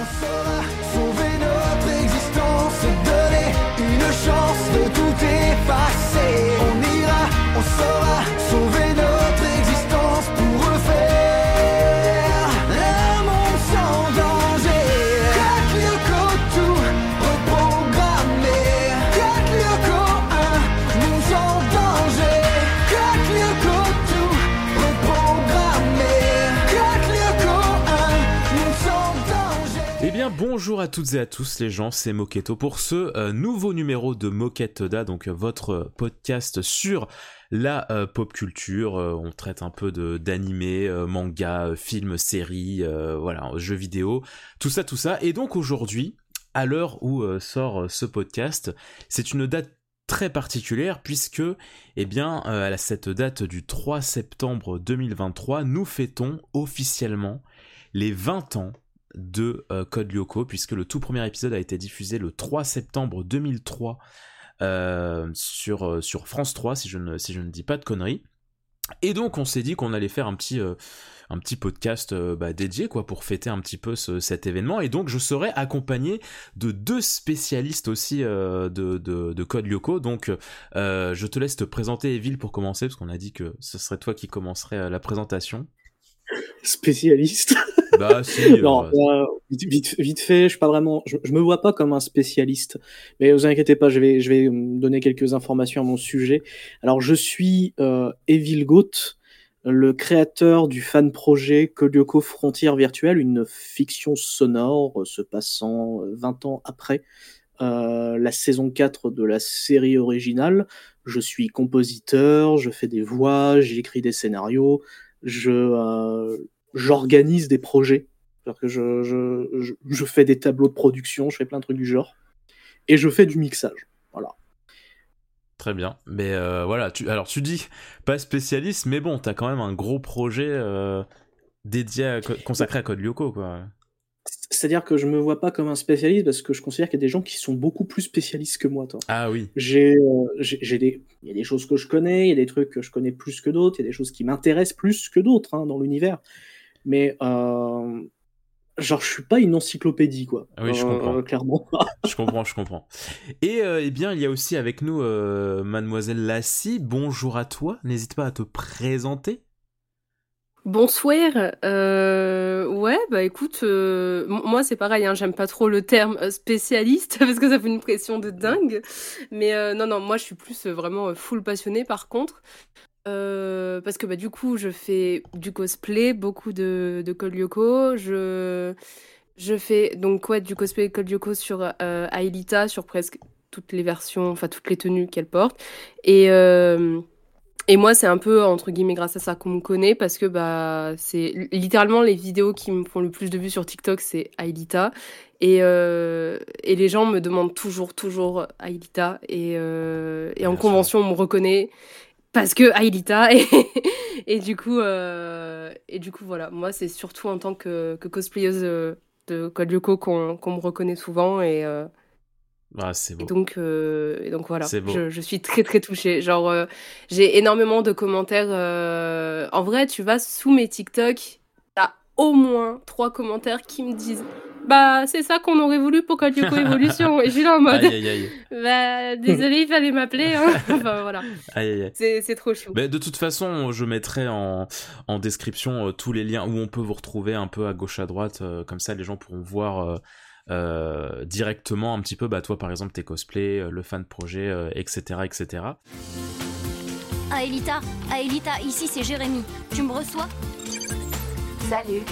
On bonjour à toutes et à tous les gens, c'est Moketo pour ce euh, nouveau numéro de Moquette Da, donc euh, votre podcast sur la euh, pop culture. On traite un peu de d'animé, manga, films, séries, voilà, jeux vidéo, tout ça, tout ça. Et donc aujourd'hui, à l'heure où sort ce podcast, c'est une date très particulière puisque, eh bien, à cette date du 3 septembre 2023, nous fêtons officiellement les 20 ans de euh, Code Lyoko, puisque le tout premier épisode a été diffusé le 3 septembre 2003 euh, sur, euh, sur France 3, si je, ne, si je ne dis pas de conneries. Et donc on s'est dit qu'on allait faire un petit, un petit podcast bah, dédié quoi pour fêter un petit peu ce- cet événement. Et donc je serai accompagné de deux spécialistes aussi de, de, de Code Lyoko. Donc je te laisse te présenter Evil pour commencer, parce qu'on a dit que ce serait toi qui commencerait euh, la présentation. spécialiste. Bah si. non, euh, euh, vite, vite, fait, je suis pas vraiment, je, je me vois pas comme un spécialiste, mais vous inquiétez pas, je vais, je vais me donner quelques informations à mon sujet. Alors, je suis euh, Evil Goat, le créateur du fan projet Kolyoko Frontières Virtuelles, une fiction sonore euh, se passant euh, 20 ans après euh, la saison 4 de la série originale. Je suis compositeur, je fais des voix, j'écris des scénarios, je euh, j'organise des projets. Que je, je, je, fais des tableaux de production, je fais plein de trucs du genre. Et je fais du mixage. Voilà. Très bien. Mais euh, voilà, tu, alors tu dis pas spécialiste, mais bon, t'as quand même un gros projet euh, dédié, à, consacré à Code Lyoko, quoi. C'est-à-dire que je me vois pas comme un spécialiste parce que je considère qu'il y a des gens qui sont beaucoup plus spécialistes que moi. toi. Ah oui. J'ai, euh, des, il y a des choses que je connais, il y a des trucs que je connais plus que d'autres, il y a des choses qui m'intéressent plus que d'autres hein, dans l'univers. Mais euh, genre, je suis pas une encyclopédie, quoi. Ah oui, je comprends. Clairement. Je comprends, je comprends. Et euh, eh bien, il y a aussi avec nous euh, Mademoiselle Lassie. Bonjour à toi. N'hésite pas à te présenter. Bonsoir. Euh, ouais, bah écoute, euh, moi c'est pareil, hein, j'aime pas trop le terme euh, spécialiste parce que ça fait une pression de dingue. Mais euh, non, non, moi je suis plus euh, vraiment euh, full passionnée par contre. Euh, parce que bah, du coup, je fais du cosplay, beaucoup de, de Code Lyoko. Je, je fais donc ouais, du cosplay de Code Lyoko sur euh, Aelita, sur presque toutes les versions, enfin toutes les tenues qu'elle porte. Et. euh, et moi, c'est un peu, entre guillemets, grâce à ça qu'on me connaît, parce que bah, c'est littéralement les vidéos qui me font le plus de vues sur TikTok, c'est Aelita. Et, euh, et les gens me demandent toujours, toujours Aelita. Et, euh, et en Bien sûr. convention, on me reconnaît parce que Aelita. Et, et, du coup, euh, et du coup, voilà. Moi, c'est surtout en tant que, que cosplayeuse euh, de Code Lyoko qu'on me reconnaît souvent. Et, euh, Ah, c'est beau. et donc, euh, et donc voilà, je, je suis très très touchée. Genre, j'ai énormément de commentaires. En vrai, tu vas sous mes TikTok, t'as au moins trois commentaires qui me disent Bah, c'est ça qu'on aurait voulu pour Code Lyoko Evolution. Et je suis là en mode Aïe, aïe, aïe. Bah, désolé, il fallait m'appeler. Hein. enfin, voilà, Aïe, aïe, aïe. c'est c'est trop chou. Mais de toute façon, je mettrai en, en description euh, tous les liens où on peut vous retrouver un peu à gauche à droite, euh, comme ça les gens pourront voir euh, euh, directement un petit peu, bah toi par exemple tes cosplays, euh, le fan projet, euh, etc., etc. Aelita, Aelita, ici c'est Jérémy. Tu me reçois? Salut.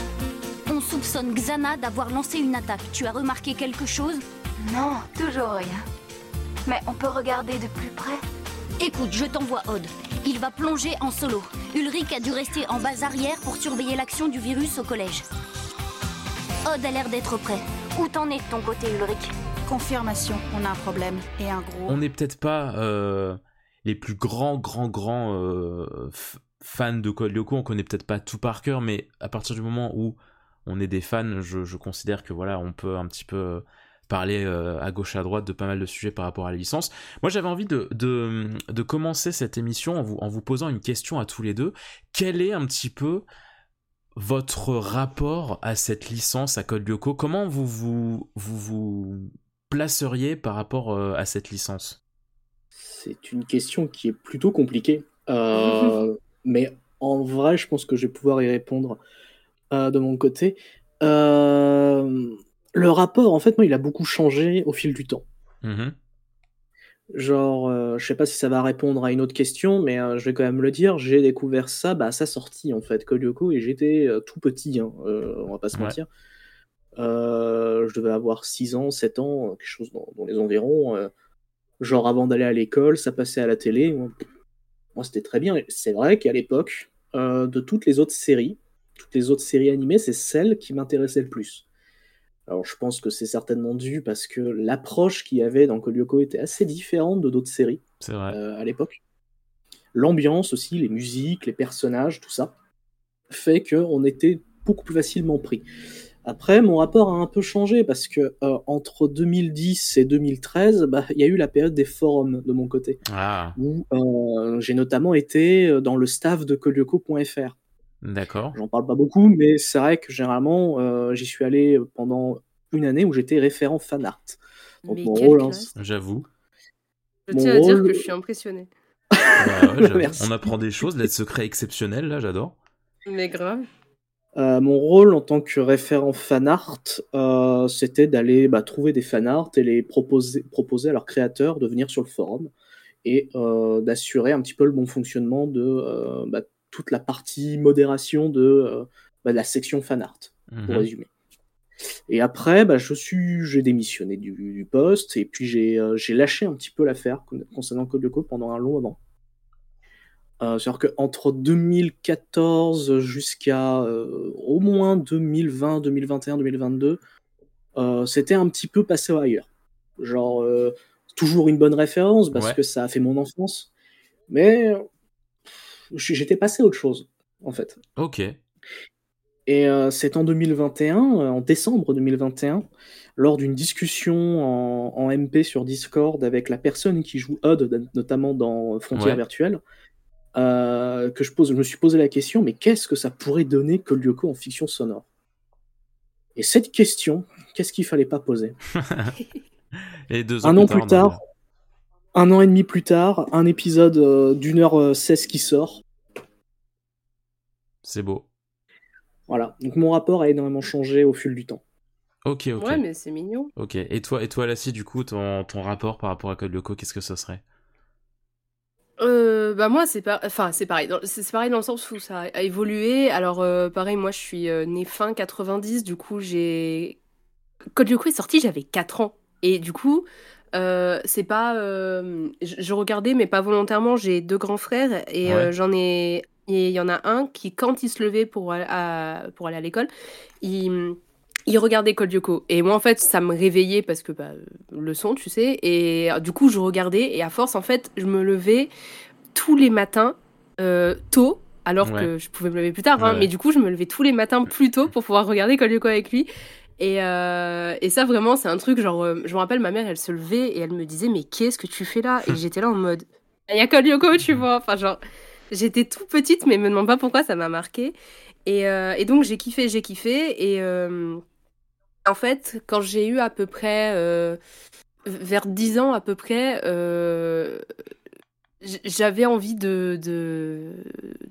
On soupçonne Xana d'avoir lancé une attaque. Tu as remarqué quelque chose? Non, toujours rien. Mais on peut regarder de plus près. Écoute, je t'envoie Odd. Il va plonger en solo. Ulrich a dû rester en base arrière pour surveiller l'action du virus au collège. Odd a l'air d'être prêt. Où t'en es de ton côté, Ulrich? Confirmation, on a un problème. Et un gros. On n'est peut-être pas euh, les plus grands, grands, grands euh, fans de Code Lyoko, on connaît peut-être pas tout par cœur, mais à partir du moment où on est des fans, je, je considère que voilà, on peut un petit peu euh, parler euh, à gauche à droite de pas mal de sujets par rapport à la licence. Moi, j'avais envie de, de, de commencer cette émission en vous, en vous posant une question à tous les deux. Quel est un petit peu votre rapport à cette licence, à Code Lyoko, comment vous vous, vous, vous placeriez par rapport euh, à cette licence? C'est une question qui est plutôt compliquée. Euh, mais en vrai, je pense que je vais pouvoir y répondre euh, de mon côté. Euh, le rapport, en fait, moi, il a beaucoup changé au fil du temps. Mhm. Genre, euh, je sais pas si ça va répondre à une autre question, mais euh, je vais quand même le dire. J'ai découvert ça bah, à sa sortie, en fait, Code Lyoko, et j'étais euh, tout petit, hein, euh, on va pas se Ouais. mentir. Euh, je devais avoir 6 ans, 7 ans, quelque chose dans, dans les environs. euh, genre, avant d'aller à l'école, ça passait à la télé. Moi, moi, c'était très bien. C'est vrai qu'à l'époque, euh, de toutes les autres séries, toutes les autres séries animées, c'est celle qui m'intéressait le plus. Alors, je pense que c'est certainement dû parce que l'approche qu'il y avait dans Kolyoko était assez différente de d'autres séries vrai. euh, à l'époque. L'ambiance aussi, les musiques, les personnages, tout ça, fait qu'on était beaucoup plus facilement pris. Après, mon rapport a un peu changé parce que euh, entre 2010 et 2013, bah, il y a eu la période des forums de mon côté, Ah, où euh, j'ai notamment été dans le staff de Kolyoko.fr. d'accord. J'en parle pas beaucoup, mais c'est vrai que généralement, euh, j'y suis allé pendant une année où j'étais référent fan art. Donc Mais mon rôle, hein. J'avoue. Je Mon tiens à dire que je suis. Bah ouais. Merci. On apprend des choses, lettres secrets exceptionnels, là, j'adore. Mais grave. Euh, mon rôle en tant que référent fan art, euh, c'était d'aller bah, trouver des fan art et les proposer, proposer à leurs créateurs de venir sur le forum et euh, d'assurer un petit peu le bon fonctionnement de euh, bah, toute la partie modération de, euh, bah, de la section fan art, pour Mhm. résumer. Et après, bah, je suis, j'ai démissionné du, du poste et puis j'ai euh, j'ai lâché un petit peu l'affaire con- concernant Code Lyoko pendant un long moment. Euh, C'est-à-dire qu'entre 2014 jusqu'à euh, au moins 2020, 2021, 2022, euh, c'était un petit peu passé ailleurs. Genre, toujours une bonne référence parce Ouais. que ça a fait mon enfance, mais j'étais passé à autre chose, en fait. Ok. Et euh, c'est en 2021, euh, en décembre 2021, lors d'une discussion en, en MP sur Discord avec la personne qui joue Odd, notamment dans Frontières Ouais. virtuelles, euh, que je, pose, je me suis posé la question, mais qu'est-ce que ça pourrait donner que Lyoko en fiction sonore? Et cette question, qu'est-ce qu'il fallait pas poser? Et deux ans Un an plus tard, un an et demi plus tard, un épisode euh, d'une heure euh, 16 qui sort. c'est beau. Voilà, donc mon rapport a énormément changé au fil du temps. Ok, ok. Ouais, mais c'est mignon. Ok. Et toi, et toi, Lassie, du coup, ton, ton rapport par rapport à Code Lyoko, qu'est-ce que ça serait? Euh, bah moi c'est pas enfin c'est pareil dans- c'est c'est pareil dans le sens où ça a évolué alors euh, pareil moi je suis euh, née fin 90 du coup j'ai Code Lyoko est sorti j'avais 4 ans et du coup euh, c'est pas euh, je, je regardais mais pas volontairement. J'ai deux grands frères et euh, j'en ai et il y en a un qui quand il se levait pour aller à, pour aller à l'école il il regardait Code Lyoko. Et moi en fait ça me réveillait parce que bah, le son tu sais. Et du coup je regardais et à force en fait je me levais tous les matins tôt alors Ouais. que je pouvais me lever plus tard hein, ouais. mais du coup je me levais tous les matins plus tôt pour pouvoir regarder Code Lyoko avec lui et, euh, et ça vraiment c'est un truc genre euh, je me rappelle ma mère elle se levait et elle me disait mais qu'est-ce que tu fais là? Et j'étais là en mode il y a Lyoko tu vois enfin genre j'étais tout petite mais me demande pas pourquoi ça m'a marqué. Et, euh, et donc j'ai kiffé j'ai kiffé. Et euh, en fait, quand j'ai eu à peu près vers 10 ans à peu près, euh, j'avais envie de, de,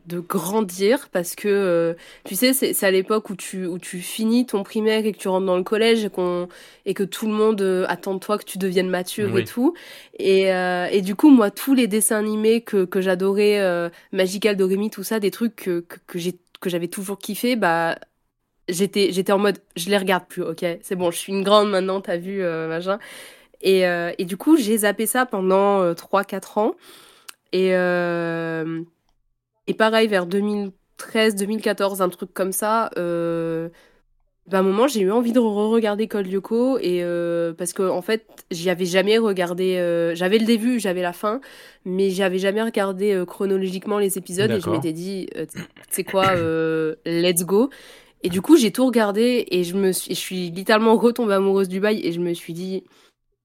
de grandir parce que, euh, tu sais, c'est à l'époque où tu, où tu finis ton primaire et que tu rentres dans le collège et, qu'on et que tout le monde euh, attend de toi que tu deviennes mature Oui. et tout. Et, euh, et du coup, moi, tous les dessins animés que, que j'adorais, euh, Magical, Doremi, tout ça, des trucs que, que, que j'ai que j'avais toujours kiffé, bah j'étais j'étais en mode je les regarde plus ok? C'est bon je suis une grande maintenant t'as vu euh, machin et, euh, et du coup j'ai zappé ça pendant euh, 3-4 ans et euh, et pareil vers 2013 2014 un truc comme ça euh, bah, à un moment j'ai eu envie de re-regarder Code Lyoko et euh, parce que en fait j'y avais jamais regardé euh, j'avais le début j'avais la fin mais j'avais jamais regardé euh, chronologiquement les épisodes et je m'étais dit tu sais quoi let's go. Et du coup, j'ai tout regardé et je me suis, je suis littéralement retombée amoureuse du bail et je me suis dit,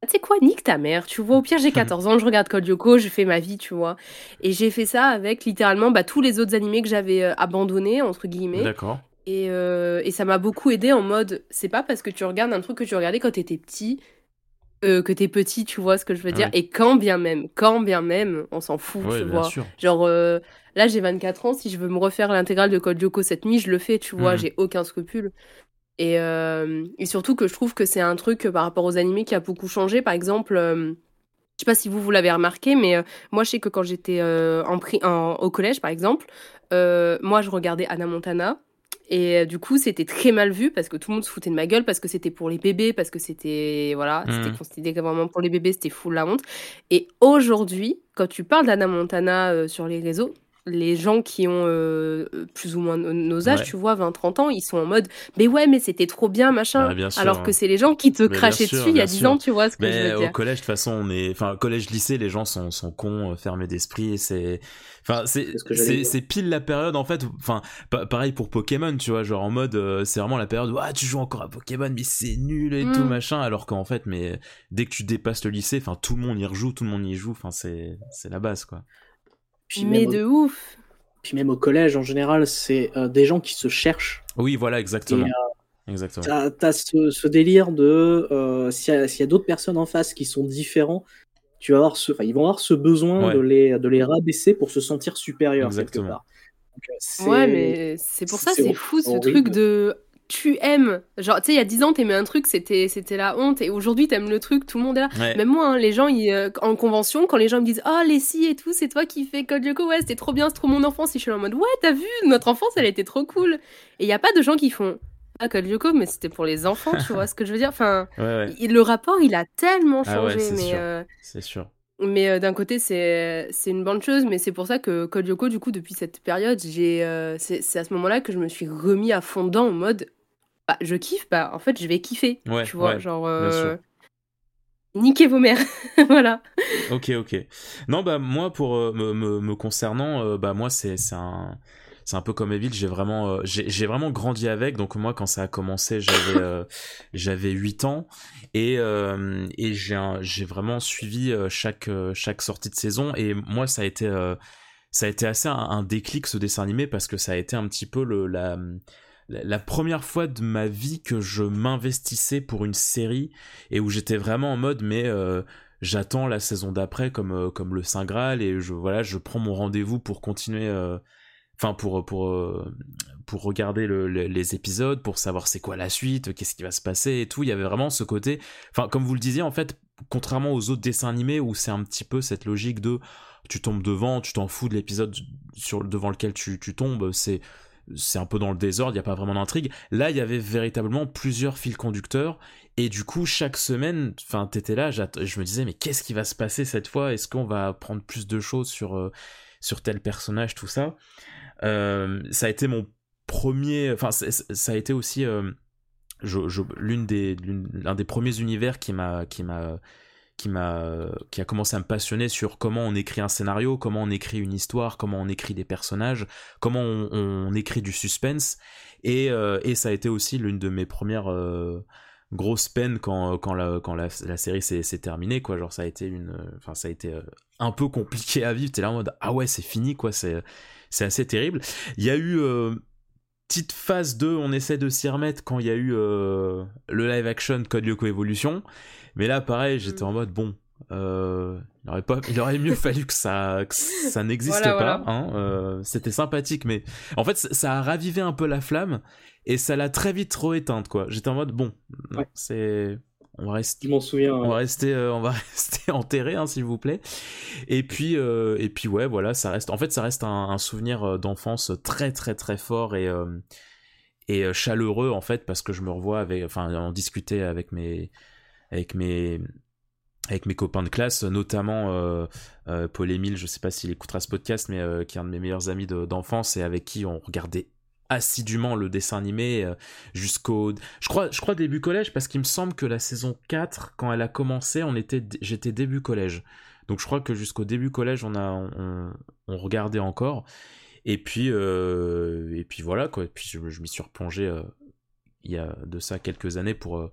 tu sais quoi, nique ta mère, tu vois. Au pire, j'ai 14 ans, je regarde Code Lyoko, je fais ma vie, tu vois. Et j'ai fait ça avec littéralement bah, tous les autres animés que j'avais euh, abandonnés, entre guillemets. D'accord. Et, euh, et ça m'a beaucoup aidé en mode, c'est pas parce que tu regardes un truc que tu regardais quand t'étais petit, euh, que t'es petit, tu vois ce que je veux dire. Ouais. Et quand bien même, quand bien même, on s'en fout, Ouais, tu bien vois. sûr. Genre, là j'ai 24 ans, si je veux me refaire l'intégrale de Code Lyoko cette nuit, je le fais, tu vois, Mhm. j'ai aucun scrupule. Et, euh, et surtout que je trouve que c'est un truc euh, par rapport aux animés qui a beaucoup changé. Par exemple, euh, je sais pas si vous, vous l'avez remarqué, mais euh, moi je sais que quand j'étais en, en- au collège, par exemple, moi je regardais Anna Montana. Et du coup, c'était très mal vu parce que tout le monde se foutait de ma gueule, parce que c'était pour les bébés, parce que c'était voilà, Mhm. c'était considéré vraiment pour les bébés, c'était fou la honte. Et aujourd'hui, quand tu parles d'Anna Montana sur les réseaux, les gens qui ont euh, plus ou moins nos- âges, Ouais. tu vois, 20-30 ans, ils sont en mode mais ouais, mais c'était trop bien, machin. Bien sûr, Alors hein. que c'est les gens qui te Mais crachaient sûr, dessus il y a bien 10 sûr. ans, tu vois ce que je Mais veux au dire. collège, de toute façon, on est, enfin, collège-lycée, les gens sont, sont cons, euh, fermés d'esprit, c'est, enfin, c'est, C'est pile la période, en fait, enfin, pa- pareil pour Pokémon, tu vois, genre en mode, euh, c'est vraiment la période où, ah, tu joues encore à Pokémon, mais c'est nul et Mm. tout, machin, alors qu'en fait, mais dès que tu dépasses le lycée, enfin, tout le monde y rejoue, tout le monde y joue, enfin, c'est, c'est la base, quoi. Puis Mais même, au, de ouf. puis même au collège, en général, c'est euh, des gens qui se cherchent. Oui, voilà, exactement. Et, euh, Exactement. T'as t'as ce, ce délire de euh, s'il y a, s'il y a d'autres personnes en face qui sont différents, tu vas avoir ce, ils vont avoir ce besoin Ouais. de les de les rabaisser pour se sentir supérieurs Exactement. quelque part. Donc, euh, c'est- Ouais, mais c'est pour ça, c'est c'est fou ce horrible. truc de tu aimes. Genre, tu sais, il y a 10 ans, t'aimais un truc, c'était c'était la honte, et aujourd'hui, t'aimes le truc, tout le monde est là. Ouais. Même moi, hein, les gens, ils, euh, en convention, quand les gens me disent Oh, les si et tout, c'est toi qui fais Code Lyoko, ouais, c'était trop bien, c'est trop mon enfance. Et je suis en mode Ouais, t'as vu, notre enfance, elle était trop cool. Et il n'y a pas de gens qui font Ah, Code Lyoko, mais c'était pour les enfants, tu vois ce que je veux dire Enfin, Ouais, ouais, il- le rapport, il a tellement Ah changé, c'est mais. sûr. euh, c'est sûr. mais euh, d'un côté, c'est c'est une bonne chose, mais c'est pour ça que Code Lyoko, du coup, depuis cette période, j'ai c'est c'est à ce moment-là que je me suis remis à fond dedans en mode bah, je kiffe, bah en fait, je vais kiffer. Ouais, tu vois, ouais, genre. euh. Niquez vos mères. voilà. Ok, ok. Non, bah moi, pour euh, me, me, me concernant, euh, bah moi, c'est un c'est un peu comme Evil. J'ai vraiment euh, j'ai vraiment grandi avec. Donc moi, quand ça a commencé, j'avais j'avais 8 ans et et j'ai vraiment suivi chaque chaque sortie de saison. Et moi, ça a été ça a été assez un, un déclic ce dessin animé parce que ça a été un petit peu le la la première fois de ma vie que je m'investissais pour une série et où j'étais vraiment en mode mais euh, j'attends la saison d'après comme euh, comme le Saint Graal et je voilà je prends mon rendez-vous pour continuer euh, enfin pour regarder le- le- les épisodes pour savoir c'est quoi la suite qu'est-ce qui va se passer et tout. Il y avait vraiment ce côté enfin comme vous le disiez en fait contrairement aux autres dessins animés où c'est un petit peu cette logique de tu tombes devant tu t'en fous de l'épisode sur devant lequel tu tombes c'est c'est un peu dans le désordre, il n'y a pas vraiment d'intrigue. Là, il y avait véritablement plusieurs fils conducteurs, et du coup, chaque semaine, enfin, t'étais là, je me disais, mais qu'est-ce qui va se passer cette fois? Est-ce qu'on va apprendre plus de choses sur, euh, sur tel personnage, tout ça? Euh, Ça a été mon premier, enfin, ça a été aussi euh, des, l'un des premiers univers qui m'a, qui m'a, qui m'a, qui a commencé à me passionner sur comment on écrit un scénario, comment on écrit une histoire, comment on écrit des personnages, comment on, écrit du suspense, et, euh, et ça a été aussi l'une de mes premières euh, grosses peines quand, la, série s'est, terminée, quoi. Genre ça a été une, enfin ça a été euh, un peu compliqué à vivre. T'es là en mode ah ouais c'est fini quoi, c'est, assez terrible. Il y a eu euh, petite phase 2, on essaie de s'y remettre quand il y a eu le live action Code Lyoko Evolution. Mais là, pareil, j'étais en mode bon, euh, il, aurait pas, il aurait mieux fallu que ça, que ça n'existe Voilà, pas. voilà. hein, euh, C'était sympathique, mais en fait, ça a ravivé un peu la flamme et ça l'a très vite re-éteinte, quoi. J'étais en mode bon, Ouais. c'est. On va rester, Je m'en souviens. on va rester, euh, on va rester enterré, hein, s'il vous plaît. Et puis, et puis ouais, voilà, ça reste. En fait, ça reste un, un souvenir d'enfance très, très, très fort et et chaleureux en fait, parce que je me revois avec, enfin, en discuter avec mes, avec mes, avec mes copains de classe, notamment euh, euh, Paul Émile, je sais pas s'il écoutera ce podcast, mais euh, qui est un de mes meilleurs amis de- d'enfance et avec qui on regardait assidûment le dessin animé jusqu'au je crois je crois début collège parce qu'il me semble que la saison 4 quand elle a commencé on était j'étais début collège. Donc je crois que jusqu'au début collège on a on, regardait encore. Et puis et puis voilà quoi. Et puis je, je m'y suis replongé il y a de ça quelques années pour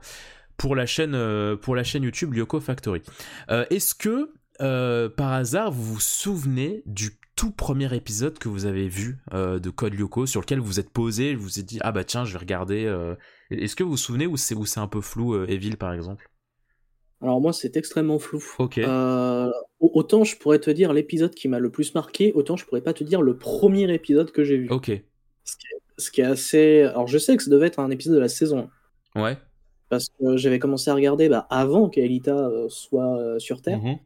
pour la chaîne euh, pour la chaîne YouTube Lyoko Factory Euh, est-ce que euh, par hasard, vous vous souvenez du tout premier épisode que vous avez vu euh, de Code Lyoko, sur lequel vous vous êtes posé, vous vous êtes dit, ah bah tiens, je vais regarder. euh. Est-ce que vous vous souvenez ou c'est un peu flou, Evil, par exemple? Alors moi, c'est extrêmement flou. Ok. Au- autant je pourrais te dire l'épisode qui m'a le plus marqué, autant je pourrais pas te dire le premier épisode que j'ai vu. Ok. Ce, qui est, ce qui est assez. Alors je sais que ça devait être un épisode de la saison 1, Ouais. Parce que j'avais commencé à regarder bah, avant qu'Elita euh, soit euh, sur Terre. Mhm.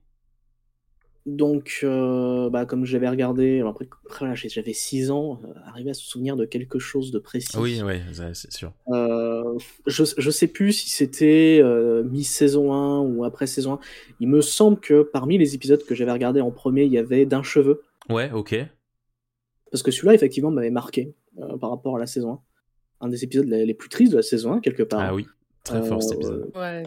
Donc, euh, bah, comme j'avais regardé, après, voilà, j'avais 6 ans, euh, arriver à se souvenir de quelque chose de précis. Oui, ça, c'est sûr. Euh, je, je sais plus si c'était mi-saison 1 ou après saison 1. Il me semble que parmi les épisodes que j'avais regardés en premier, il y avait d'un cheveu. Ouais, ok. Parce que celui-là, effectivement, m'avait marqué par rapport à la saison 1. Un des épisodes les, les plus tristes de la saison 1, quelque part. Ah oui, très fort cet Euh, épisode. Ouais.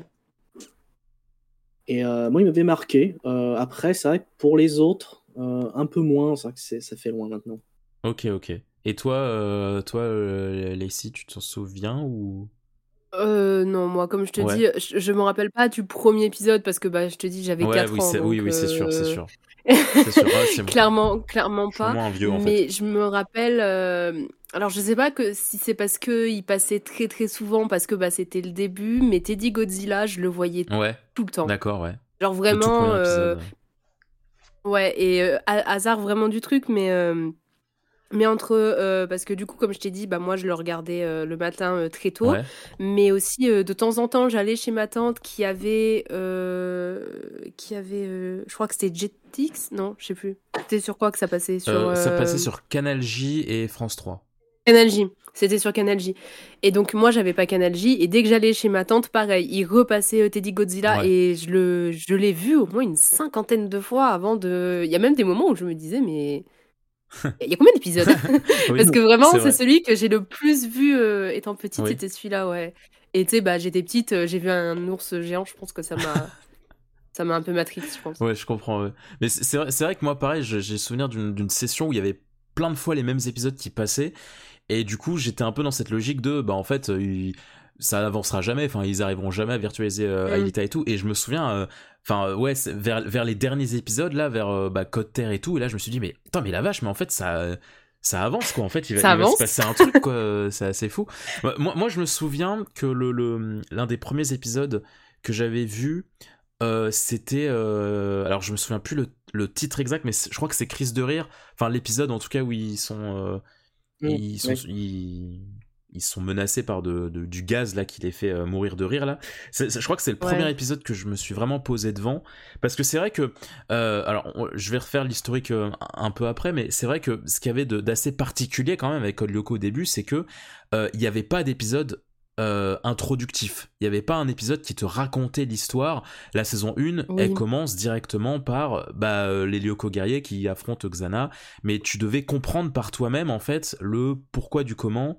Et euh, moi, il m'avait marqué. Euh, après, c'est vrai que pour les autres, euh, un peu moins. C'est vrai que c'est- ça fait loin maintenant. Ok, ok. Et toi, euh, toi, euh, Lacey, tu t'en souviens ou? Euh, non, moi, comme je te Ouais. dis, je, je me rappelle pas du premier épisode parce que bah, je te dis, j'avais Ouais, 4 oui, ans. c'est- oui, donc, oui, c'est sûr, c'est euh, sûr. Sûr. Ouais, bon. clairement, clairement pas. moins vieux en fait. Mais je me rappelle. euh, Alors, je sais pas que si c'est parce que il passait très très souvent parce que bah, c'était le début, mais Teddy Godzilla, je le voyais Ouais, tout le temps. d'accord, ouais. Genre vraiment. euh. Ouais, et euh, ha- hasard vraiment du truc, mais, mais entre. euh, parce que du coup, comme je t'ai dit, bah, moi je le regardais euh, le matin euh, très tôt, Ouais. mais aussi de temps en temps, j'allais chez ma tante qui avait. qui avait. je crois que c'était Jetix Non, je sais plus. C'était sur quoi que ça passait? Sur, ça passait sur Canal J et France 3. Canal J. C'était sur Canal J. Et donc, moi, j'avais pas Canal J. Et dès que j'allais chez ma tante, pareil, il repassait Teddy Godzilla. Ouais. Et je le, je l'ai vu au moins une cinquantaine de fois avant de. Il y a même des moments où je me disais, mais. Il y a combien d'épisodes? Oui, Parce que vraiment, c'est vrai. celui que j'ai le plus vu euh, étant petite, Oui. c'était celui-là, ouais. Et tu sais, bah, j'étais petite, euh, j'ai vu un ours géant, je pense que ça m'a. ça m'a un peu matrix, je pense. Ouais, je comprends. ouais. Mais c'est vrai, c'est vrai que moi, pareil, j'ai souvenir d'une session où il y avait plein de fois les mêmes épisodes qui passaient. Et du coup, j'étais un peu dans cette logique de, bah, en fait, euh, il- ça avancera jamais. Enfin, ils arriveront jamais à virtualiser euh, Mm. Et tout. Et je me souviens, euh, enfin, euh, ouais, vers, vers les derniers épisodes, là, vers euh, bah, Code Terre et tout. Et là, je me suis dit, mais attends, mais la vache, mais en fait, ça. Ça avance quoi, en fait, il va, Ça il va se passer un truc quoi, c'est assez fou. Moi, moi, je me souviens que le le- l'un des premiers épisodes que j'avais vu, euh, c'était alors je me souviens plus le, le titre exact mais je crois que c'est Crise de rire enfin l'épisode en tout cas où ils sont Mm, ils sont oui. ils, ils sont menacés par de, de- du gaz là qui les fait euh, mourir de rire là je crois que c'est le Ouais. premier épisode que je me suis vraiment posé devant parce que c'est vrai que euh, alors on- je vais refaire l'historique euh, un peu après mais c'est vrai que ce qu'il y avait d'assez particulier quand même avec Code Lyoko au début c'est que il n'y avait pas d'épisode euh, introductif. Il n'y avait pas un épisode qui te racontait l'histoire. La saison 1, Oui. elle commence directement par bah, les Lyoko guerriers qui affrontent Xana, mais tu devais comprendre par toi-même en fait le pourquoi du comment.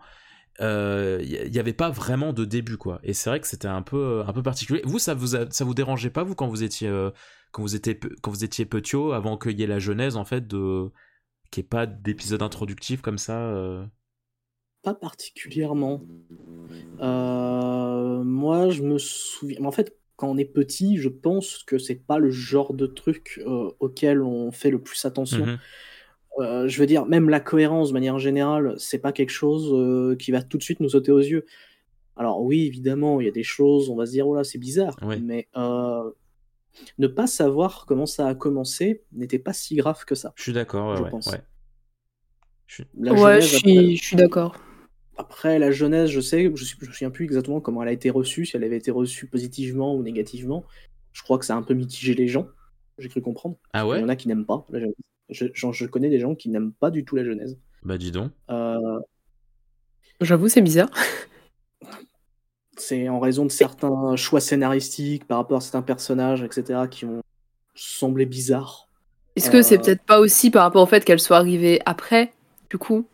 Il n'y avait pas vraiment de début quoi. Et c'est vrai que c'était un peu un peu particulier. Vous ça vous a- ça vous dérangeait pas vous quand vous étiez euh, quand vous étiez quand vous étiez avant qu'il y ait la genèse en fait de qu'il n'y ait pas d'épisode introductif comme ça. euh? Pas particulièrement. Euh, moi, je me souviens. En fait, quand on est petit, je pense que c'est pas le genre de truc euh, auquel on fait le plus attention. Mhm. Euh, je veux dire, même la cohérence, de manière générale, c'est pas quelque chose euh, qui va tout de suite nous sauter aux yeux. Alors oui, évidemment, il y a des choses, on va se dire, oh là, c'est bizarre. Mais euh, ne pas savoir comment ça a commencé n'était pas si grave que ça. Je suis d'accord, ouais, Je ouais, pense. ouais. Je suis- La ouais, genèse, je après- suis, je suis d'accord. Après, la jeunesse, je sais, je ne me souviens plus exactement comment elle a été reçue, si elle avait été reçue positivement ou négativement. Je crois que ça a un peu mitigé les gens, j'ai cru comprendre. Ah Il ouais y en a qui n'aiment pas la jeunesse. Je, connais des gens qui n'aiment pas du tout la genèse. Bah dis donc. Euh, J'avoue, c'est bizarre. c'est en raison de certains choix scénaristiques par rapport à certains personnages, etc., qui ont semblé bizarres. Est-ce que c'est Euh, peut-être pas aussi par rapport au fait qu'elle soit arrivée après, du coup?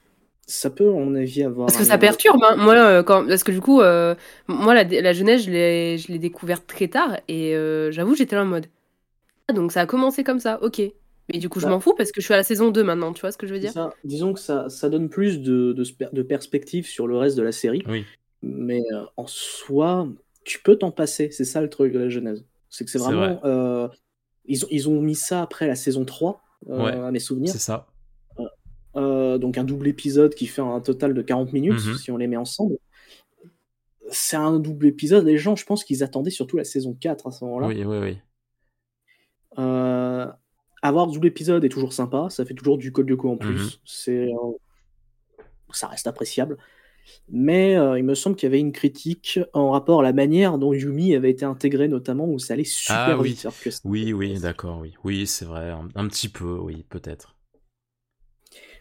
Ça peut, à mon avis, avoir. Parce que ça perturbe, hein. Moi, euh, quand... parce que du coup, euh, moi, la, la jeunesse, je l'ai, je l'ai découverte très tard et euh, j'avoue, j'étais là en mode. Ah, donc ça a commencé comme ça, ok. Mais du coup, je Bah. m'en fous parce que je suis à la saison 2 maintenant, tu vois ce que je veux dire ça. Disons que ça, ça donne plus de, de, perspective sur le reste de la série. Oui. Mais euh, en soi, tu peux t'en passer. C'est ça le truc de la genèse. C'est que c'est vraiment. euh, Ils ont, ils ont mis ça après la saison 3, euh, Ouais, à mes souvenirs. C'est ça. Euh, donc un double épisode qui fait un total de 40 minutes, Mhm. si on les met ensemble. C'est un double épisode. Les gens, je pense qu'ils attendaient surtout la saison 4 à ce moment-là. Oui, oui, oui. Euh, avoir double épisode est toujours sympa, ça fait toujours du code Lyoko en plus. Mhm. C'est, euh, ça reste appréciable. Mais euh, il me semble qu'il y avait une critique en rapport à la manière dont Yumi avait été intégré, notamment où ça allait super Ah oui. vite. que Oui, oui, d'accord, oui. Oui, c'est vrai. Un, un petit peu, oui, peut-être.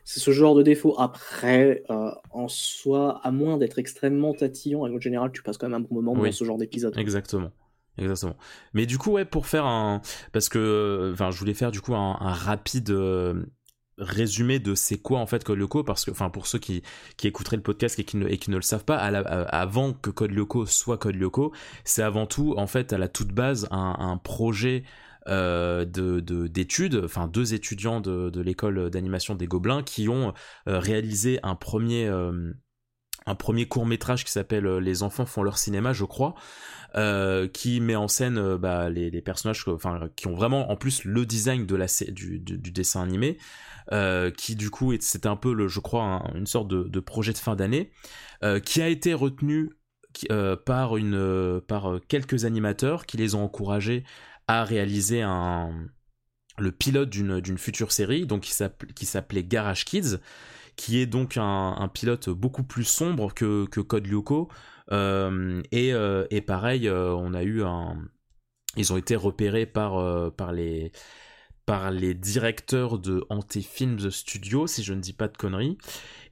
C'est ce genre de défaut. Après, euh, en soi, à moins d'être extrêmement tatillon, en général, tu passes quand même un bon moment Oui. dans ce genre d'épisode. Exactement. Exactement. Mais du coup, ouais, pour faire un. Parce que. Enfin, je voulais faire du coup un, rapide. euh, résumé de c'est quoi en fait Code Lyoko parce que enfin pour ceux qui, qui écouteraient le podcast et qui ne, et qui ne le savent pas avant que Code Lyoko soit Code Lyoko c'est avant tout en fait à la toute base un, projet euh, de de- d'études enfin deux étudiants de, de l'école d'animation des Gobelins qui ont euh, réalisé un premier euh, un premier court métrage qui s'appelle euh, Les enfants font leur cinéma je crois euh, qui met en scène euh, bah, les, personnages qui ont vraiment en plus le design de la du, dessin animé qui du coup c'était un peu le je crois un- une sorte de, projet de fin d'année qui a été retenu par une par quelques animateurs qui les ont encouragés à réaliser un le pilote d'une future série donc qui s'appelait Garage Kids qui est donc un, un pilote beaucoup plus sombre que, que Code Lyoko. Euh, et, euh, et pareil, euh, on a eu un. Ils ont été repérés par, par, les, par les directeurs de Ante Films Studio, si je ne dis pas de conneries,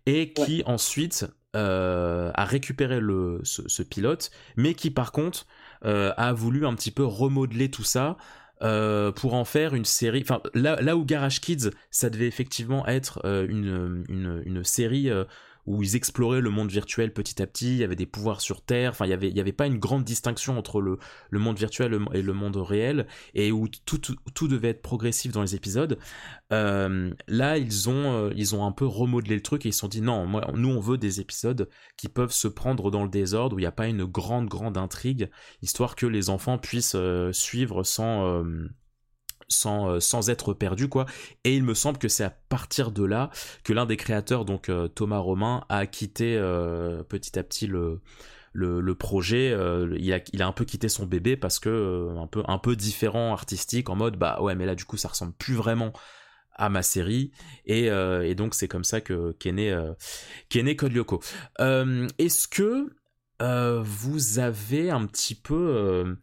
et qui ensuite a récupéré le, ce, ce pilote, mais qui par contre a voulu un petit peu remodeler tout ça euh, pour en faire une série. Enfin, là, là où Garage Kids, ça devait effectivement être euh, une, une, une série euh, où ils exploraient le monde virtuel petit à petit, il y avait des pouvoirs sur Terre, enfin, il y avait, pas une grande distinction entre le, monde virtuel et le monde réel, et où tout, tout, devait être progressif dans les épisodes. Euh, là, ils ont, euh, ils ont un peu remodelé le truc et ils se sont dit non, moi, nous, on veut des épisodes qui peuvent se prendre dans le désordre, où il n'y a pas une grande, grande intrigue, histoire que les enfants puissent euh, suivre sans, sans, euh, sans être perdus, quoi. Et il me semble que c'est à partir de là que l'un des créateurs, donc euh, Thomas Romain, a quitté euh, petit à petit le, le, projet. il, a, il a un peu quitté son bébé parce que un, peu, un peu différent artistique, en mode bah ouais, mais là du coup ça ressemble plus vraiment à ma série et, et donc c'est comme ça que qu'est né qu'est né Code Lyoko. Est-ce que vous avez un petit peu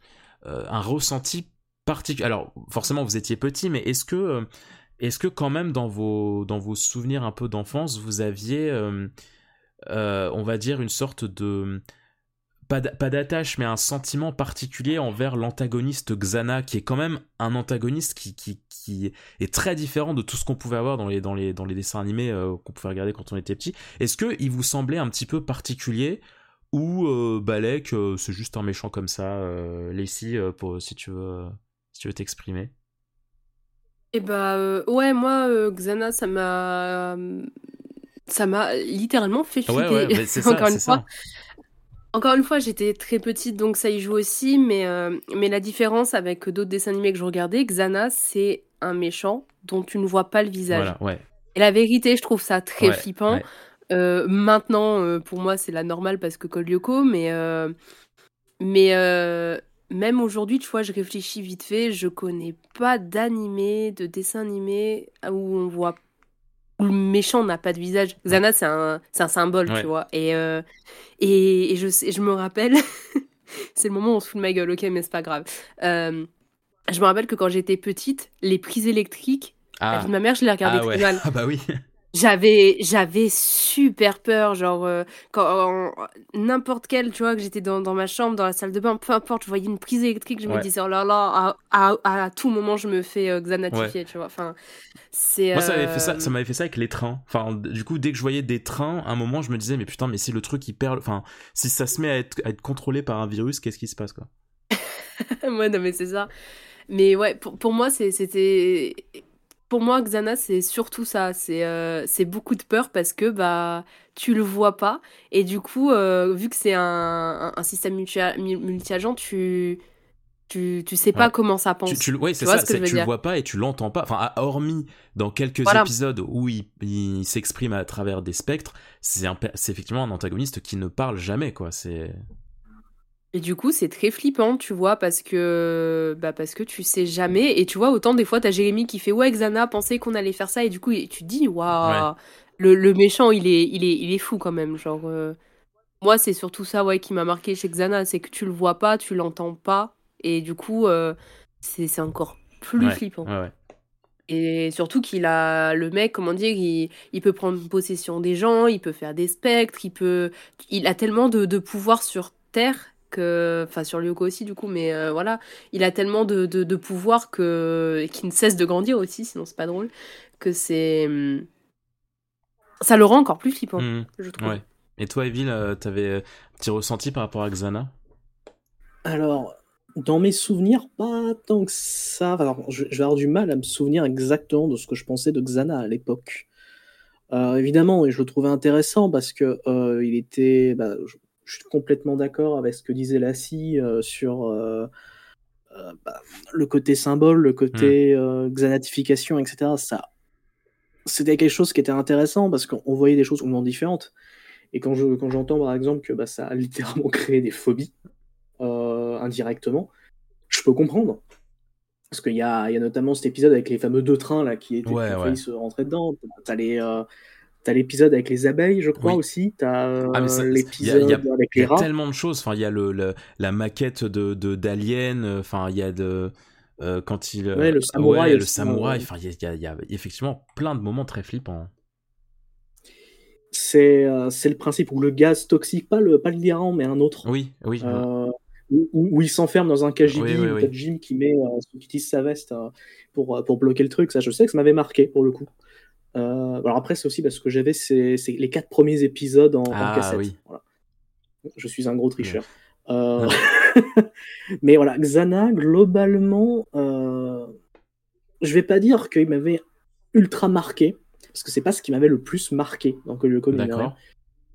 un ressenti particulier Alors forcément vous étiez petit, mais est-ce que euh, quand même dans vos souvenirs un peu d'enfance vous aviez euh, euh, on va dire une sorte de pas d'a- pas d'attache, mais un sentiment particulier envers l'antagoniste Xana, qui est quand même un antagoniste qui, est très différent de tout ce qu'on pouvait avoir dans les, dessins animés qu'on pouvait regarder quand on était petit. Est-ce que il vous semblait un petit peu particulier ou Balek, c'est juste un méchant comme ça Lacey, si tu veux, si tu veux t'exprimer. Et bah euh, ouais, moi euh, Xana, ça m'a ça m'a littéralement fait flipper. Ouais, ouais, mais c'est ça, Encore une fois. Encore une fois, j'étais très petite, donc ça y joue aussi, mais, euh, mais la différence avec d'autres dessins animés que je regardais, Xana, c'est un méchant dont tu ne vois pas le visage. Voilà, ouais. Et la vérité, je trouve ça très flippant. maintenant, pour moi, c'est la normale parce que Lyoko, mais, mais même aujourd'hui, tu vois, je réfléchis vite fait, je connais pas d'animé, de dessin animé où on voit où le méchant n'a pas de visage. Xana, c'est un, un symbole, Ouais. tu vois. Et, euh, et, et je, je me rappelle, c'est le moment où on se fout de ma gueule, ok, mais c'est pas grave. Euh, je me rappelle que quand j'étais petite, les prises électriques, la Ah, vie de ma mère, je les regardais ah très ouais. mal. Ah bah oui. J'avais, j'avais super peur, genre, euh, quand n'importe quel, tu vois, que j'étais dans, dans ma chambre, dans la salle de bain, peu importe, je voyais une prise électrique, je me disais, oh là là, à, à, à tout moment, je me fais euh, xanatifier, tu vois. Enfin, c'est. Moi, ça m'avait fait ça, euh, ça m'avait fait ça avec les trains. Enfin, du coup, dès que je voyais des trains, à un moment, je me disais, mais putain, mais si le truc il perd, enfin, si ça se met à être, à être contrôlé par un virus, qu'est-ce qui se passe, quoi? Ouais, non, mais c'est ça. Mais ouais, pour, pour moi, c'était. Pour moi, Xana, c'est surtout ça. C'est euh, beaucoup de peur parce que bah tu le vois pas. Et du coup, euh, vu que c'est un, système multi- multi-agent, tu. tu, tu sais pas Ouais. comment ça pense. Tu, tu, le- ouais, c'est vois ça, ce que c'est je que veux tu le vois pas et tu l'entends pas. Enfin, à- hormis dans quelques Voilà. épisodes où il, il s'exprime à travers des spectres, c'est effectivement un antagoniste qui ne parle jamais, quoi. C'est. Et du coup, c'est très flippant, tu vois, parce que bah parce que tu sais jamais. Et tu vois, autant des fois, t'as Jérémy qui fait ouais, Xana pensait qu'on allait faire ça, et du coup, tu te dis waouh, Ouais. le, le méchant, il est, il est, il est fou quand même. Genre, euh, moi, c'est surtout ça, ouais, qui m'a marqué chez Xana, c'est que tu le vois pas, tu l'entends pas, et du coup, euh, c'est encore plus Ouais, flippant. ouais. Et surtout qu'il a le mec, comment dire, il, il peut prendre possession des gens, il peut faire des spectres, il peut, il a tellement de, de pouvoir sur Terre que, enfin sur Lyoko aussi du coup, mais euh, voilà, il a tellement de, de, de pouvoir que et qui ne cesse de grandir aussi, sinon c'est pas drôle, que c'est, ça le rend encore plus flippant, Mhm. je trouve. Ouais. Et toi, Evil, euh, t'avais un petit ressenti par rapport à Xana? Alors, dans mes souvenirs, pas tant que ça. Alors, je, je vais avoir du mal à me souvenir exactement de ce que je pensais de Xana à l'époque. Euh, évidemment, et je le trouvais intéressant parce que euh, il était. bah, je, je suis complètement d'accord avec ce que disait Lassie euh, sur euh, euh, bah, le côté symbole, le côté euh, xanatification, etc. Ça, c'était quelque chose qui était intéressant parce qu'on voyait des choses complètement différentes. Et quand je quand j'entends par exemple que bah, ça a littéralement créé des phobies euh, indirectement, je peux comprendre. Parce qu'il y a, y a notamment cet épisode avec les fameux deux trains là qui étaient Ouais, qui se rentrer dedans. T'as les euh, t'as l'épisode avec les abeilles, je crois Oui. aussi. T'as euh, Ah, a- l'épisode il y a- avec Il y les a rats. tellement de choses. Enfin, il y a le, le- la maquette de d'Alien. euh, Enfin, il y a de euh, quand il euh, Ouais, le samouraï ouais, le samouraï. ouais. Enfin, il y a, il y a- il y a effectivement plein de moments très flippants. C'est euh, c'est le principe où le gaz toxique, pas le pas le mais un autre. Oui, oui. Euh, où, il s'enferme dans un KGB, Oui, oui, Jim qui met, euh, qui utilise sa veste euh, pour, euh, pour bloquer le truc. Ça, je sais que ça m'avait marqué pour le coup. Euh, alors après, c'est aussi parce que j'avais ces- ces- les quatre premiers épisodes en, en Ah, cassette. oui. Voilà. Je suis un gros tricheur. Euh, Mais voilà, Xana, globalement, euh, je vais pas dire qu'il m'avait ultra marqué, parce que c'est pas ce qui m'avait le plus marqué dans le D'accord.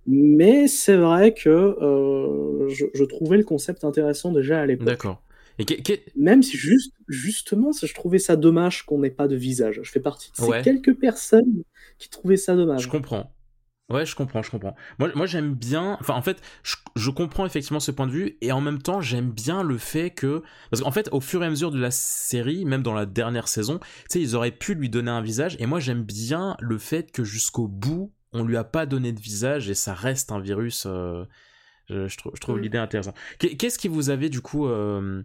Mais c'est vrai que euh, je, je trouvais le concept intéressant déjà à l'époque. D'accord. Et que- que- Même si juste, justement, je trouvais ça dommage qu'on n'ait pas de visage. Je fais partie de ces Ouais. quelques personnes qui trouvaient ça dommage. Je comprends. Ouais, je comprends, je comprends. Moi, moi j'aime bien. Enfin, en fait, je, je comprends effectivement ce point de vue, et en même temps, j'aime bien le fait que. Parce qu'en fait, au fur et à mesure de la série, même dans la dernière saison, tu sais, ils auraient pu lui donner un visage, et moi, j'aime bien le fait que jusqu'au bout, on lui a pas donné de visage, et ça reste un virus. euh, je, je trouve, je trouve Mm. l'idée intéressante. Qu'est- Qu'est-ce qui vous avait, du coup. euh,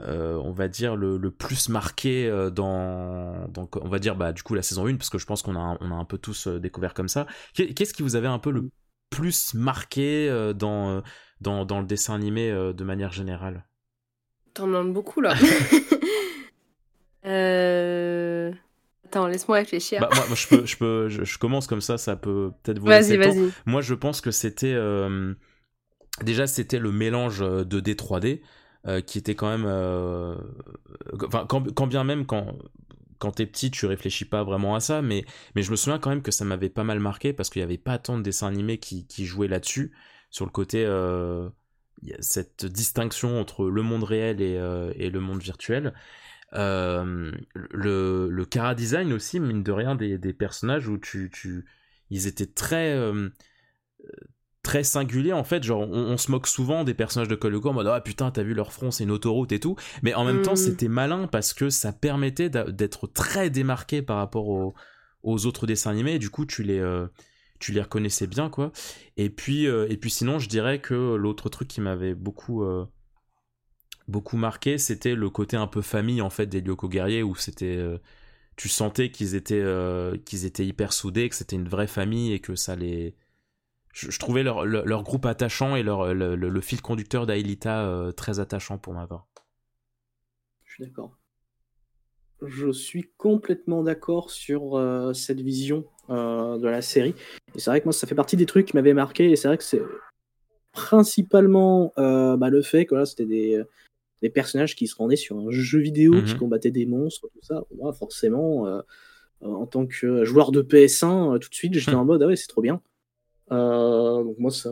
euh, on va dire le, le plus marqué euh, dans, dans on va dire bah du coup la saison 1 parce que je pense qu'on a un- on a un peu tous euh, découvert comme ça Qu'est- qu'est-ce qui vous avait un peu le plus marqué dans, dans dans le dessin animé de manière générale? T'en demandes beaucoup là. euh... Attends, laisse-moi réfléchir. bah, moi, moi, je peux je peux je, je commence comme ça ça peut peut-être vous vas-y, vas-y. Moi, je pense que c'était euh, déjà c'était le mélange euh, 2D 3D euh, qui était quand même euh, enfin quand, bien même quand quand t'es petit, tu réfléchis pas vraiment à ça, mais, mais je me souviens quand même que ça m'avait pas mal marqué parce qu'il y avait pas tant de dessins animés qui, jouaient là-dessus, sur le côté, euh, y a cette distinction entre le monde réel et, et le monde virtuel. Le, le cara design aussi, mine de rien, des, des personnages où tu, tu, ils étaient très, très singuliers en fait. Genre, on, on se moque souvent des personnages de Call of en mode ah putain, t'as vu leur front, c'est une autoroute et tout. Mais en même Mm. temps, c'était malin parce que ça permettait d'être très démarqué par rapport aux, aux autres dessins animés. Et du coup, tu les, euh, tu les reconnaissais bien quoi. Et puis, euh, et puis sinon, je dirais que l'autre truc qui m'avait beaucoup euh, beaucoup marqué, c'était le côté un peu famille en fait des Lyoko guerriers où c'était tu sentais qu'ils étaient qu'ils étaient hyper soudés, que c'était une vraie famille et que ça les je, je trouvais leur, leur, leur groupe attachant et leur le, le- le fil conducteur d'Aelita euh, très attachant pour ma part. Je suis d'accord. Je suis complètement d'accord sur euh, cette vision euh, de la série. Et c'est vrai que moi, ça fait partie des trucs qui m'avaient marqué. Et c'est vrai que c'est principalement euh, bah, le fait que là, c'était des, des personnages qui se rendaient sur un jeu vidéo, qui Mhm. combattaient des monstres, tout ça. Moi, forcément, euh, euh, en tant que joueur de PS1, euh, tout de suite, j'étais Mhm. en mode, ah ouais, c'est trop bien. Euh, donc moi, ça...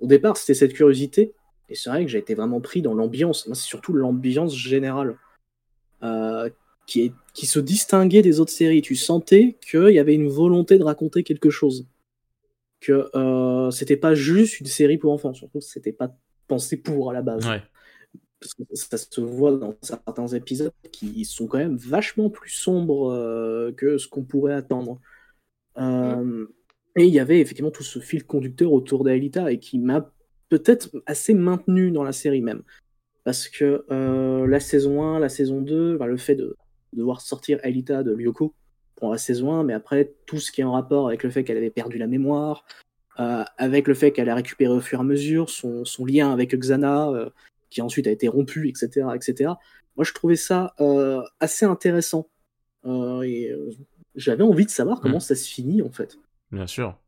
au départ, c'était cette curiosité. Et c'est vrai que j'ai été vraiment pris dans l'ambiance. Moi, c'est surtout l'ambiance générale euh, qui, est, qui se distinguait des autres séries. Tu sentais qu'il y avait une volonté de raconter quelque chose. Que euh, c'était pas juste une série pour enfants. Surtout, c'était pas pensé pour à la base. Ouais. Parce que ça se voit dans certains épisodes qui sont quand même vachement plus sombres euh, que ce qu'on pourrait attendre. Euh, et il y avait effectivement tout ce fil conducteur autour d'Aelita et qui m'a peut-être assez maintenu dans la série même. Parce que euh, la saison 1, la saison 2, enfin, le fait de, de devoir sortir Aelita de Lyoko pour la saison 1, mais après tout ce qui est en rapport avec le fait qu'elle avait perdu la mémoire, euh, avec le fait qu'elle a récupéré au fur et à mesure son, son lien avec Xana, euh, qui ensuite a été rompu, etc., etc. Moi, je trouvais ça assez intéressant. Et j'avais envie de savoir comment Mm. ça se finit, en fait. Bien sûr.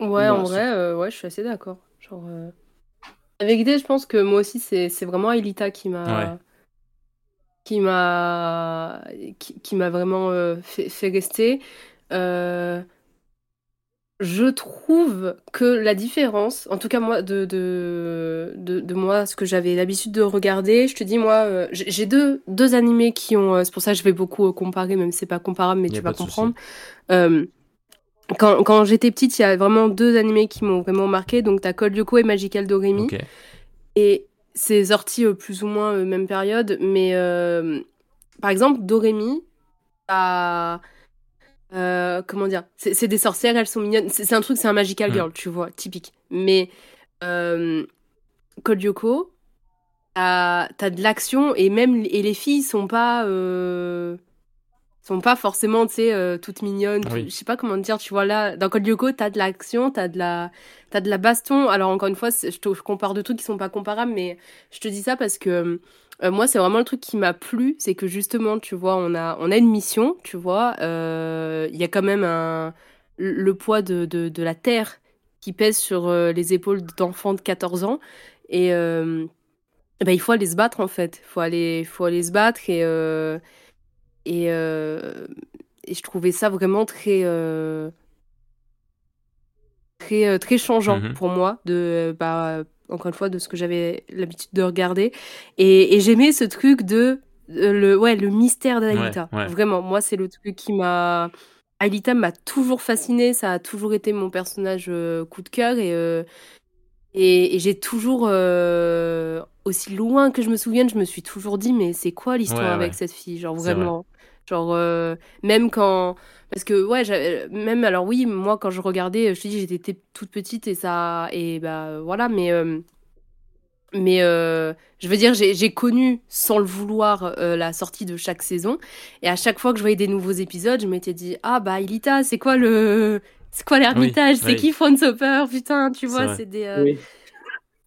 Ouais, Bah, en vrai, euh, ouais, je suis assez d'accord. Genre, euh, avec idée, je pense que moi aussi, c'est c'est vraiment Elita qui m'a Ouais. qui m'a qui, qui m'a vraiment euh, fait, fait rester. Je trouve que la différence, en tout cas moi, de, de, de, de moi, ce que j'avais l'habitude de regarder, je te dis, moi, euh, j'ai deux, deux animés qui ont, euh, c'est pour ça que je vais beaucoup euh, comparer, même si c'est pas comparable, mais Y tu vas comprendre. Quand, quand j'étais petite, il y a vraiment deux animés qui m'ont vraiment marqué. Donc, t'as Code Lyoko et Magical Doremi. Et c'est sorti plus ou moins même période. Mais par exemple, Doremi, a. euh, comment dire C'est des sorcières, elles sont mignonnes. C'est un truc, c'est un Magical Mm. Girl, tu vois, typique. Mais euh, Code Lyoko, t'as de l'action et même et les filles sont pas. euh, sont pas forcément, tu sais, toutes mignonnes. Oui. Je sais pas comment te dire, tu vois, là, dans Code Lyoko, t'as de l'action, t'as de la, t'as de la baston. Alors, encore une fois, je, te- je compare deux trucs qui sont pas comparables, mais je te dis ça parce que euh, moi, c'est vraiment le truc qui m'a plu, c'est que justement, tu vois, on a, on a une mission, tu vois, euh, il y a quand même le poids de, de, la terre qui pèse sur euh, les épaules d'enfants de 14 ans. Et ben, il faut aller se battre, en fait. Il faut aller, faut aller se battre et. et, je trouvais ça vraiment très, très, euh, très changeant Mhm. pour moi, de, bah, encore une fois, de ce que j'avais l'habitude de regarder. Et, et j'aimais ce truc de euh, le, ouais, le mystère. Ouais, ouais. Vraiment, moi, c'est le truc qui m'a. Aelita m'a toujours fasciné, ça a toujours été mon personnage euh, coup de cœur et, euh, et, et j'ai toujours, euh, aussi loin que je me souvienne, je me suis toujours dit, mais c'est quoi l'histoire Ouais, avec cette fille? Genre vraiment. Genre, euh, même quand. Parce que, ouais, même alors, oui, moi, quand je regardais, je te dis, j'étais toute petite et ça. Et bah, voilà, mais. euh, mais euh, je veux dire, j'ai connu sans le vouloir euh, la sortie de chaque saison. Et à chaque fois que je voyais des nouveaux épisodes, je m'étais dit Ah bah Ilita, c'est quoi le. C'est quoi l'ermitage? C'est oui. qui Franz Hopper? Putain, tu vois, c'est des. euh, Oui.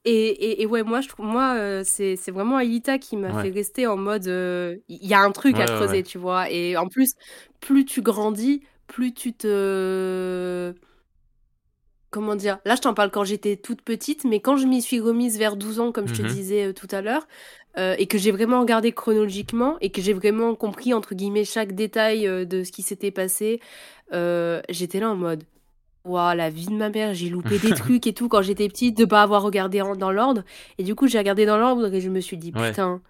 Et, et, et ouais, moi, je trouve, moi, euh, c'est, c'est vraiment Aelita qui m'a Ouais. fait rester en mode, euh, il y a un truc Ouais, à creuser, ouais. tu vois. Et en plus, plus tu grandis, plus tu te, comment dire. Là, je t'en parle quand j'étais toute petite, mais quand je m'y suis remise vers 12 ans, comme je te Mhm. disais euh, tout à l'heure, et que j'ai vraiment regardé chronologiquement, et que j'ai vraiment compris, entre guillemets, chaque détail de ce qui s'était passé, j'étais là en mode. Waouh, la vie de ma mère, j'ai loupé des trucs et tout quand j'étais petite, de pas avoir regardé en- dans l'ordre. Et du coup, j'ai regardé dans l'ordre et je me suis dit, Ouais. putain,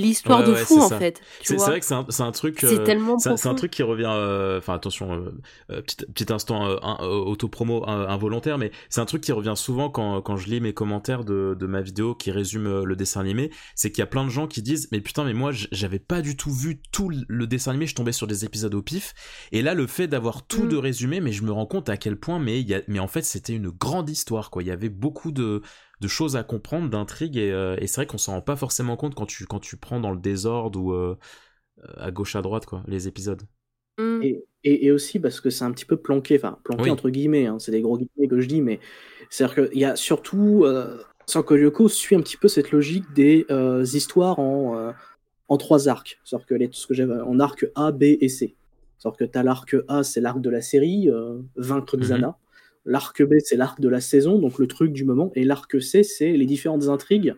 l'histoire Ouais, de ouais, fou en ça. fait. C'est vrai que c'est un, un truc. C'est euh, tellement c'est un- truc qui revient. euh, Enfin, attention, euh, euh, petit, petit instant euh, un- autopromo euh, involontaire, mais c'est un truc qui revient souvent quand, quand je lis mes commentaires de, de ma vidéo qui résume le dessin animé. C'est qu'il y a plein de gens qui disent Mais putain, mais moi, j'avais pas du tout vu tout le dessin animé, je tombais sur des épisodes au pif. Et là, le fait d'avoir tout Mm. de résumé, mais je me rends compte à quel point, mais, il y a, mais en fait, c'était une grande histoire, quoi. Il y avait beaucoup de, de choses à comprendre, d'intrigues, et, euh, et c'est vrai qu'on s'en rend pas forcément compte quand tu, quand tu prends dans le désordre ou euh, à gauche à droite, quoi, les épisodes. Mm. Et, et, et aussi parce que c'est un petit peu planqué, enfin planqué Oui. entre guillemets, hein, c'est des gros guillemets que je dis, mais c'est-à-dire qu'il y a surtout, euh, Sanko Yoko suit un petit peu cette logique des euh, histoires en, euh, en trois arcs, c'est-à-dire que les, ce que j'avais en arc A, B et C. C'est-à-dire que tu as l'arc A, c'est l'arc de la série, euh, vaincre Mhm. Xana. L'arc B, c'est l'arc de la saison, donc le truc du moment. Et l'arc C, c'est les différentes intrigues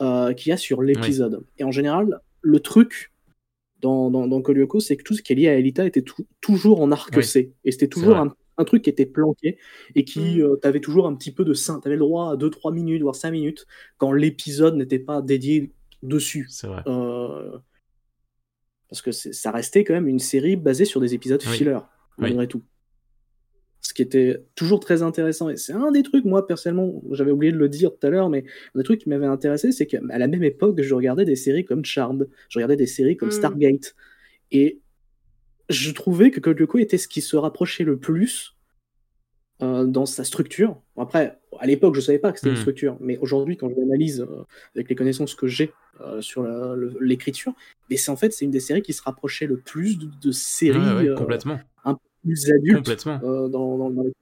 euh, qu'il y a sur l'épisode. Et en général, le truc dans, dans, dans Kolyoko, c'est que tout ce qui est lié à Elita était tou- toujours en arc Oui. C. Et c'était toujours un un truc qui était planqué et qui, Mm. euh, t'avais toujours un petit peu de sein. T'avais le droit à 2-3 minutes, voire 5 minutes, quand l'épisode n'était pas dédié dessus. C'est vrai. Euh, Parce que ça restait quand même une série basée sur des épisodes Oui. filler, malgré tout. Ce qui était toujours très intéressant. Et c'est un des trucs, moi, personnellement, j'avais oublié de le dire tout à l'heure, mais un des trucs qui m'avait intéressé, c'est qu'à la même époque, je regardais des séries comme Charmed, je regardais des séries comme Mm. Stargate. Et je trouvais que Code Lyoko était ce qui se rapprochait le plus euh, dans sa structure. Bon, Après, à l'époque, je savais pas que c'était une structure, mais aujourd'hui, quand je l'analyse euh, avec les connaissances que j'ai euh, sur l'écriture, mais c'est en fait c'est une des séries qui se rapprochait le plus de, de séries Ouais, ouais, euh, complètement. Plus adultes Complètement. euh, dans, dans, dans les-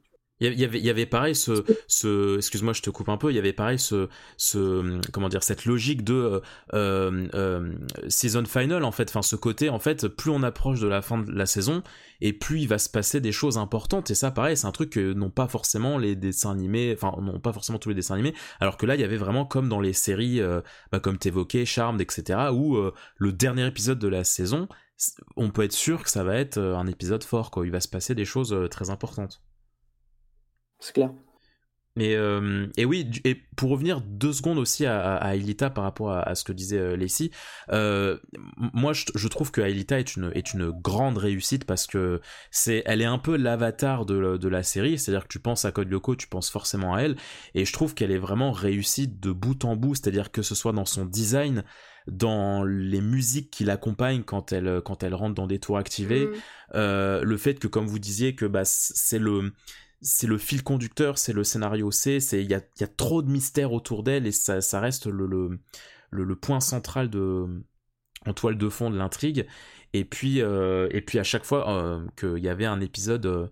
Il y avait- il y avait, pareil ce, ce excuse-moi, je te coupe un peu. Il y avait pareil ce, ce, comment dire, cette logique de euh, euh, season final en fait. Enfin, ce côté en fait, plus on approche de la fin de la saison et plus il va se passer des choses importantes. Et ça, pareil, c'est un truc que n'ont pas forcément les dessins animés, enfin, n'ont pas forcément tous les dessins animés. Alors que là, il y avait vraiment comme dans les séries, euh, bah, comme t'évoquais, Charmed, etc., où le dernier épisode de la saison, on peut être sûr que ça va être euh, un épisode fort, quoi. Il va se passer des choses euh, très importantes. C'est clair. Mais euh, et oui, et pour revenir deux secondes aussi à, à, Aelita par rapport à, à ce que disait Lacey, euh, moi je, je trouve que Aelita est une est une grande réussite parce que c'est elle est un peu l'avatar de, la- de la série, c'est-à-dire que tu penses à Code Lyoko, tu penses forcément à elle, et je trouve qu'elle est vraiment réussie de bout en bout, c'est-à-dire que ce soit dans son design, dans les musiques qui l'accompagnent quand elle quand elle rentre dans des tours activés, Mm. euh, le fait que comme vous disiez que bah c'est le c'est le fil conducteur, c'est le scénario C, c'est il y a, y a trop de mystères autour d'elle et ça, ça reste le, le, le, le point central de en toile de fond de l'intrigue. Et puis euh, et puis à chaque fois euh, qu'il y avait un épisode euh,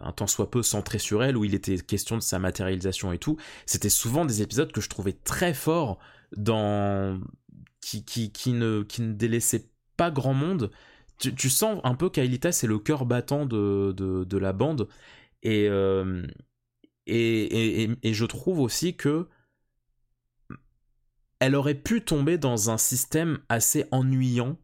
un tant soit peu centré sur elle où il était question de sa matérialisation et tout, c'était souvent des épisodes que je trouvais très forts dans qui qui, qui ne qui ne délaissaient pas grand monde. Tu, tu sens un peu qu'Aelita c'est le cœur battant de, de, de la bande et, euh, et, et, et, et je trouve aussi que elle aurait pu tomber dans un système assez ennuyant.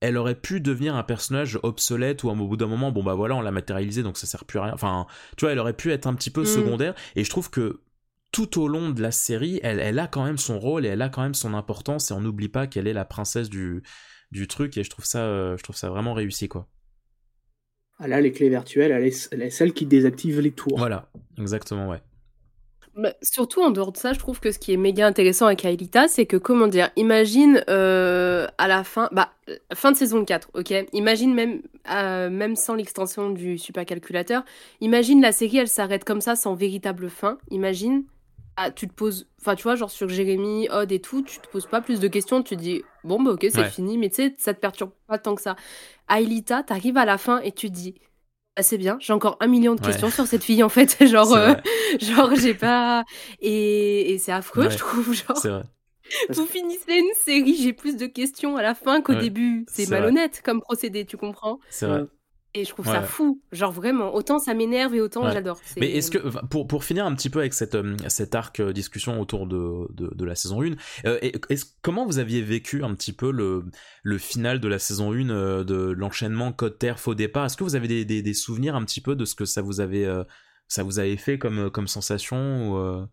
Elle aurait pu devenir un personnage obsolète ou au bout d'un moment, bon bah voilà, on l'a matérialisé donc ça sert plus à rien. Enfin, tu vois, elle aurait pu être un petit peu Mm. secondaire. Et je trouve que tout au long de la série, elle, elle a quand même son rôle et elle a quand même son importance. Et on n'oublie pas qu'elle est la princesse du, du truc. Et je trouve ça, euh, je trouve ça vraiment réussi quoi. Elle a les clés virtuelles, elle est, elle est celle qui désactive les tours. Voilà, exactement, ouais. Bah, surtout en dehors de ça, je trouve que ce qui est méga intéressant avec Aelita, c'est que, comment dire, imagine euh, à la fin, bah, fin de saison 4, ok? Imagine même, euh, même sans l'extension du supercalculateur, imagine la série, elle s'arrête comme ça, sans véritable fin. Imagine, ah, tu te poses, enfin, tu vois, genre sur Jérémy, Odd et tout, tu te poses pas plus de questions, tu te dis, bon, bah, ok, c'est Ouais. fini, mais tu sais, ça te perturbe pas tant que ça. Aelita, t'arrives à la fin et tu te dis, ah, c'est bien, j'ai encore un million de Ouais. questions sur cette fille, en fait, genre. Euh, Genre, j'ai pas. Et, et c'est affreux, Ouais, je trouve. Genre, c'est vrai. vous finissez une série, j'ai plus de questions à la fin qu'au Ouais, début. C'est vrai. malhonnête comme procédé, tu comprends? C'est vrai. Et je trouve Ouais, ça fou. Genre, vraiment, autant ça m'énerve et autant Ouais. j'adore. C'est- Mais est-ce que, pour, pour finir un petit peu avec cette, euh, cet arc euh, discussion autour de, de, de la saison 1, euh, est-ce, comment vous aviez vécu un petit peu le, le final de la saison 1, euh, de l'enchaînement code terre faux départ? Est-ce que vous avez des, des, des souvenirs un petit peu de ce que ça vous avait, euh, ça vous avait fait comme, comme sensation ou, euh,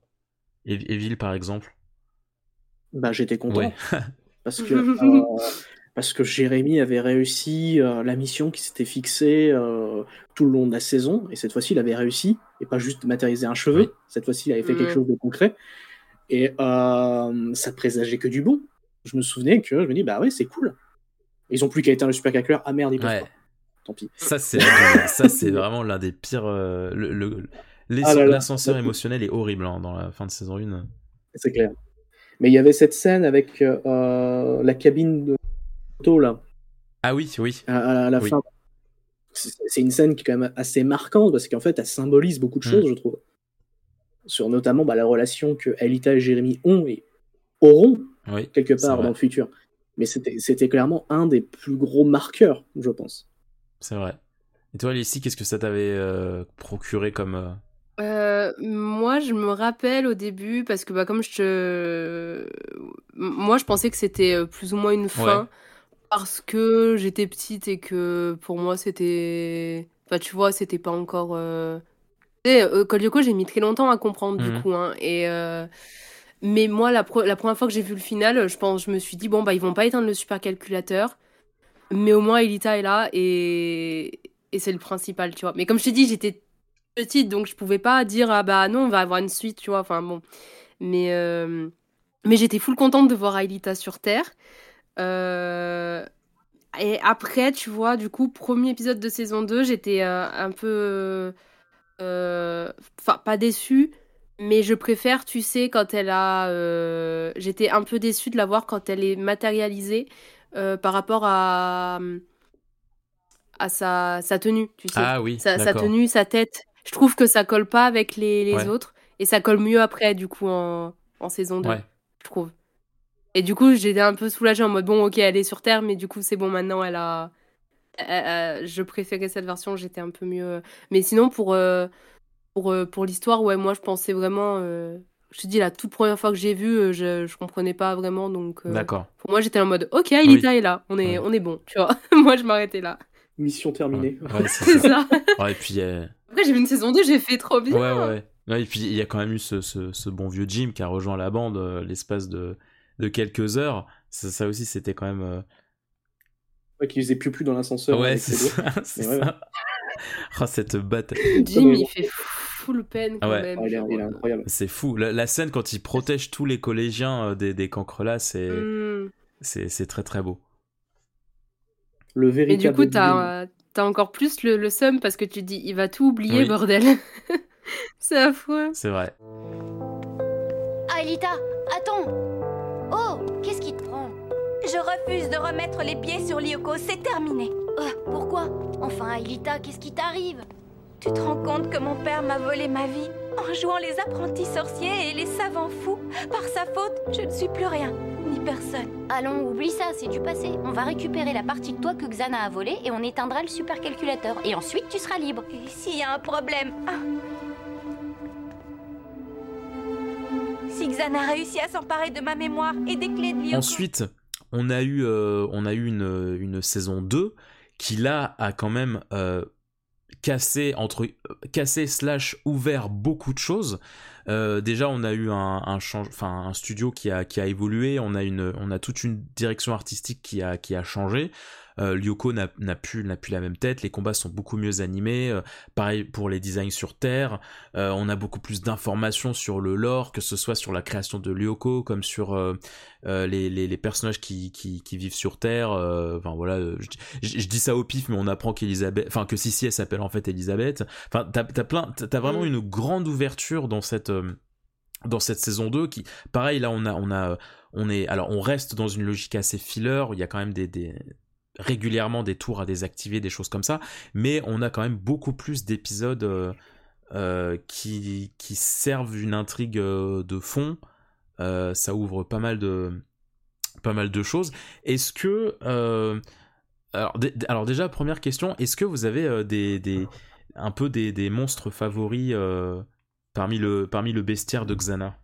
Ev- Evil par exemple? Bah, j'étais content. Ouais. Parce que, euh, parce que Jérémy avait réussi euh, la mission qui s'était fixée euh, tout le long de la saison. Et cette fois-ci, il avait réussi. Et pas juste matérialiser un cheveu. Oui. Cette fois-ci, il avait fait quelque chose de concret. Et euh, ça présageait que du bon. Je me souvenais que je me dis, bah ouais, c'est cool. Ils ont plus qu'à éteindre le supercalculateur. Ah merde, ils peuvent Ouais. pas. Tant pis. Ça, c'est, ça, c'est vraiment l'un des pires. euh, le, Ah là là. L'ascenseur émotionnel est horrible hein, dans la fin de saison 1. C'est clair. Mais il y avait cette scène avec euh, la cabine de photo, là. Ah oui, oui. à, à la Oui. fin. C'est une scène qui est quand même assez marquante parce qu'en fait, elle symbolise beaucoup de Mm. choses, je trouve. Sur notamment bah, la relation que Alita et Jérémy ont et auront Oui. quelque part dans le futur. Mais c'était c'était clairement un des plus gros marqueurs, je pense. C'est vrai. Et toi, Lucie, qu'est-ce que ça t'avait euh, procuré comme. euh, Euh, moi, je me rappelle au début, parce que bah, comme je te... Moi, je pensais que c'était plus ou moins une fin, Ouais. Parce que j'étais petite et que pour moi, c'était... Enfin, tu vois, c'était pas encore. Euh... Tu sais, euh, Code Lyoko, j'ai mis très longtemps à comprendre, du Mhm. coup. Hein, et. euh, Mais moi, la première fois que j'ai vu le final, je pense, je me suis dit, bon, bah, ils vont pas éteindre le supercalculateur. Mais au moins, Elita est là et, et c'est le principal, tu vois. Mais comme je t'ai dit, j'étais petite, donc je pouvais pas dire, ah bah non, on va avoir une suite, tu vois. Enfin bon. Mais, euh, mais j'étais full contente de voir Aelita sur Terre. Euh, Et après, tu vois, du coup, premier épisode de saison 2, j'étais euh, un peu. euh, Enfin, pas déçue, mais je préfère, tu sais, quand elle a. J'étais un peu déçue de la voir quand elle est matérialisée par rapport à. à sa, sa tenue, tu sais. Ah oui, sa, tenue, sa tête. Je trouve que ça colle pas avec les, les Ouais. autres. Et ça colle mieux après, du coup, en, en saison 2, Ouais. je trouve. Et du coup, j'étais un peu soulagée en mode, bon, ok, elle est sur Terre, mais du coup, c'est bon, maintenant, elle a... je préférais cette version, j'étais un peu mieux... Mais sinon, pour, euh, pour, euh, pour l'histoire, ouais, moi, je pensais vraiment... euh, Je te dis, la toute première fois que j'ai vu, je, je comprenais pas vraiment, donc... euh, D'accord. Pour moi, j'étais en mode, ok, Aelita est là, on est, Ouais. on est bon, tu vois. moi, je m'arrêtais là. Mission terminée. Ouais, c'est C'est ça. ça. Ouais, et puis, euh, Après, j'ai vu une saison 2, j'ai fait trop bien. ouais, ouais. Ouais, et puis, il y a quand même eu ce, ce, ce bon vieux Jim qui a rejoint la bande euh, l'espace de, de quelques heures. Ça, ça aussi, c'était quand même. euh, Ouais, qui faisait plus plus dans l'ascenseur. Ouais, c'est ça. c'est ouais. ça. Ah, cette bataille. Jim, il fait full peine quand Ouais. même. Ah, il, est, genre, il est euh, incroyable. C'est fou. La, la scène quand il protège tous les collégiens euh, des, des cancres là, c'est hmm. c'est c'est très très beau. Le véritable. du coup, t'as as encore plus le, le seum parce que tu te dis, il va tout oublier, Oui. bordel. c'est affreux. C'est vrai. Aelita, attends Oh, qu'est-ce qui te prend Je refuse de remettre les pieds sur Lyoko, c'est terminé. Euh, Pourquoi Enfin, Aelita, qu'est-ce qui t'arrive Tu te rends compte que mon père m'a volé ma vie en jouant les apprentis sorciers et les savants fous Par sa faute, je ne suis plus rien, ni personne. Allons, oublie ça, c'est du passé. On va récupérer la partie de toi que Xana a volée et on éteindra le supercalculateur. Et ensuite, tu seras libre. Et s'il y a un problème ah. Si Xana réussit à s'emparer de ma mémoire et des clés de Lyoko... Ensuite, on a eu, euh, a une, saison 2 qui là a quand même euh, cassé, slash ouvert beaucoup de choses. Euh, déjà, on a eu un, studio qui a, a évolué, on a, a toute une direction artistique a, qui a changé. Euh, Lyoko n'a plus, la même tête, les combats sont beaucoup mieux animés, euh, pareil pour les designs sur Terre, Euh, on a beaucoup plus d'informations sur le lore, que ce soit sur la création de Lyoko, comme sur les, les, les personnages qui, qui, qui vivent sur Terre. Enfin voilà, je, je- je dis ça au pif, mais on apprend qu'Elisabeth, enfin que Sissi elle s'appelle en fait Elisabeth. Enfin t'as plein, vraiment Mm. une grande ouverture dans cette dans cette saison 2 qui, pareil là on a on a on est alors on reste dans une logique assez filler. Il y a quand même des, des régulièrement des tours à désactiver, des choses comme ça, mais on a quand même beaucoup plus d'épisodes. euh, euh, qui, servent une intrigue euh, de fond. Ça ouvre pas mal de, pas mal de choses. Est-ce que. alors, alors, déjà, première question est-ce que vous avez des, des, un peu des, des monstres favoris parmi, le, parmi le bestiaire de Xana?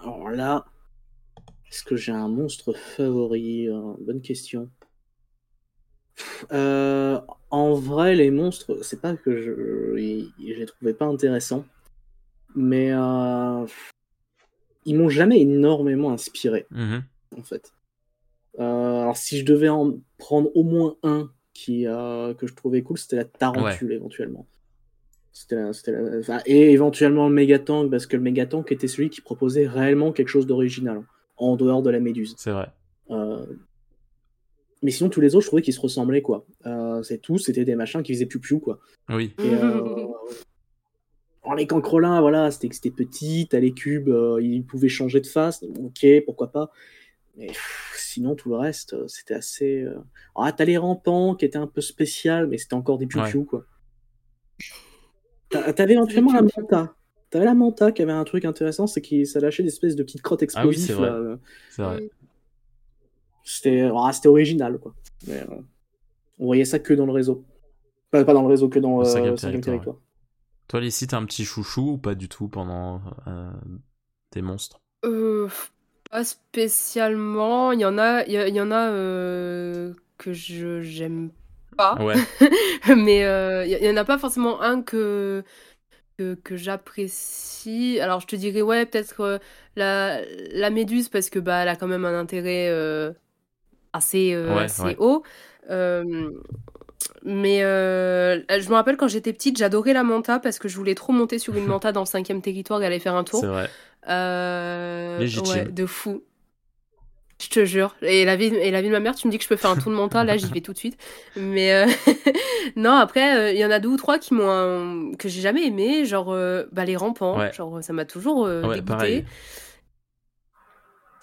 Alors là, est-ce que j'ai un monstre favori? Bonne question. Euh, en vrai, les monstres, c'est pas que je, je les trouvais pas intéressants, mais euh, ils m'ont jamais énormément inspiré, Mhm. en fait. Euh, alors, si je devais en prendre au moins un qui, que je trouvais cool, c'était la tarentule, éventuellement. C'était la- c'était la- enfin, et éventuellement le Megatank, parce que le Megatank était celui qui proposait réellement quelque chose d'original, en dehors de la méduse. C'est vrai. Euh, Mais sinon, tous les autres, je trouvais qu'ils se ressemblaient, quoi. Euh, c'est tout, c'était des machins qui faisaient piou-piou, quoi. Oui. Et, euh, alors, les cancrelins, voilà, c'était que c'était petit, t'as les cubes, euh, ils pouvaient changer de face, ok, pourquoi pas. Mais pff, sinon, tout le reste, c'était assez. Ah, t'as les rampants qui étaient un peu spécial, mais c'était encore des piou-piou, quoi. T'a- T'avais éventuellement la manta. T'avais la manta qui avait un truc intéressant, c'est que ça lâchait des espèces de petites crottes Ah oui, explosives. c'est vrai. là, euh, C'est vrai. C'était ah, c'était original, quoi. Mais, euh, on voyait ça que dans le réseau. Pas, pas dans le réseau, que dans Au euh, cinquième le cinquième territoire, territoire. Toi, Lissy, t'as un petit chouchou ou pas du tout pendant euh, tes monstres? Euh, pas spécialement. Il y en a, il y, en a euh, que je j'aime pas. Ouais. mais il y, y en a pas forcément un que que, que j'apprécie. Alors je te dirais ouais peut-être euh, la, la méduse parce que bah elle a quand même un intérêt euh, assez, euh, Ouais, assez ouais. haut. Euh, mais euh, je me rappelle quand j'étais petite, j'adorais la manta parce que je voulais trop monter sur une manta dans le cinquième territoire et aller faire un tour. C'est vrai. Ouais, de fou. Je te jure. Et la vie, et la vie de ma mère, tu me dis que je peux faire un tour de mental, là, j'y vais tout de suite. Mais euh, non, après, euh, il y en a deux ou trois qui m'ont que j'ai jamais aimé, genre euh, bah, les rampants. Ouais. Genre, ça m'a toujours Ouais, dégoûté.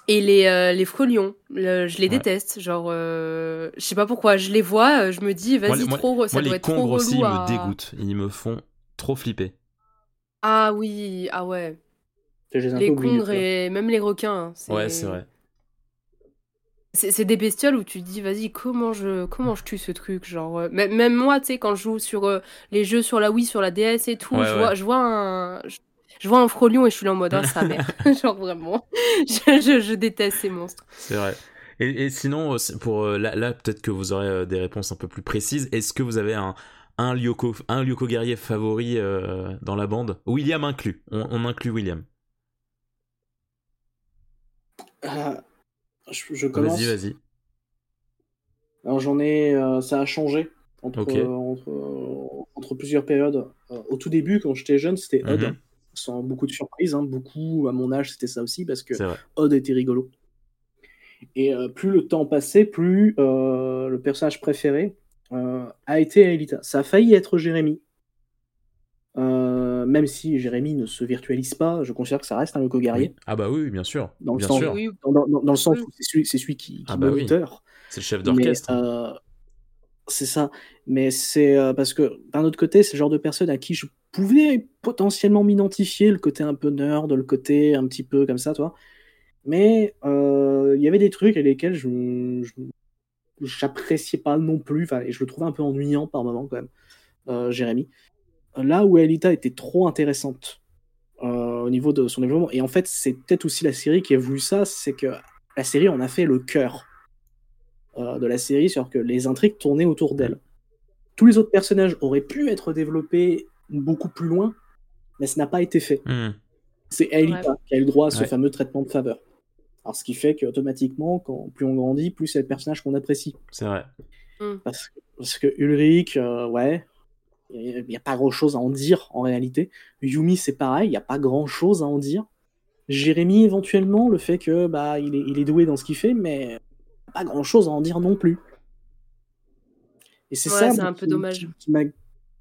Et les, euh, les frelions, le- je les Ouais. déteste. Genre, euh, je sais pas pourquoi, je les vois, euh, je me dis, vas-y, moi- trop, ça Moi, doit les être trop congres relou aussi, ils à- me dégoûtent. Ils me font trop flipper. Ah oui, ah ouais. Les congres et même les requins. hein, Ouais, c'est vrai. C'est c'est des bestioles où tu te dis, vas-y, comment je, comment je tue ce truc genre, euh, même, même moi, tu sais, quand je joue sur euh, les jeux sur la Wii, sur la DS et tout, Ouais, je, ouais. Vois, je, vois un, je, vois un frolion et je suis là en mode, ah, sa mère. genre, vraiment. je, je, je déteste ces monstres. C'est vrai. Et, et sinon, euh, pour euh, là, là peut-être que vous aurez euh, des réponses un peu plus précises. Est-ce que vous avez un un Lyoko, un Lyoko guerrier favori euh, dans la bande? William inclus. On, on inclut William. Je, je commence. Vas-y, vas-y. Alors j'en ai, euh, ça a changé entre, Ok. euh, entre, euh, entre plusieurs périodes. Euh, au tout début, quand j'étais jeune, c'était Odd, Mhm. Sans beaucoup de surprises. hein. Beaucoup, à mon âge, c'était ça aussi, parce que. Odd était rigolo. Et euh, plus le temps passait, plus euh, le personnage préféré euh, a été Aelita. Ça a failli être Jérémy. Euh, même si Jérémy ne se virtualise pas, je considère que ça reste un loco guerrier. Oui. Ah bah oui, oui, bien sûr. Dans le bien sens- sûr. Oui, Dans, dans- dans le sens Oui. où c'est celui, c'est celui qui, qui Ah bah oui. C'est le chef Mais, d'orchestre. euh, c'est ça. Mais c'est euh, parce que, d'un autre côté, c'est le genre de personne à qui je pouvais potentiellement m'identifier, le côté un peu nerd, le côté un petit peu comme ça, toi. Mais euh, il y avait des trucs à lesquels je j'appréciais pas non plus, et je le trouvais un peu ennuyant par moment quand même, euh, Jérémy. Là où Elita était trop intéressante euh, au niveau de son développement, et en fait, c'est peut-être aussi la série qui a voulu ça, c'est que la série en a fait le cœur de la série, c'est-à-dire que les intrigues tournaient autour d'elle. Tous les autres personnages auraient pu être développés beaucoup plus loin, mais ce n'a pas été fait. Hmm. C'est Aelita qui a eu le droit à ce Ouais. fameux traitement de faveur. Alors, ce qui fait qu'automatiquement, quand plus on grandit, plus c'est le personnage qu'on apprécie. C'est vrai. Parce que, parce que Ulrich, euh, ouais, il n'y a pas grand chose à en dire en réalité. Yumi, c'est pareil, il n'y a pas grand chose à en dire. Jérémy, éventuellement, le fait que bah, il, est, il est doué dans ce qu'il fait, mais pas grand chose à en dire non plus. Et c'est Ouais, ça un peu qui- dommage. qui- qui m'a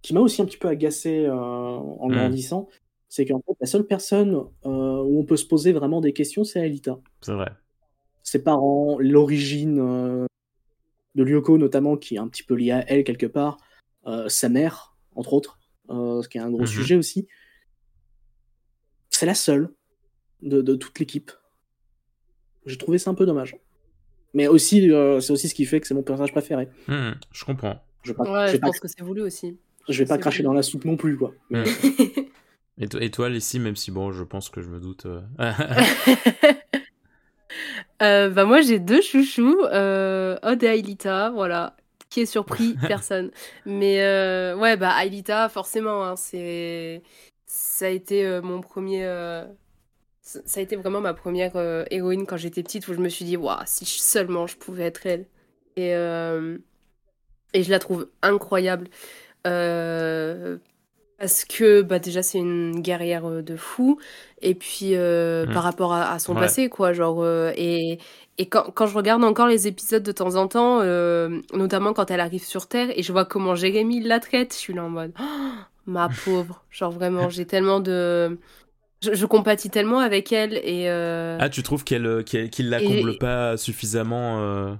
qui m'a aussi un petit peu agacé euh, en Mm. grandissant. C'est qu'en fait, la seule personne euh, où on peut se poser vraiment des questions, c'est Alita C'est vrai. ses parents, l'origine euh, de Lyoko notamment, qui est un petit peu liée à elle quelque part, euh, sa mère, entre autres, euh, ce qui est un gros Mhm. sujet aussi. C'est la seule de, de toute l'équipe. J'ai trouvé ça un peu dommage. Mais aussi, euh, c'est aussi ce qui fait que c'est mon personnage préféré. Hmm, Je comprends. Je vais pas, Ouais, je je vais pas, pense que c'est voulu aussi. Je vais pas cracher dans la soupe non plus, quoi. Mais, Mm. Et, toi, et toi, même si bon, je pense que je me doute. euh, Euh, bah moi j'ai deux chouchous, euh, Odd et Ailita, voilà. Qui est surpris Personne. Mais euh, ouais, bah Ailita, forcément, hein, c'est ça a été euh, mon premier. euh, Ça a été vraiment ma première euh, héroïne quand j'étais petite où je me suis dit, waouh, si seulement je pouvais être elle. Et, euh, et je la trouve incroyable. Euh, parce que bah, déjà, c'est une guerrière euh, de fou. Et puis, euh, Mm. par rapport à, à son Ouais. passé, quoi. Genre, et et quand, quand je regarde encore les épisodes de temps en temps, notamment quand elle arrive sur Terre, et je vois comment Jérémy la traite, je suis là en mode, Oh, ma pauvre. Genre, vraiment, j'ai tellement de. Je, je compatis tellement avec elle. Et. euh, ah, tu trouves qu'elle, qu'il la Et- comble pas suffisamment euh,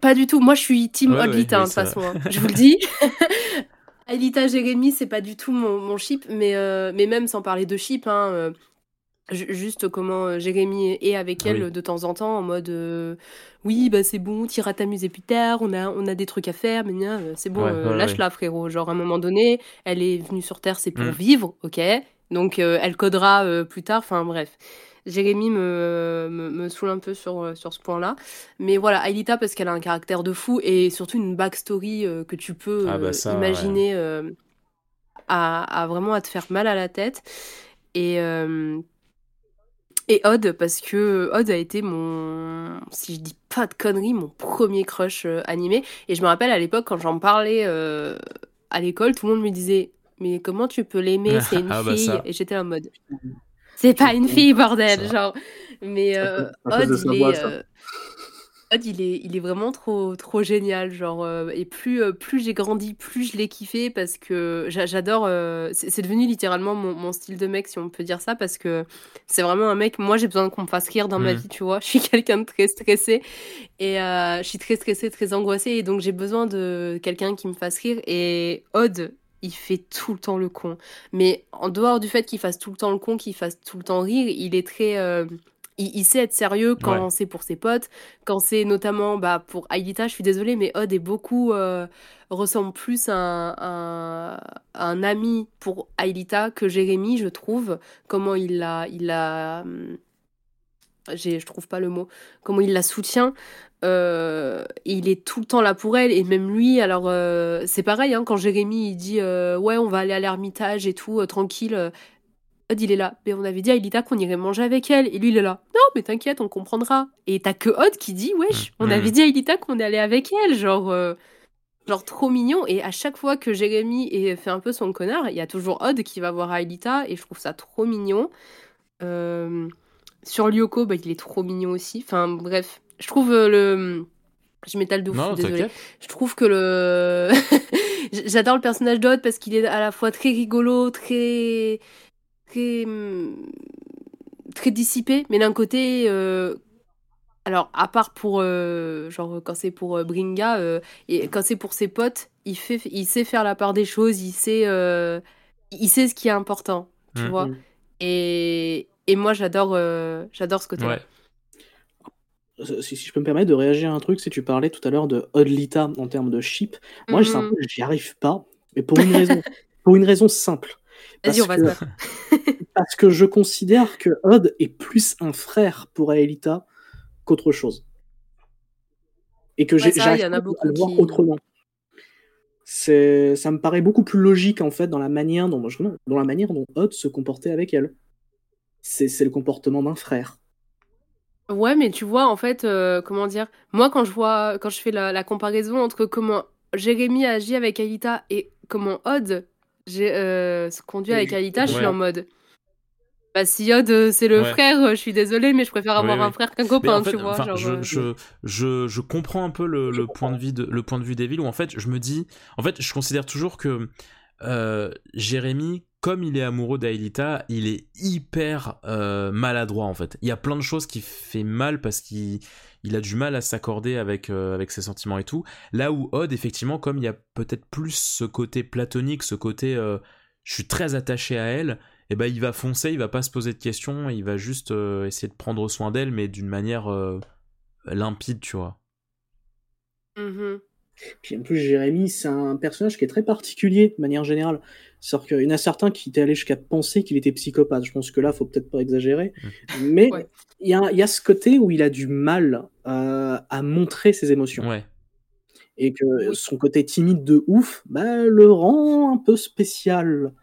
Pas du tout. Moi, je suis team Ouais, Odlita, ouais, hein, de toute façon. hein. Je vous le dis. Alita Jérémy, c'est pas du tout mon, mon chip, mais, euh, mais même sans parler de chip, hein, euh, ju- juste comment euh, Jérémy est avec elle Oui. de temps en temps, en mode euh, oui, bah c'est bon, t'iras t'amuser plus tard, on a, on a des trucs à faire, mais c'est bon, Ouais, ouais, lâche-la, frérot. Genre, à un moment donné, elle est venue sur Terre, c'est pour Mm. vivre, ok? Donc, elle codera plus tard, enfin bref. Jérémy me, me, me saoule un peu sur, sur ce point-là. Mais voilà, Aelita, parce qu'elle a un caractère de fou et surtout une backstory euh, que tu peux Ah bah euh, ça, imaginer euh, à, à vraiment à te faire mal à la tête. Et, euh, et Odd, parce que Odd a été mon, si je dis pas de conneries, mon premier crush euh, animé. Et je me rappelle à l'époque, quand j'en parlais euh, à l'école, tout le monde me disait Mais comment tu peux l'aimer? C'est une Ah bah fille. ça. Et j'étais en mode C'est pas une fille, bordel Ça. Genre. Mais euh, Odd, il est. euh, Odd, il est, il est vraiment trop, trop génial. Genre, euh, et plus, plus j'ai grandi, plus je l'ai kiffé parce que j'a- j'adore. c'est devenu littéralement mon, mon style de mec, si on peut dire ça, parce que c'est vraiment un mec. Moi, j'ai besoin qu'on me fasse rire dans ma Mhm. vie, tu vois. Je suis quelqu'un de très stressé et je suis très stressée, très angoissée, et donc j'ai besoin de quelqu'un qui me fasse rire. Et Odd, il fait tout le temps le con. Mais en dehors du fait qu'il fasse tout le temps le con, qu'il fasse tout le temps rire, il est très. euh, il, il sait être sérieux quand Ouais. c'est pour ses potes, quand c'est notamment bah, pour Aïlita, je suis désolée, mais Odd est beaucoup. euh, ressemble plus à un, un- un ami pour Aïlita que Jérémy, je trouve. Comment il la. Il j'ai- je trouve pas le mot. Comment il la soutient. Euh, il est tout le temps là pour elle et même lui alors euh, c'est pareil hein, quand Jérémy il dit euh, ouais on va aller à l'ermitage et tout tranquille Odd il est là mais on avait dit à Elita qu'on irait manger avec elle et lui il est là non mais t'inquiète on comprendra et t'as que Odd qui dit wesh on Mhm. avait dit à Elita qu'on allait avec elle genre genre trop mignon et à chaque fois que Jérémy fait un peu son connard il y a toujours Odd qui va voir Aelita et je trouve ça trop mignon Euh, sur Lyoko bah, il est trop mignon aussi enfin bref je trouve euh, le je m'étale de ouf, je Non, suis désolée. Je trouve que le. J'adore le personnage d'Odd parce qu'il est à la fois très rigolo, très. très. hum, très dissipé, mais d'un côté. euh, Alors, à part pour. euh, Genre, quand c'est pour euh, Bringa, euh, et quand c'est pour ses potes, il, fait... il sait faire la part des choses, il sait. euh, Il sait ce qui est important, tu Mm. vois. Mm. Et. Et moi, j'adore euh, j'adore ce côté-là. Ouais. Euh, Si, si je peux me permettre de réagir à un truc, si tu parlais tout à l'heure de Odlita en termes de chip, moi j'y arrive pas, mais pour une raison, pour une raison simple. Vas-y, Parce on va se que-. Parce que je considère que Odd est plus un frère pour Aelita qu'autre chose. Et que Ouais, j'arrive à le voir qui- autrement. Ça me paraît beaucoup plus logique en fait dans la manière dont, dans la manière dont Odd se comportait avec elle. C'est, c'est le comportement d'un frère. Ouais, mais tu vois, en fait, euh, comment dire, moi, quand je vois, quand je fais la, la comparaison entre comment Jérémy agit avec Alita et comment Odd j'ai, euh, se conduit avec Alita, je suis Ouais. en mode. Bah, si Odd, euh, c'est le Ouais. frère, je suis désolée, mais je préfère avoir Oui, un oui. frère qu'un copain, en fait, tu vois. genre, je, euh, je, je, je comprends un peu le, point de vue de le point de vue d'Evil où en fait je me dis en fait je considère toujours que euh, Jérémy comme il est amoureux d'Aelita il est hyper euh, maladroit en fait il y a plein de choses qui fait mal parce qu'il il a du mal à s'accorder avec euh, avec ses sentiments et tout là où Odd effectivement comme il y a peut-être plus ce côté platonique ce côté euh, je suis très attaché à elle et ben il va foncer, il va pas se poser de questions, il va juste euh, essayer de prendre soin d'elle, mais d'une manière euh, limpide, tu vois. mhm. Puis en plus, Jérémy, c'est un personnage qui est très particulier de manière générale. C'est-à-dire qu'il y en a certains qui étaient allés jusqu'à penser qu'il était psychopathe. Je pense que là, faut peut-être pas exagérer. Mais Ouais. il y, a, il y a ce côté où il a du mal euh, à montrer ses émotions. Ouais. Et que son côté timide de ouf bah, le rend un peu spécial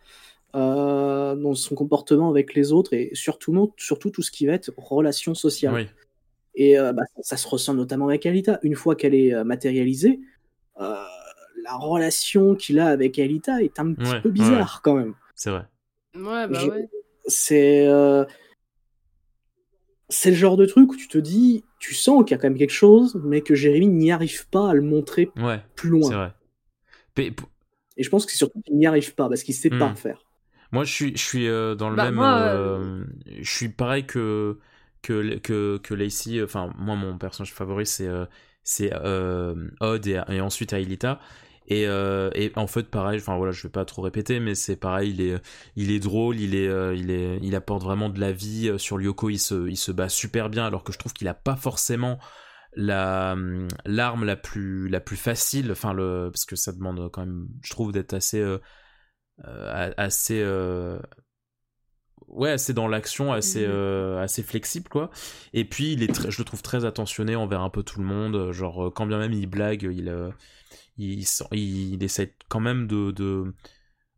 euh, dans son comportement avec les autres et surtout, surtout tout ce qui va être relation sociale. Oui. Et euh, bah, ça, ça se ressent notamment avec Alita. Une fois qu'elle est matérialisée, euh, la relation qu'il a avec Alita est un petit Ouais, peu bizarre quand même. C'est vrai. Ouais, bah ouais. C'est euh, c'est le genre de truc où tu te dis, tu sens qu'il y a quand même quelque chose, mais que Jérémy n'y arrive pas à le montrer Ouais, plus c'est loin. vrai. Mais p- Et je pense que c'est surtout qu'il n'y arrive pas parce qu'il sait pas Hmm. faire. moi, je suis, je suis euh, dans le Bah, même. moi, euh, je suis pareil que que que que Lacey. Enfin, moi, mon personnage favori, c'est euh, c'est euh, Odd et, et ensuite Aelita. Et, euh, et en fait, pareil. Enfin voilà, je vais pas trop répéter, mais c'est pareil. Il est il est drôle. Il est euh, il est il apporte vraiment de la vie euh, sur Lyoko. Il se il se bat super bien, alors que je trouve qu'il a pas forcément la hum, l'arme la plus la plus facile enfin le parce que ça demande quand même je trouve d'être assez euh, assez euh, ouais, assez dans l'action, assez, euh, assez flexible, quoi. Et puis, il est je le trouve très attentionné envers un peu tout le monde. Genre, quand bien même il blague, il, il, il, il essaie quand même de, de,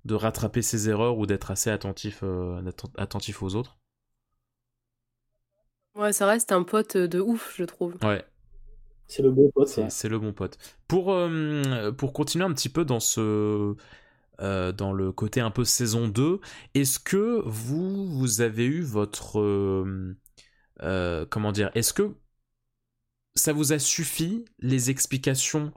de rattraper ses erreurs ou d'être assez attentif, euh, attentif aux autres. Ouais, ça reste un pote de ouf, je trouve. Ouais, C'est le bon pote, c'est c'est le bon pote. Pour, euh, pour continuer un petit peu dans ce. euh, dans le côté un peu saison 2, est-ce que vous, vous avez eu votre. euh, euh, comment dire Est-ce que ça vous a suffi les explications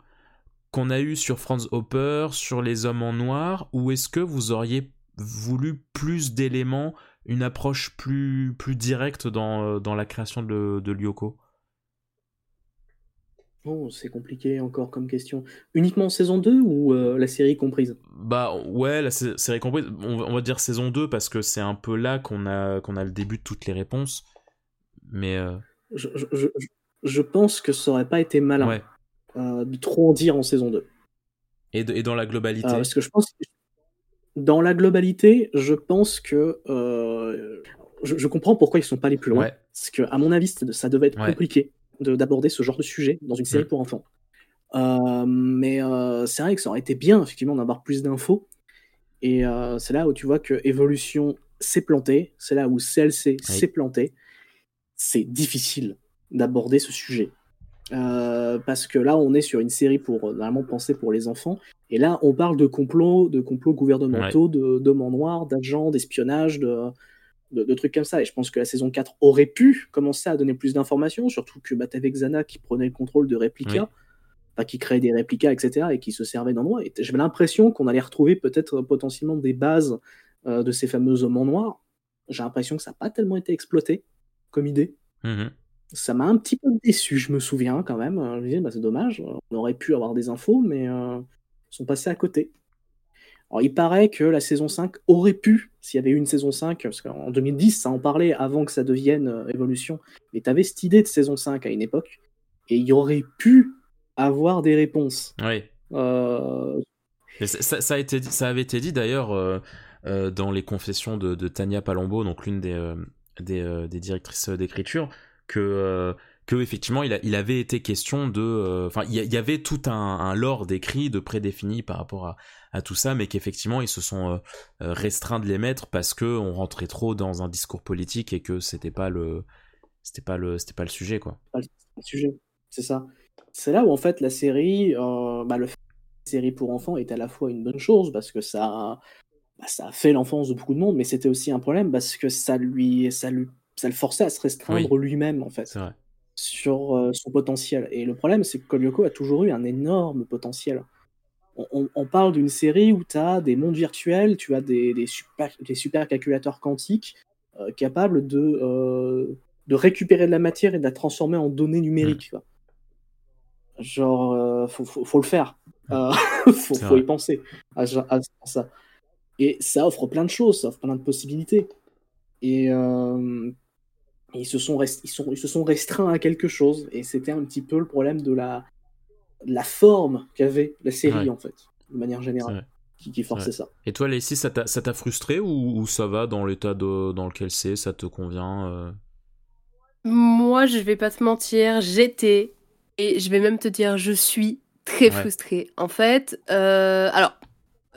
qu'on a eues sur Franz Hopper, sur les hommes en noir, ou est-ce que vous auriez voulu plus d'éléments, une approche plus, plus directe dans, euh, dans la création de, de Lyoko? Oh, c'est compliqué encore comme question. Uniquement saison 2 ou euh, la série comprise? Bah ouais, la sé- série comprise, on va, on va dire saison 2 parce que c'est un peu là qu'on a, qu'on a le début de toutes les réponses. Mais euh, je, je, je, je pense que ça aurait pas été malin ouais. Euh, de trop en dire en saison 2. Et, de- et dans la globalité. Euh, parce que je pense que dans la globalité, je pense que euh, je, je comprends pourquoi ils sont pas allés plus loin. Ouais. Parce que, à mon avis, ça devait être Ouais. compliqué de- d'aborder ce genre de sujet dans une série Mm. pour enfants. Mais c'est vrai que ça aurait été bien, effectivement, d'avoir plus d'infos. Et c'est là où tu vois que Evolution s'est planté. C'est là où CLC s'est planté. C'est difficile d'aborder ce sujet. Euh, parce que là, on est sur une série pour euh, normalement pensée pour les enfants, et là, on parle de complots, de complots gouvernementaux, de d'hommes en noir, d'agents, d'espionnage, de, de, de trucs comme ça. Et je pense que la saison 4 aurait pu commencer à donner plus d'informations, surtout que bah, t'avais Xana qui prenait le contrôle de Replica, qui créait des réplicas, etc., et qui se servait d'endroits. Et j'avais l'impression qu'on allait retrouver peut-être euh, potentiellement des bases euh, de ces fameux hommes en noir. J'ai l'impression que ça n'a pas tellement été exploité comme idée Mhm. Ça m'a un petit peu déçu, je me souviens quand même. Je me disais, bah, c'est dommage, on aurait pu avoir des infos, mais euh, ils sont passés à côté. Alors, il paraît que la saison 5 aurait pu, s'il y avait eu une saison 5, parce qu'en 2010, ça en parlait avant que ça devienne euh, Evolution, mais tu avais cette idée de saison 5 à une époque, et il aurait pu avoir des réponses. Oui. Euh, ça, ça- ça a été dit- ça avait été dit d'ailleurs euh, euh, dans les confessions de, de Tania Palombo, donc l'une des, euh, des, euh, des directrices d'écriture, euh, que effectivement il, avait été question de. euh, Enfin, il y, avait tout un, un lore d'écrit, de prédéfini par rapport à, tout ça, mais qu'effectivement ils se sont euh, restreints de les mettre parce que on rentrait trop dans un discours politique et que c'était pas le. C'était pas le, pas le sujet, quoi. le sujet, c'est ça. C'est là où en fait la série, euh, bah, le fait la série pour enfants est à la fois une bonne chose parce que ça, bah, ça a fait l'enfance de beaucoup de monde, mais c'était aussi un problème parce que ça lui, ça lui, ça le forçait à se restreindre lui-même en fait sur euh, son potentiel. Et le problème, c'est que Kolyoko a toujours eu un énorme potentiel. On, on- on parle d'une série où tu as des mondes virtuels, tu as des, des super, des super calculateurs quantiques euh, capables de, euh, de récupérer de la matière et de la transformer en données numériques. quoi. Genre, faut, faut, faut le faire. Euh, faut, faut y penser à, à- à ça. Et ça offre plein de choses, ça offre plein de possibilités. Et, euh, et ils, se sont rest- ils, sont, ils se sont restreints à quelque chose. Et c'était un petit peu le problème de la, de la forme qu'avait la série, Ouais. en fait, de manière générale, qui, qui forçait ça. Et toi, Lacey, ça t'a ça t'a frustré ou, ou ça va dans l'état de- dans lequel c'est, ça te convient euh? Moi, je vais pas te mentir, j'étais, et je vais même te dire, je suis très Ouais. frustrée. En fait, euh, alors,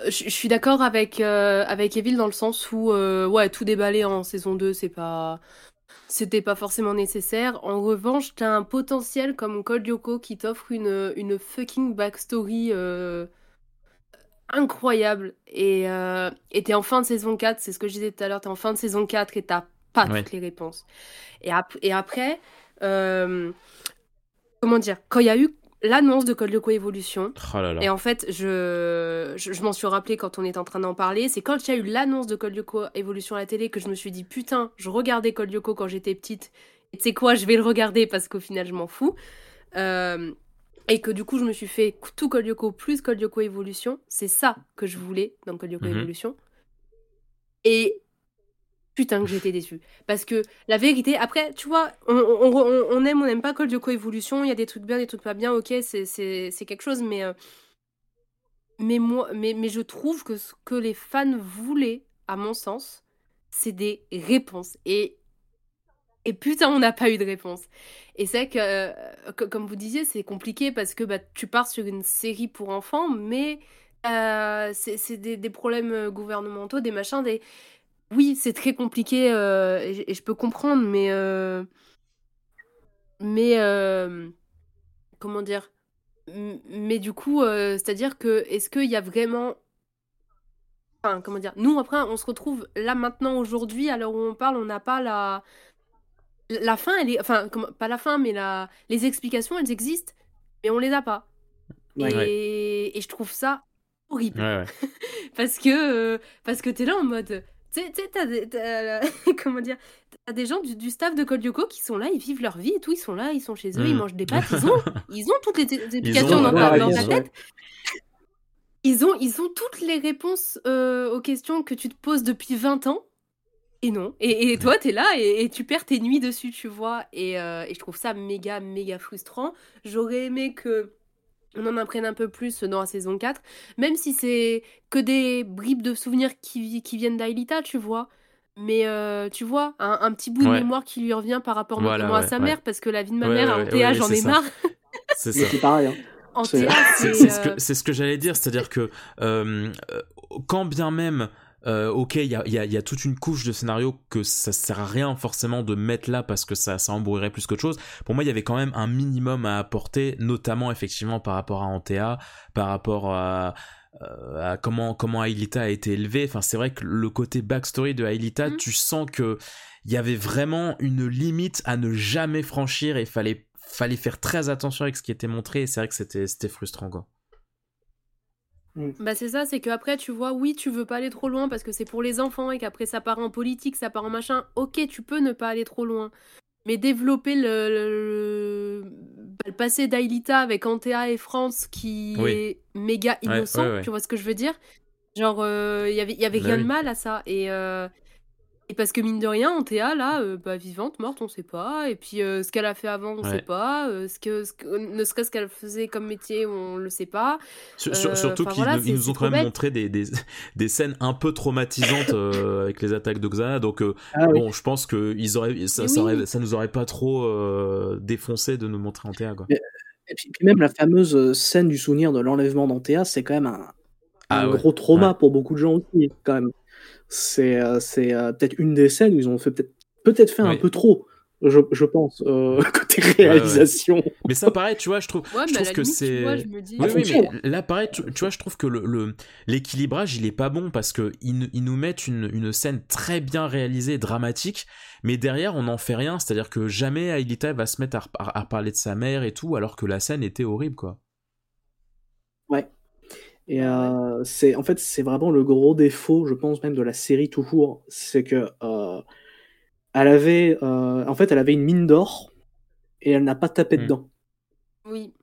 je je suis d'accord avec, euh, avec Evil dans le sens où, euh, ouais, tout déballer en saison 2, c'est pas. C'était pas forcément nécessaire. En revanche, t'as un potentiel comme Code Lyoko qui t'offre une, une fucking backstory euh, incroyable. Et euh, t'es en fin de saison 4, c'est ce que je disais tout à l'heure, t'es en fin de saison 4 et t'as pas Ouais. toutes les réponses. Et, ap- et après, euh, comment dire, quand il y a eu l'annonce de Code Lyoko Evolution, Oh là là. et en fait, je, je, je m'en suis rappelé quand on était en train d'en parler. C'est quand il y a eu l'annonce de Code Lyoko Evolution à la télé que je me suis dit putain, je regardais Code Lyoko quand j'étais petite. Et tu sais quoi, je vais le regarder parce qu'au final, je m'en fous. Euh, et que du coup, je me suis fait tout Code Lyoko plus Code Lyoko Evolution. C'est ça que je voulais dans Code Lyoko Mhm. Evolution. Et putain que j'étais déçue. Parce que la vérité, après, tu vois, on, on, on- on aime, n'aime pas Code Lyoko Evolution. Il y a des trucs bien, des trucs pas bien. Ok, c'est- quelque chose, mais. euh, mais, moi, mais, mais je trouve que ce que les fans voulaient, à mon sens, c'est des réponses. Et, et putain, on n'a pas eu de réponse. Et c'est vrai que, euh, co- comme vous disiez, c'est compliqué parce que bah, tu pars sur une série pour enfants, mais euh, c'est des problèmes euh, gouvernementaux, des machins, des... Oui, c'est très compliqué euh, et, je peux comprendre, mais... euh, mais... euh, comment dire? Mais du coup, c'est-à-dire que est-ce qu'il y a vraiment Enfin, comment dire Nous, après, on se retrouve là maintenant, aujourd'hui, à l'heure où on parle, on n'a pas la... La fin, elle est... Enfin, pas la fin, mais la... les explications, elles existent, mais on les a pas. Ouais. Et... et je trouve ça horrible. Ouais. Parce que, euh, parce que t'es là en mode... Tu sais, t'as des... t'as- comment dire T'as des gens du, du staff de Cold qui sont là, ils vivent leur vie et tout, ils sont là, ils sont chez eux, ils Mm. mangent des pâtes, ils ont, ils ont toutes les explications dans, ta, dans tête. Ils ont, ils ont toutes les réponses euh, aux questions que tu te poses depuis 20 ans. Et non. Et, et toi, t'es là et, et tu perds tes nuits dessus, tu vois. Et, euh, et je trouve ça méga, méga frustrant. J'aurais aimé que on en apprenne un peu plus dans la saison 4, même si c'est que des bribes de souvenirs qui, qui viennent d'Ailita, tu vois. Mais euh, tu vois, un, un petit bout de Ouais. mémoire qui lui revient par rapport Voilà, notamment à ouais, sa ouais. mère, parce que la vie de ma Ouais, mère, ouais, en ouais, j'en ai marre. C'est ça. c'est pareil. hein. Ce que, c'est ce que j'allais dire, c'est-à-dire que euh, euh, quand bien même, euh, ok, il y a, il y, a, il y a toute une couche de scénario que ça sert à rien forcément de mettre là parce que ça, ça embrouillerait plus qu'autre chose. Pour moi, il y avait quand même un minimum à apporter, notamment effectivement par rapport à Antea, par rapport à, euh, à comment comment Aelita a été élevée. Enfin, c'est vrai que le côté backstory de Aelita, Mhm. tu sens que il y avait vraiment une limite à ne jamais franchir et il fallait fallait faire très attention avec ce qui était montré et c'est vrai que c'était c'était frustrant quoi. Bah c'est ça, c'est qu'après tu vois, oui tu veux pas aller trop loin parce que c'est pour les enfants et qu'après ça part en politique, ça part en machin, ok tu peux ne pas aller trop loin. Mais développer le, le, bah, le passé d'Ailita avec Antea et France qui Oui. est méga innocent, ouais, ouais. tu vois ce que je veux dire? Genre, euh, il y avait, il y avait Bah rien de mal à ça. Et, euh, et parce que mine de rien, Antea, là, euh, bah, vivante, morte, on sait pas. Et puis euh, ce qu'elle a fait avant, on Ouais. sait pas. Euh, ce que, ce que- ne serait-ce qu'elle faisait comme métier, on le sait pas. Sur- sur- Euh, surtout qu'ils voilà, nous, ont quand même bête. montré des, des, des scènes un peu traumatisantes euh, avec les attaques de Xana, donc euh, Ah oui. bon, je pense que ils auraient, ça, ça, oui. aurait- ça nous aurait pas trop euh, défoncé de nous montrer en théâtre. Quoi. Mais- Et puis, puis même la fameuse scène du souvenir de l'enlèvement d'Antea, c'est quand même un, Ah un ouais. gros trauma Ouais. pour beaucoup de gens aussi, quand même. C'est euh, c'est euh, peut-être une des scènes où ils ont fait peut-être peut-être fait un peu trop, je, je pense, euh, côté réalisation. Mais ça, pareil, tu vois, je trouve, Ouais, je trouve que c'est. dis. Oui, oui, mais là, pareil, tu, tu vois, je trouve que le, l'équilibrage, il est pas bon parce que ils, nous- ils nous mettent une, une scène très bien réalisée, dramatique, mais derrière, on n'en fait rien. C'est-à-dire que jamais Aelita va se mettre à, à parler de sa mère et tout, alors que la scène était horrible, quoi. Et Ah euh, c'est en fait c'est vraiment le gros défaut, je pense même de la série tout court, c'est que euh, elle avait euh, en fait elle avait une mine d'or et elle n'a pas tapé Mm. dedans. Oui,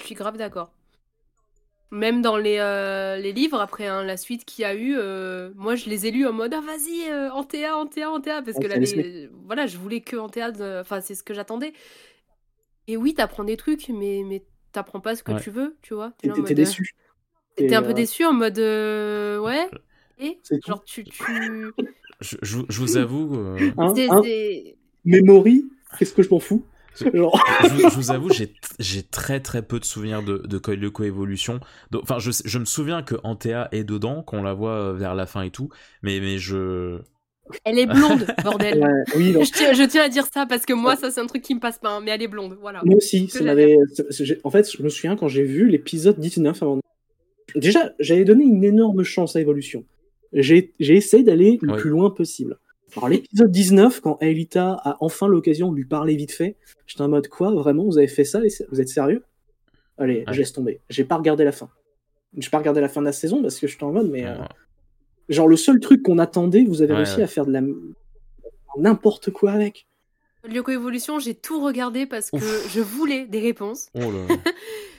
je suis grave d'accord. Même dans les, euh, les livres, après hein, la suite qu'il y a eu, euh, moi je les ai lus en mode Ah vas-y, euh, Antea, Antea, Antea, parce Ouais, que là, les- voilà, je voulais que Antea, enfin c'est ce que j'attendais. Et oui, t'apprends des trucs, mais, mais t'apprends pas ce que Ouais. tu veux, tu vois. T'es euh, déçu. T'es Et, un peu euh, déçu en mode euh, Ouais, et tout. genre tu. tu... Je, je, je vous avoue. euh, Hein, hein, Memory, qu'est-ce que je m'en fous? Genre, je, vous- je vous avoue, j'ai j'ai très très peu de souvenirs de, de Code Lyoko Evolution. Donc, Enfin, je, je me souviens que Antea est dedans, qu'on la voit euh, vers la fin et tout, mais, mais je. Elle est blonde, bordel. ouais, oui, non. Je tiens, je tiens à dire ça parce que moi, ça c'est un truc qui me passe pas, hein, mais elle est blonde, voilà. Moi aussi, ça m'avait. c'est- c'est- j'ai- En fait, je me souviens quand j'ai vu l'épisode 19 avant. Déjà, j'avais donné une énorme chance à Evolution. J'ai essayé d'aller le plus loin possible. Alors, l'épisode 19, quand Aelita a enfin l'occasion de lui parler vite fait, j'étais en mode quoi Vraiment, vous avez fait ça Vous êtes sérieux? Allez, Ouais. je laisse tomber. J'ai pas regardé la fin. J'ai pas regardé la fin de la saison parce que j'étais en mode, mais. euh, euh, genre, le seul truc qu'on attendait, vous avez Ouais, réussi ouais. à faire de la. n'importe quoi avec. Lyoko Evolution, j'ai tout regardé parce que Ouf. je voulais des réponses. Oh là.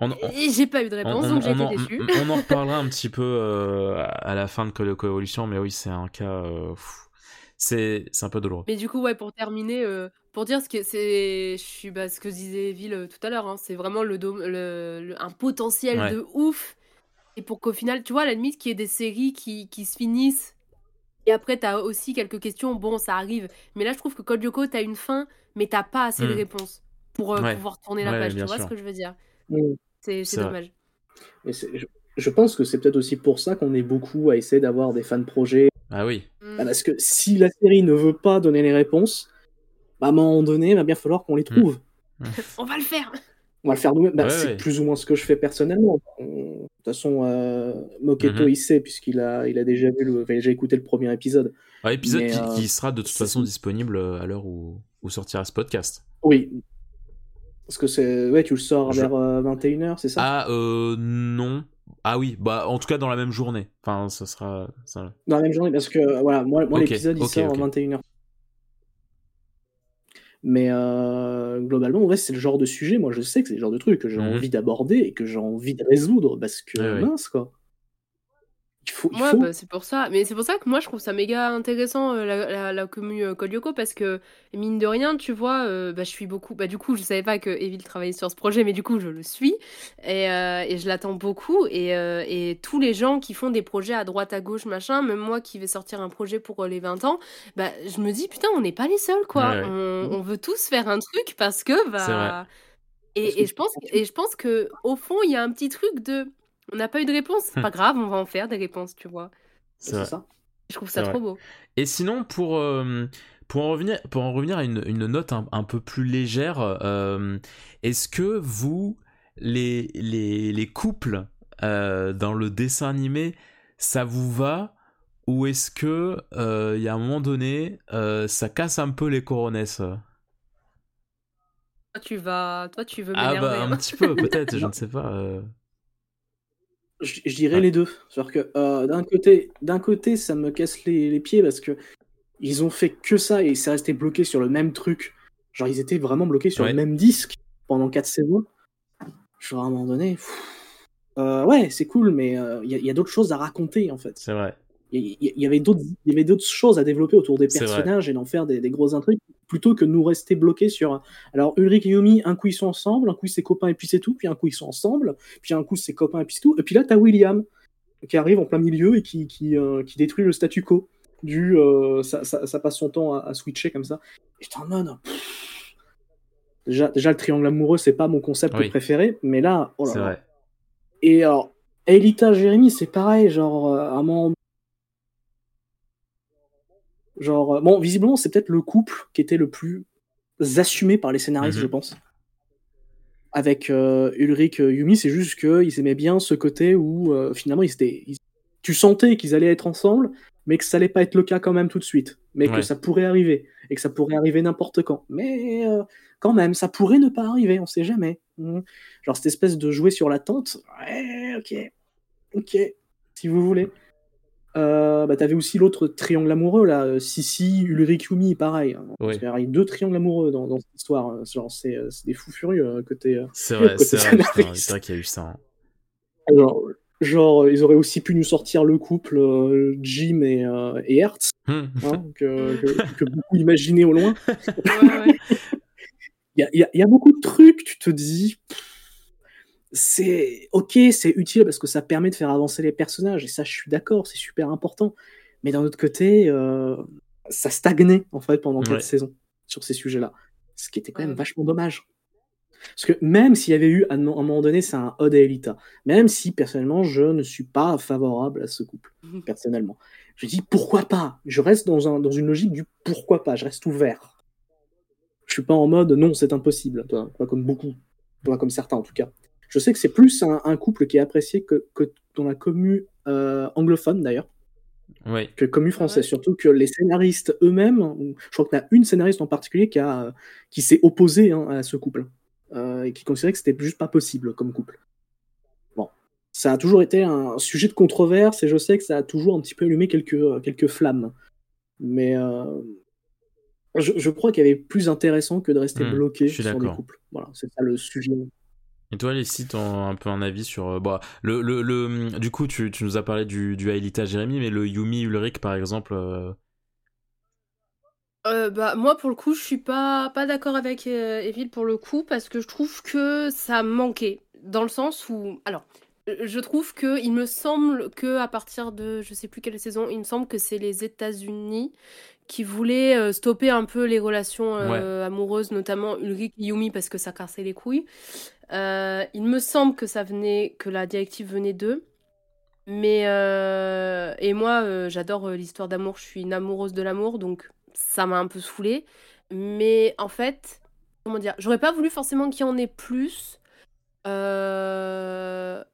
On, on- Et j'ai pas eu de on- réponse, on- donc j'ai été en, déçue. on en reparlera un petit peu euh, à la fin de Code Evolution, mais oui, c'est un cas. euh, c'est c'est un peu douloureux. Mais du coup, ouais, pour terminer, euh, pour dire ce que c'est, je suis, bah, ce que disait Ville euh, tout à l'heure, hein, c'est vraiment le, dom- le- le- un potentiel Ouais. de ouf. Et pour qu'au final, tu vois, à la limite, qu'il y ait des séries qui, qui se finissent Et après, t'as aussi quelques questions. Bon, ça arrive. Mais là, je trouve que Code Lyoko, t'as une fin, mais t'as pas assez de Mm. réponses pour euh, Ouais. pouvoir tourner la Ouais, page. Tu vois sûr. ce que je veux dire? C'est dommage. C'est- je, je pense que c'est peut-être aussi pour ça qu'on est beaucoup à essayer d'avoir des fans projets. Ah oui. Mm. Bah, parce que si la série ne veut pas donner les réponses, bah, à un moment donné, il va bien falloir qu'on les trouve. On va le faire On va le faire nous-mêmes. Bah, Ouais, c'est ouais. plus ou moins ce que je fais personnellement. On- De toute façon, euh, Moketo, Mhm. il sait, puisqu'il a, il a déjà vu, le, enfin, déjà écouté le premier épisode. Un épisode Mais, qui, euh, qui sera de toute façon disponible euh, à l'heure où, où sortira ce podcast. Oui. Parce que c'est. Ouais, tu le sors Je- vers 21h, c'est ça? Ah, euh, non. Ah oui, bah en tout cas dans la même journée. Enfin, ça sera. ça- Dans la même journée, parce que euh, voilà, moi, moi l'épisode il sort ok. à 21h. Mais euh, globalement, ouais, c'est le genre de sujet, moi je sais que c'est le genre de truc que j'ai Mhm. envie d'aborder et que j'ai envie de résoudre parce que mince quoi. Il faut. Il Ouais, faut... bah, c'est pour ça. Mais c'est pour ça que moi, je trouve ça méga intéressant, euh, la, la, la commu euh, parce que, mine de rien, tu vois, euh, bah, je suis beaucoup... Bah, du coup, je savais pas que Evil travaillait sur ce projet, mais du coup, je le suis. Et, euh, et je l'attends beaucoup. Et, euh, et tous les gens qui font des projets à droite, à gauche, machin, même moi qui vais sortir un projet pour euh, les 20 ans, bah, je me dis, putain, on n'est pas les seuls, quoi. Ouais, ouais. On, on veut tous faire un truc parce que, C'est vrai. bah... Et, Parce que et je pense, et je pense que au fond, il y a un petit truc de... On n'a pas eu de réponse, c'est pas grave, on va en faire des réponses, tu vois. C'est ça. Je trouve ça trop vrai. beau. Et sinon, pour, euh, pour, en, revenir, pour en revenir à une, une note un, un peu plus légère, euh, est-ce que vous, les, les, les couples euh, dans le dessin animé, ça vous va? Ou est-ce que euh, il y a un moment donné, euh, ça casse un peu les coronesses? Toi, tu vas, toi, tu veux Ah m'énerver. bah un hein. petit peu, peut-être, je ne sais pas. Euh. Je, je dirais Ouais. les deux. C'est-à-dire que euh, d'un côté, d'un côté, ça me casse les, les pieds parce que ils ont fait que ça et c'est resté bloqué sur le même truc. Genre, ils étaient vraiment bloqués sur Ouais. le même disque pendant quatre saisons. Genre, à un moment donné, pff, euh, ouais, c'est cool, mais il y a, y a d'autres choses à raconter en fait. C'est vrai. Il y, avait d'autres, il y avait d'autres choses à développer autour des personnages et d'en faire des, des gros intrigues plutôt que de nous rester bloqués sur. Alors Ulrich et Yumi, un coup ils sont ensemble, un coup c'est copains et puis c'est tout, puis un coup ils sont ensemble, puis un coup c'est copains et puis c'est tout, et puis là t'as William qui arrive en plein milieu et qui qui, euh, qui détruit le statu quo du euh, ça, ça, ça passe son temps à, à switcher comme ça. Et j'étais en mode. Déjà, déjà le triangle amoureux c'est pas mon concept Oui. préféré, mais là oh là C'est là. vrai. Et alors, Elita Jérémy, c'est pareil, genre, euh, à un moment. Genre, euh, bon, visiblement, c'est peut-être le couple qui était le plus assumé par les scénaristes, Mhm. je pense. Avec euh, Ulrich euh, Yumi, c'est juste qu'ils aimaient bien ce côté où euh, finalement, ils étaient, ils- tu sentais qu'ils allaient être ensemble, mais que ça allait pas être le cas quand même tout de suite. Mais Ouais. que ça pourrait arriver. Et que ça pourrait arriver n'importe quand. Mais euh, quand même, ça pourrait ne pas arriver, on sait jamais. Mhm. Genre cette espèce de jouer sur l'attente. Ouais, ok. Ok. Si vous voulez. Euh, bah, t'avais aussi l'autre triangle amoureux, là. euh, Sissi, Ulrich, Yumi, pareil. hein. Oui. Qu'il y a deux triangles amoureux dans, dans cette histoire. hein. Genre, c'est euh, c'est des fous furieux côté. C'est vrai, côté c'est vrai, putain, c'est vrai qu'il y a eu ça. hein. Genre, genre, ils auraient aussi pu nous sortir le couple euh, Jim et, euh, et Hertz, hein, que, que- que beaucoup imaginaient au loin. Ouais, ouais. Il y a, il y a- il y a beaucoup de trucs, tu te dis. pff, C'est ok, c'est utile parce que ça permet de faire avancer les personnages, et ça, je suis d'accord, c'est super important. Mais d'un autre côté, euh, ça stagnait en fait pendant quatre Ouais. saisons sur ces sujets-là. Ce qui était quand même vachement dommage. Parce que même s'il y avait eu, à un moment donné, c'est un Ode à Elita, même si personnellement, je ne suis pas favorable à ce couple, Mhm. personnellement. Je dis pourquoi pas? Je reste dans, un, dans une logique du pourquoi pas, je reste ouvert. Je suis pas en mode non, c'est impossible, toi, pas comme beaucoup, pas comme certains en tout cas. Je sais que c'est plus un, un couple qui est apprécié que, que dans la commu euh, anglophone d'ailleurs, Oui. que commu française. Ouais. Surtout que les scénaristes eux-mêmes, je crois qu'il y a une scénariste en particulier qui, a, qui s'est opposée hein, à ce couple euh, et qui considérait que c'était juste pas possible comme couple. Bon, ça a toujours été un sujet de controverse et je sais que ça a toujours un petit peu allumé quelques, quelques flammes. Mais euh, je, je crois qu'il y avait plus intéressant que de rester Hmm, bloqué sur des d'accord. couples. Voilà, c'est ça le sujet. Et toi, Leslie, t'as un peu un avis sur. euh, bah, le, le, le, du coup, tu, nous as parlé du, du Aelita Jérémy, mais le Yumi Ulrich, par exemple. euh, Euh, bah, moi, pour le coup, je suis pas, pas d'accord avec euh, Evil pour le coup, parce que je trouve que ça manquait. Dans le sens où. Alors, je trouve que il me semble que à partir de je sais plus quelle saison, il me semble que c'est les États-Unis qui voulaient euh, stopper un peu les relations euh, amoureuses, notamment Ulrich et Yumi parce que ça cassait les couilles. Euh, il me semble que ça venait que la directive venait d'eux. Mais et moi j'adore l'histoire d'amour, je suis une amoureuse de l'amour donc ça m'a un peu saoulée. Mais en fait, comment dire, j'aurais pas voulu forcément qu'il y en ait plus. Euh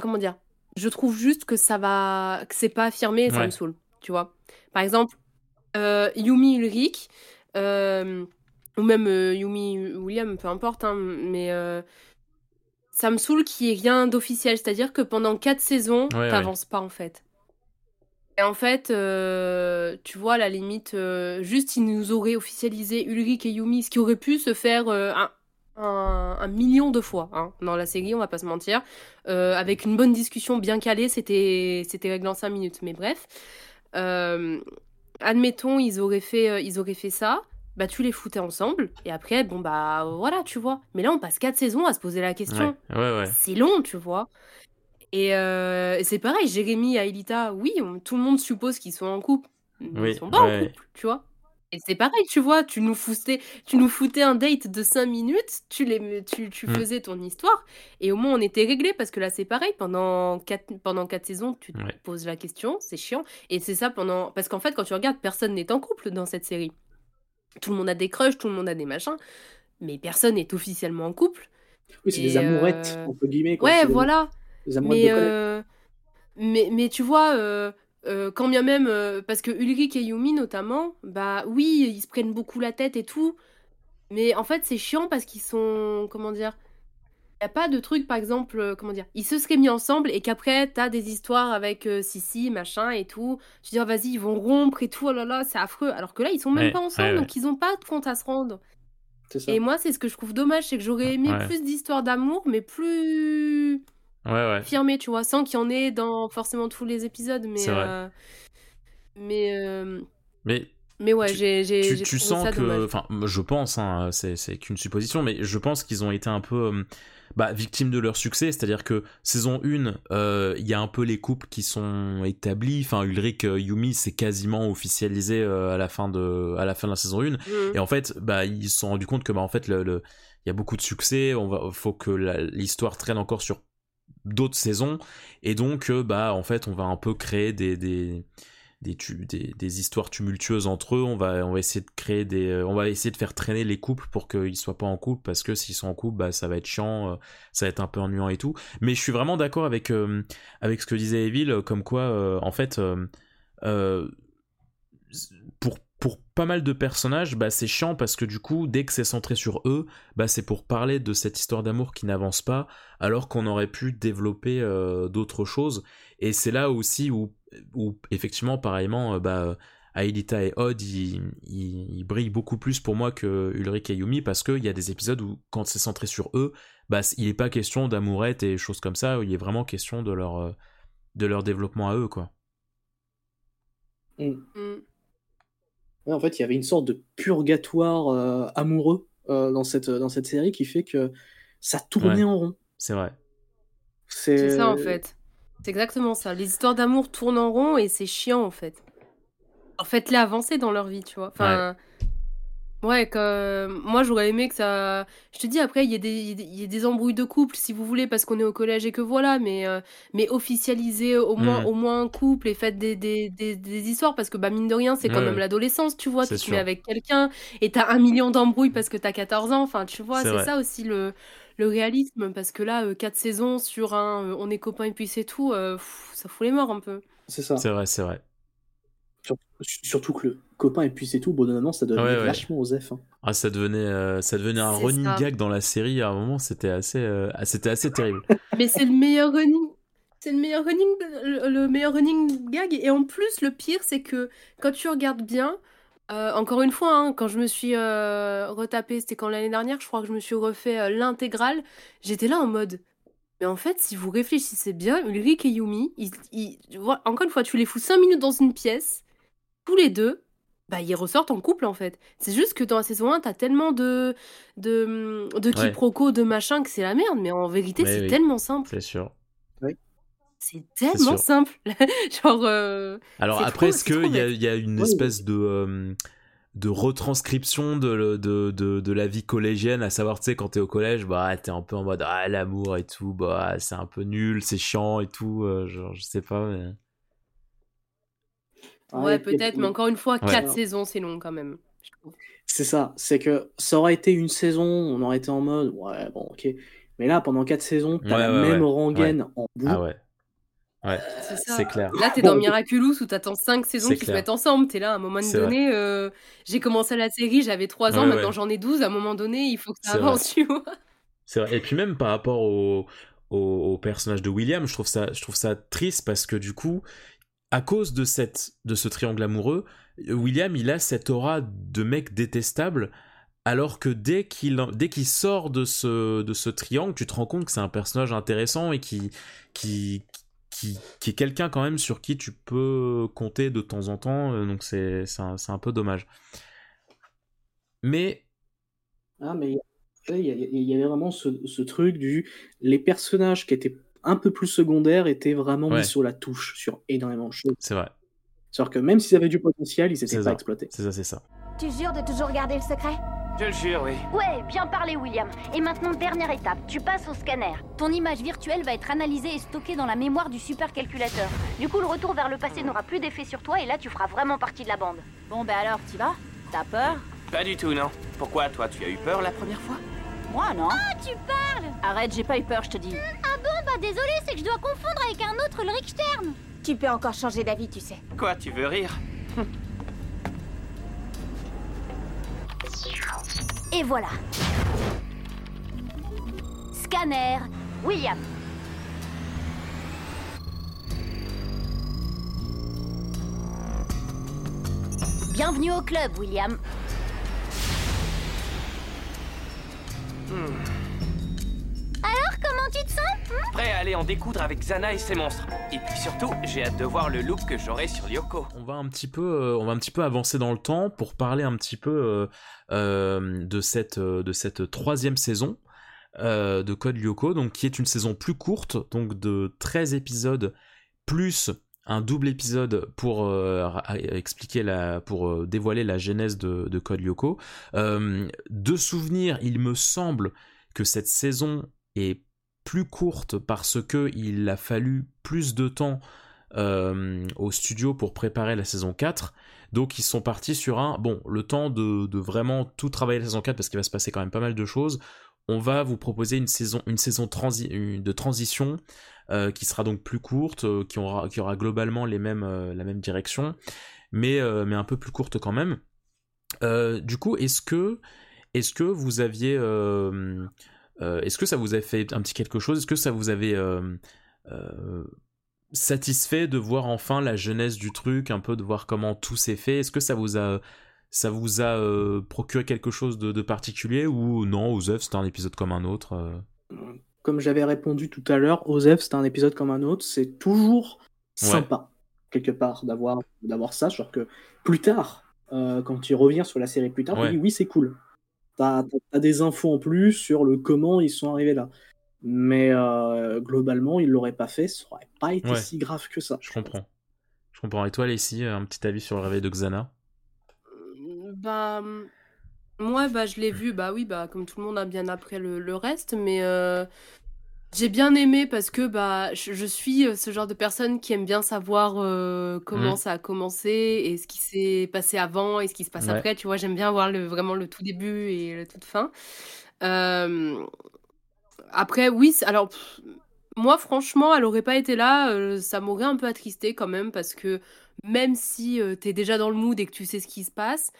comment dire Je trouve juste que ça va. que c'est pas affirmé et ça me saoule, tu vois. Par exemple, Yumi Ulrich, euh, ou même euh, Yumi William, peu importe, hein, mais ça me saoule qu'il n'y ait rien d'officiel. C'est-à-dire que pendant quatre saisons, t'avances pas en fait. Et en fait, tu vois, à la limite, juste ils nous auraient officialisé Ulrich et Yumi, ce qui aurait pu se faire un, un, million de fois hein, dans la série, on va pas se mentir. Euh, avec une bonne discussion bien calée, c'était réglé en 5 minutes. Mais bref, euh, admettons, ils auraient fait euh, ils auraient fait ça. Bah tu les foutais ensemble et après bon bah voilà tu vois. Mais là on passe 4 saisons à se poser la question. C'est long tu vois. Et, c'est pareil, Jérémy et Aelita, oui, tout le monde suppose qu'ils sont en couple. Mais ils sont pas en couple, tu vois. Et c'est pareil, tu vois, tu nous foutais, tu nous foutais un date de 5 minutes, tu, les, tu, tu mmh. faisais ton histoire, et au moins on était réglé, parce que là c'est pareil, pendant 4, pendant quatre saisons, tu te poses la question, c'est chiant, et c'est ça pendant... Parce qu'en fait, quand tu regardes, personne n'est en couple dans cette série. Tout le monde a des crushs, tout le monde a des machins, mais personne n'est officiellement en couple. Oui, c'est des amourettes, euh, entre guillemets. ouais, voilà. mais, euh, mais, mais tu vois... Euh, euh, quand bien même, euh, parce que Ulrich et Yumi notamment, bah oui, ils se prennent beaucoup la tête et tout, mais en fait c'est chiant parce qu'ils sont, comment dire, il a pas de truc par exemple, euh, comment dire, ils se seraient mis ensemble et qu'après t'as des histoires avec Sissi, machin et tout, je veux dire vas-y ils vont rompre et tout, oh là là c'est affreux, alors que là ils sont même pas ensemble donc ils ont pas de compte à se rendre. Et moi c'est ce que je trouve dommage, c'est que j'aurais aimé plus d'histoires d'amour mais plus Ouais, ouais. Affirmé, tu vois, sans qu'il y en ait dans forcément tous les épisodes, mais. Euh, mais. Euh, mais. Mais ouais, j'ai. Tu, tu sens que. Enfin, je pense, hein, c'est qu'une supposition, mais je pense qu'ils ont été un peu. Euh, bah, victimes de leur succès, c'est-à-dire que saison 1, il y a un peu les couples qui sont établis. Enfin, Ulrich, Yumi, c'est quasiment officialisé à la fin de à la fin de la saison 1. Mmh. Et en fait, bah, ils se sont rendus compte que bah, en fait, le, il y a beaucoup de succès. On va, faut que l'histoire traîne encore sur d'autres saisons. Et donc euh, bah en fait on va un peu créer des des des, histoires tumultueuses entre eux. On va on va essayer de créer des euh, on va essayer de faire traîner les couples pour qu'ils soient pas en couple parce que s'ils sont en couple bah ça va être chiant euh, ça va être un peu ennuyant et tout. Mais je suis vraiment d'accord avec avec ce que disait Evil comme quoi en fait pour pour pas mal de personnages, bah, c'est chiant parce que du coup, dès que c'est centré sur eux, bah, c'est pour parler de cette histoire d'amour qui n'avance pas, alors qu'on aurait pu développer euh, d'autres choses. Et c'est là aussi où, où effectivement, pareillement, euh, bah, Aelita et Odd, ils, brillent beaucoup plus pour moi que Ulrich et Yumi parce qu'il y a des épisodes où, quand c'est centré sur eux, bah, il n'est pas question d'amourette et choses comme ça, où il est vraiment question de leur, euh, de leur développement à eux, quoi. Mm. Mm en fait, il y avait une sorte de purgatoire euh, amoureux euh, dans, cette, dans cette série qui fait que ça tournait en rond. C'est vrai. C'est ça en fait. C'est exactement ça. Les histoires d'amour tournent en rond et c'est chiant en fait. En fait, les avancer dans leur vie, tu vois. Enfin, Ouais, que moi j'aurais aimé que ça. Je te dis après, il y, a des, il y a des embrouilles de couple si vous voulez parce qu'on est au collège et que voilà, mais euh, mais officialiser au moins mmh. au moins un couple et faites des, des, des, des histoires parce que bah mine de rien c'est quand même l'adolescence, tu vois, tu te mets avec quelqu'un et t'as un million d'embrouilles parce que t'as 14 ans, enfin tu vois, c'est ça aussi le le réalisme parce que là euh, quatre saisons sur un euh, on est copains et puis c'est tout, ça fout les morts un peu. C'est ça. C'est vrai, c'est vrai. Surtout que le copain et puis c'est tout, bon ça devenait vachement aux F. Hein. Ah, ça devenait, euh, ça devenait un running gag dans la série à un moment, c'était assez, euh, c'était assez terrible. Mais c'est le meilleur running. C'est le meilleur running, le, meilleur running gag. Et en plus, le pire, c'est que quand tu regardes bien, euh, encore une fois, hein, quand je me suis retapé, c'était quand l'année dernière, je crois que je me suis refait l'intégrale, j'étais là en mode. Mais en fait, si vous réfléchissez bien, Ulrich et Yumi, encore une fois, tu les fous 5 minutes dans une pièce, tous les deux, bah, ils ressortent en couple en fait. C'est juste que dans la saison 1, t'as tellement de, de, de quiproquos, de machin que c'est la merde, mais en vérité, c'est tellement simple. C'est sûr. c'est tellement simple. Genre. Euh, Alors après, est-ce qu'il y, a, y a une espèce de. Euh, de retranscription de, de, de, de, la vie collégienne, à savoir, tu sais, quand t'es au collège, bah, t'es un peu en mode, ah, l'amour et tout, bah, c'est un peu nul, c'est chiant et tout, euh, genre, je sais pas, mais... Ouais, peut-être, mais encore une fois, quatre saisons, c'est long quand même. C'est ça, c'est que ça aurait été une saison, on aurait été en mode, ouais, bon, ok. Mais là, pendant quatre saisons, t'as la même rengaine en bout. Ah ouais. Ouais, c'est clair. Là, t'es dans Miraculous où t'attends cinq saisons qui se mettent ensemble. T'es là, à un moment donné, euh, j'ai commencé la série, j'avais 3 ans, maintenant j'en ai 12. À un moment donné, il faut que ça avance, tu vois. C'est vrai. Et puis même par rapport au, au, personnage de William, je trouve, ça, je trouve ça triste parce que du coup, à cause de, cette, de ce triangle amoureux, William, il a cette aura de mec détestable. Alors que dès qu'il dès qu'il sort de ce de ce triangle, tu te rends compte que c'est un personnage intéressant et qui qui qui, est quelqu'un quand même sur qui tu peux compter de temps en temps, euh, donc c'est un, un, peu dommage. Mais. Ah, mais il y, avait vraiment ce, truc du. Les personnages qui étaient un peu plus secondaires étaient vraiment mis sur la touche sur énormément de choses. C'est vrai. cest que même s'ils avaient du potentiel, ils n'étaient pas exploités. C'est ça, c'est ça. Tu jures de toujours garder le secret? Je le jure, oui. Ouais, bien parlé, William. Et maintenant, dernière étape, tu passes au scanner. Ton image virtuelle va être analysée et stockée dans la mémoire du supercalculateur. Du coup, le retour vers le passé n'aura plus d'effet sur toi et là, tu feras vraiment partie de la bande. Bon, ben alors, t'y vas? T'as peur? Pas du tout, non. Pourquoi, toi, tu as eu peur la première fois? Moi, non. Ah, tu parles Arrête, j'ai pas eu peur, je te dis. Ah bon, bah désolé, c'est que je dois confondre avec un autre, le Richtern. Tu peux encore changer d'avis, tu sais. Quoi, tu veux rire? Et voilà. Scanner, William. Bienvenue au club, William. Hmm. Alors, comment tu te sens hmm? Prêt à aller en découdre avec Zana et ses monstres. Et puis surtout, j'ai hâte de voir le look que j'aurai sur Lyoko. On va un petit peu, euh, on va un petit peu avancer dans le temps pour parler un petit peu euh, euh, de cette de cette troisième saison. de Code Lyoko, donc qui est une saison plus courte, donc de 13 épisodes, plus un double épisode pour expliquer la, pour dévoiler la genèse de, de Code Lyoko. de souvenir, il me semble que cette saison est plus courte parce que il a fallu plus de temps euh, au studio pour préparer la saison 4. Donc ils sont partis sur un, bon, le temps de, vraiment tout travailler la saison 4 parce qu'il va se passer quand même pas mal de choses. On va vous proposer une saison, de transition euh, qui sera donc plus courte, euh, qui, aura, globalement les mêmes, la même direction, mais, mais un peu plus courte quand même. du coup, est-ce que, est-ce que vous aviez euh, est-ce que ça vous a fait un petit quelque chose? Est-ce que ça vous avait euh, euh, satisfait de voir enfin la genèse du truc, un peu de voir comment tout s'est fait? Est-ce que ça vous a ça vous a procuré quelque chose de, particulier? Ou non Osef c'était un épisode comme un autre Comme j'avais répondu tout à l'heure, Osef c'était un épisode comme un autre. C'est toujours sympa quelque part d'avoir d'avoir ça, genre que plus tard, quand tu reviens sur la série plus tard, oui c'est cool. T'as as, des infos en plus sur le comment ils sont arrivés là. Mais euh, globalement, ils l'auraient pas fait, ça aurait pas été si grave que ça. Je comprends. Je comprends. Et toi, Alessi, un petit avis sur le réveil de Xana? Bah. Moi, bah, je l'ai vu, bah oui, bah, comme tout le monde a bien appris le, reste, mais euh, j'ai bien aimé parce que bah je, suis euh, ce genre de personne qui aime bien savoir euh, comment mmh. ça a commencé et ce qui s'est passé avant et ce qui se passe après. Tu vois, j'aime bien voir le, vraiment le tout début et le toute fin. après, oui, alors moi franchement, elle aurait pas été là, euh, ça m'aurait un peu attristé quand même parce que même si tu es déjà dans le mood et que tu sais ce qui se passe,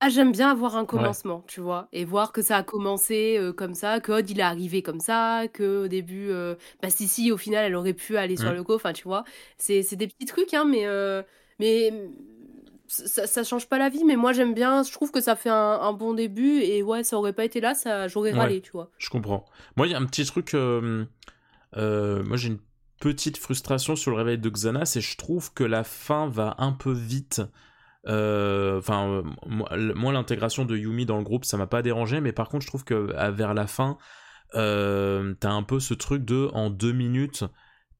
ah, j'aime bien avoir un commencement, tu vois? Et voir que ça a commencé, comme ça, que Odd, il est arrivé comme ça, qu'au début, bah, si, si, au final, elle aurait pu aller sur mmh. le co, enfin, tu vois? C'est c'est des petits trucs, hein, mais mais mmh, ça ça change pas la vie, mais moi, j'aime bien, je trouve que ça fait un bon début et ouais, ça aurait pas été là, ça j'aurais râlé, tu vois? je comprends. Moi, il y a un petit truc, moi, j'ai une petite frustration sur le réveil de Xana, c'est je trouve que la fin va un peu vite. Euh, enfin, moi, l'intégration de Yumi dans le groupe, ça m'a pas dérangé, mais par contre, je trouve que vers la fin, euh, t'as un peu ce truc de en deux minutes,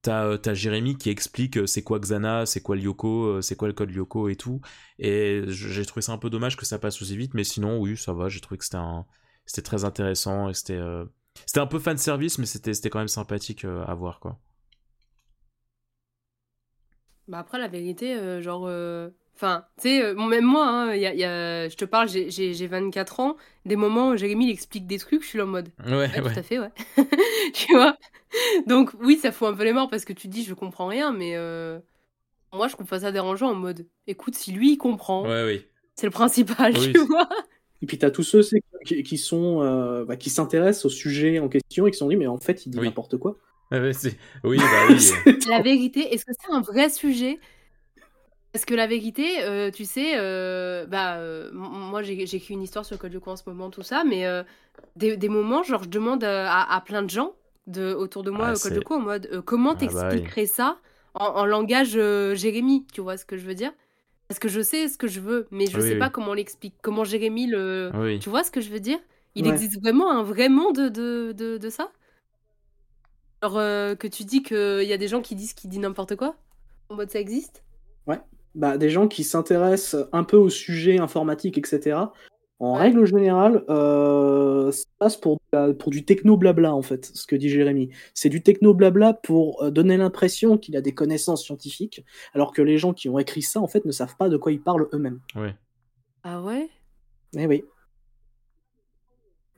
t'as euh, Jérémy qui explique c'est quoi Xana, c'est quoi Yoko, c'est quoi le code Yoko et tout. Et j'ai trouvé ça un peu dommage que ça passe aussi vite, mais sinon, oui, ça va. J'ai trouvé que c'était très intéressant et c'était un peu fan service, mais c'était quand même sympathique à voir, quoi. Bah après, la vérité, genre. Enfin, tu sais, euh, bon, même moi, hein, y a, y a- je te parle, j'ai- j'ai j'ai 24 ans. Des moments où Jérémy il explique des trucs, je suis là en mode. Ouais, Ouais, ouais. tout à fait, ouais. tu vois? Donc, oui, ça fout un peu les morts parce que tu te dis, je comprends rien, mais euh, moi, je trouve pas ça dérangeant en mode, écoute, si lui, il comprend, Ouais, oui. c'est le principal, Oui. tu vois? Et puis t'as tous ceux qui, qui sont euh, bah, qui s'intéressent au sujet en question et qui se sont dit mais en fait il dit Oui. n'importe quoi. C'est- oui, bah oui. La vérité, est-ce que c'est un vrai sujet? Parce que la vérité, euh, tu sais, euh, bah, euh, moi j'ai j'écris une histoire sur Code Lyoko en ce moment, tout ça, mais euh, des, des moments, genre, je demande à, à plein de gens de, autour de moi, Ah, euh, Code c'est- Lyoko, en mode euh, comment Ah, bah oui. t'expliquerais ça en, en langage euh, Jérémy, tu vois ce que je veux dire? Parce que je sais ce que je veux, mais je Oui, sais oui. pas comment on l'explique. Comment Jérémy le. Oui. Tu vois ce que je veux dire? Il Ouais. existe vraiment un vrai monde de, de, de ça? Alors euh, que tu dis qu'il y a des gens qui disent qu'il dit n'importe quoi? En mode ça existe? Bah, des gens qui s'intéressent un peu au sujet informatique etc. En règle générale, euh, ça passe pour, la- pour du techno blabla en fait, ce que dit Jérémy. C'est du techno blabla pour euh, donner l'impression qu'il a des connaissances scientifiques, alors que les gens qui ont écrit ça en fait ne savent pas de quoi ils parlent eux-mêmes. Ouais. Ah ouais? Eh oui.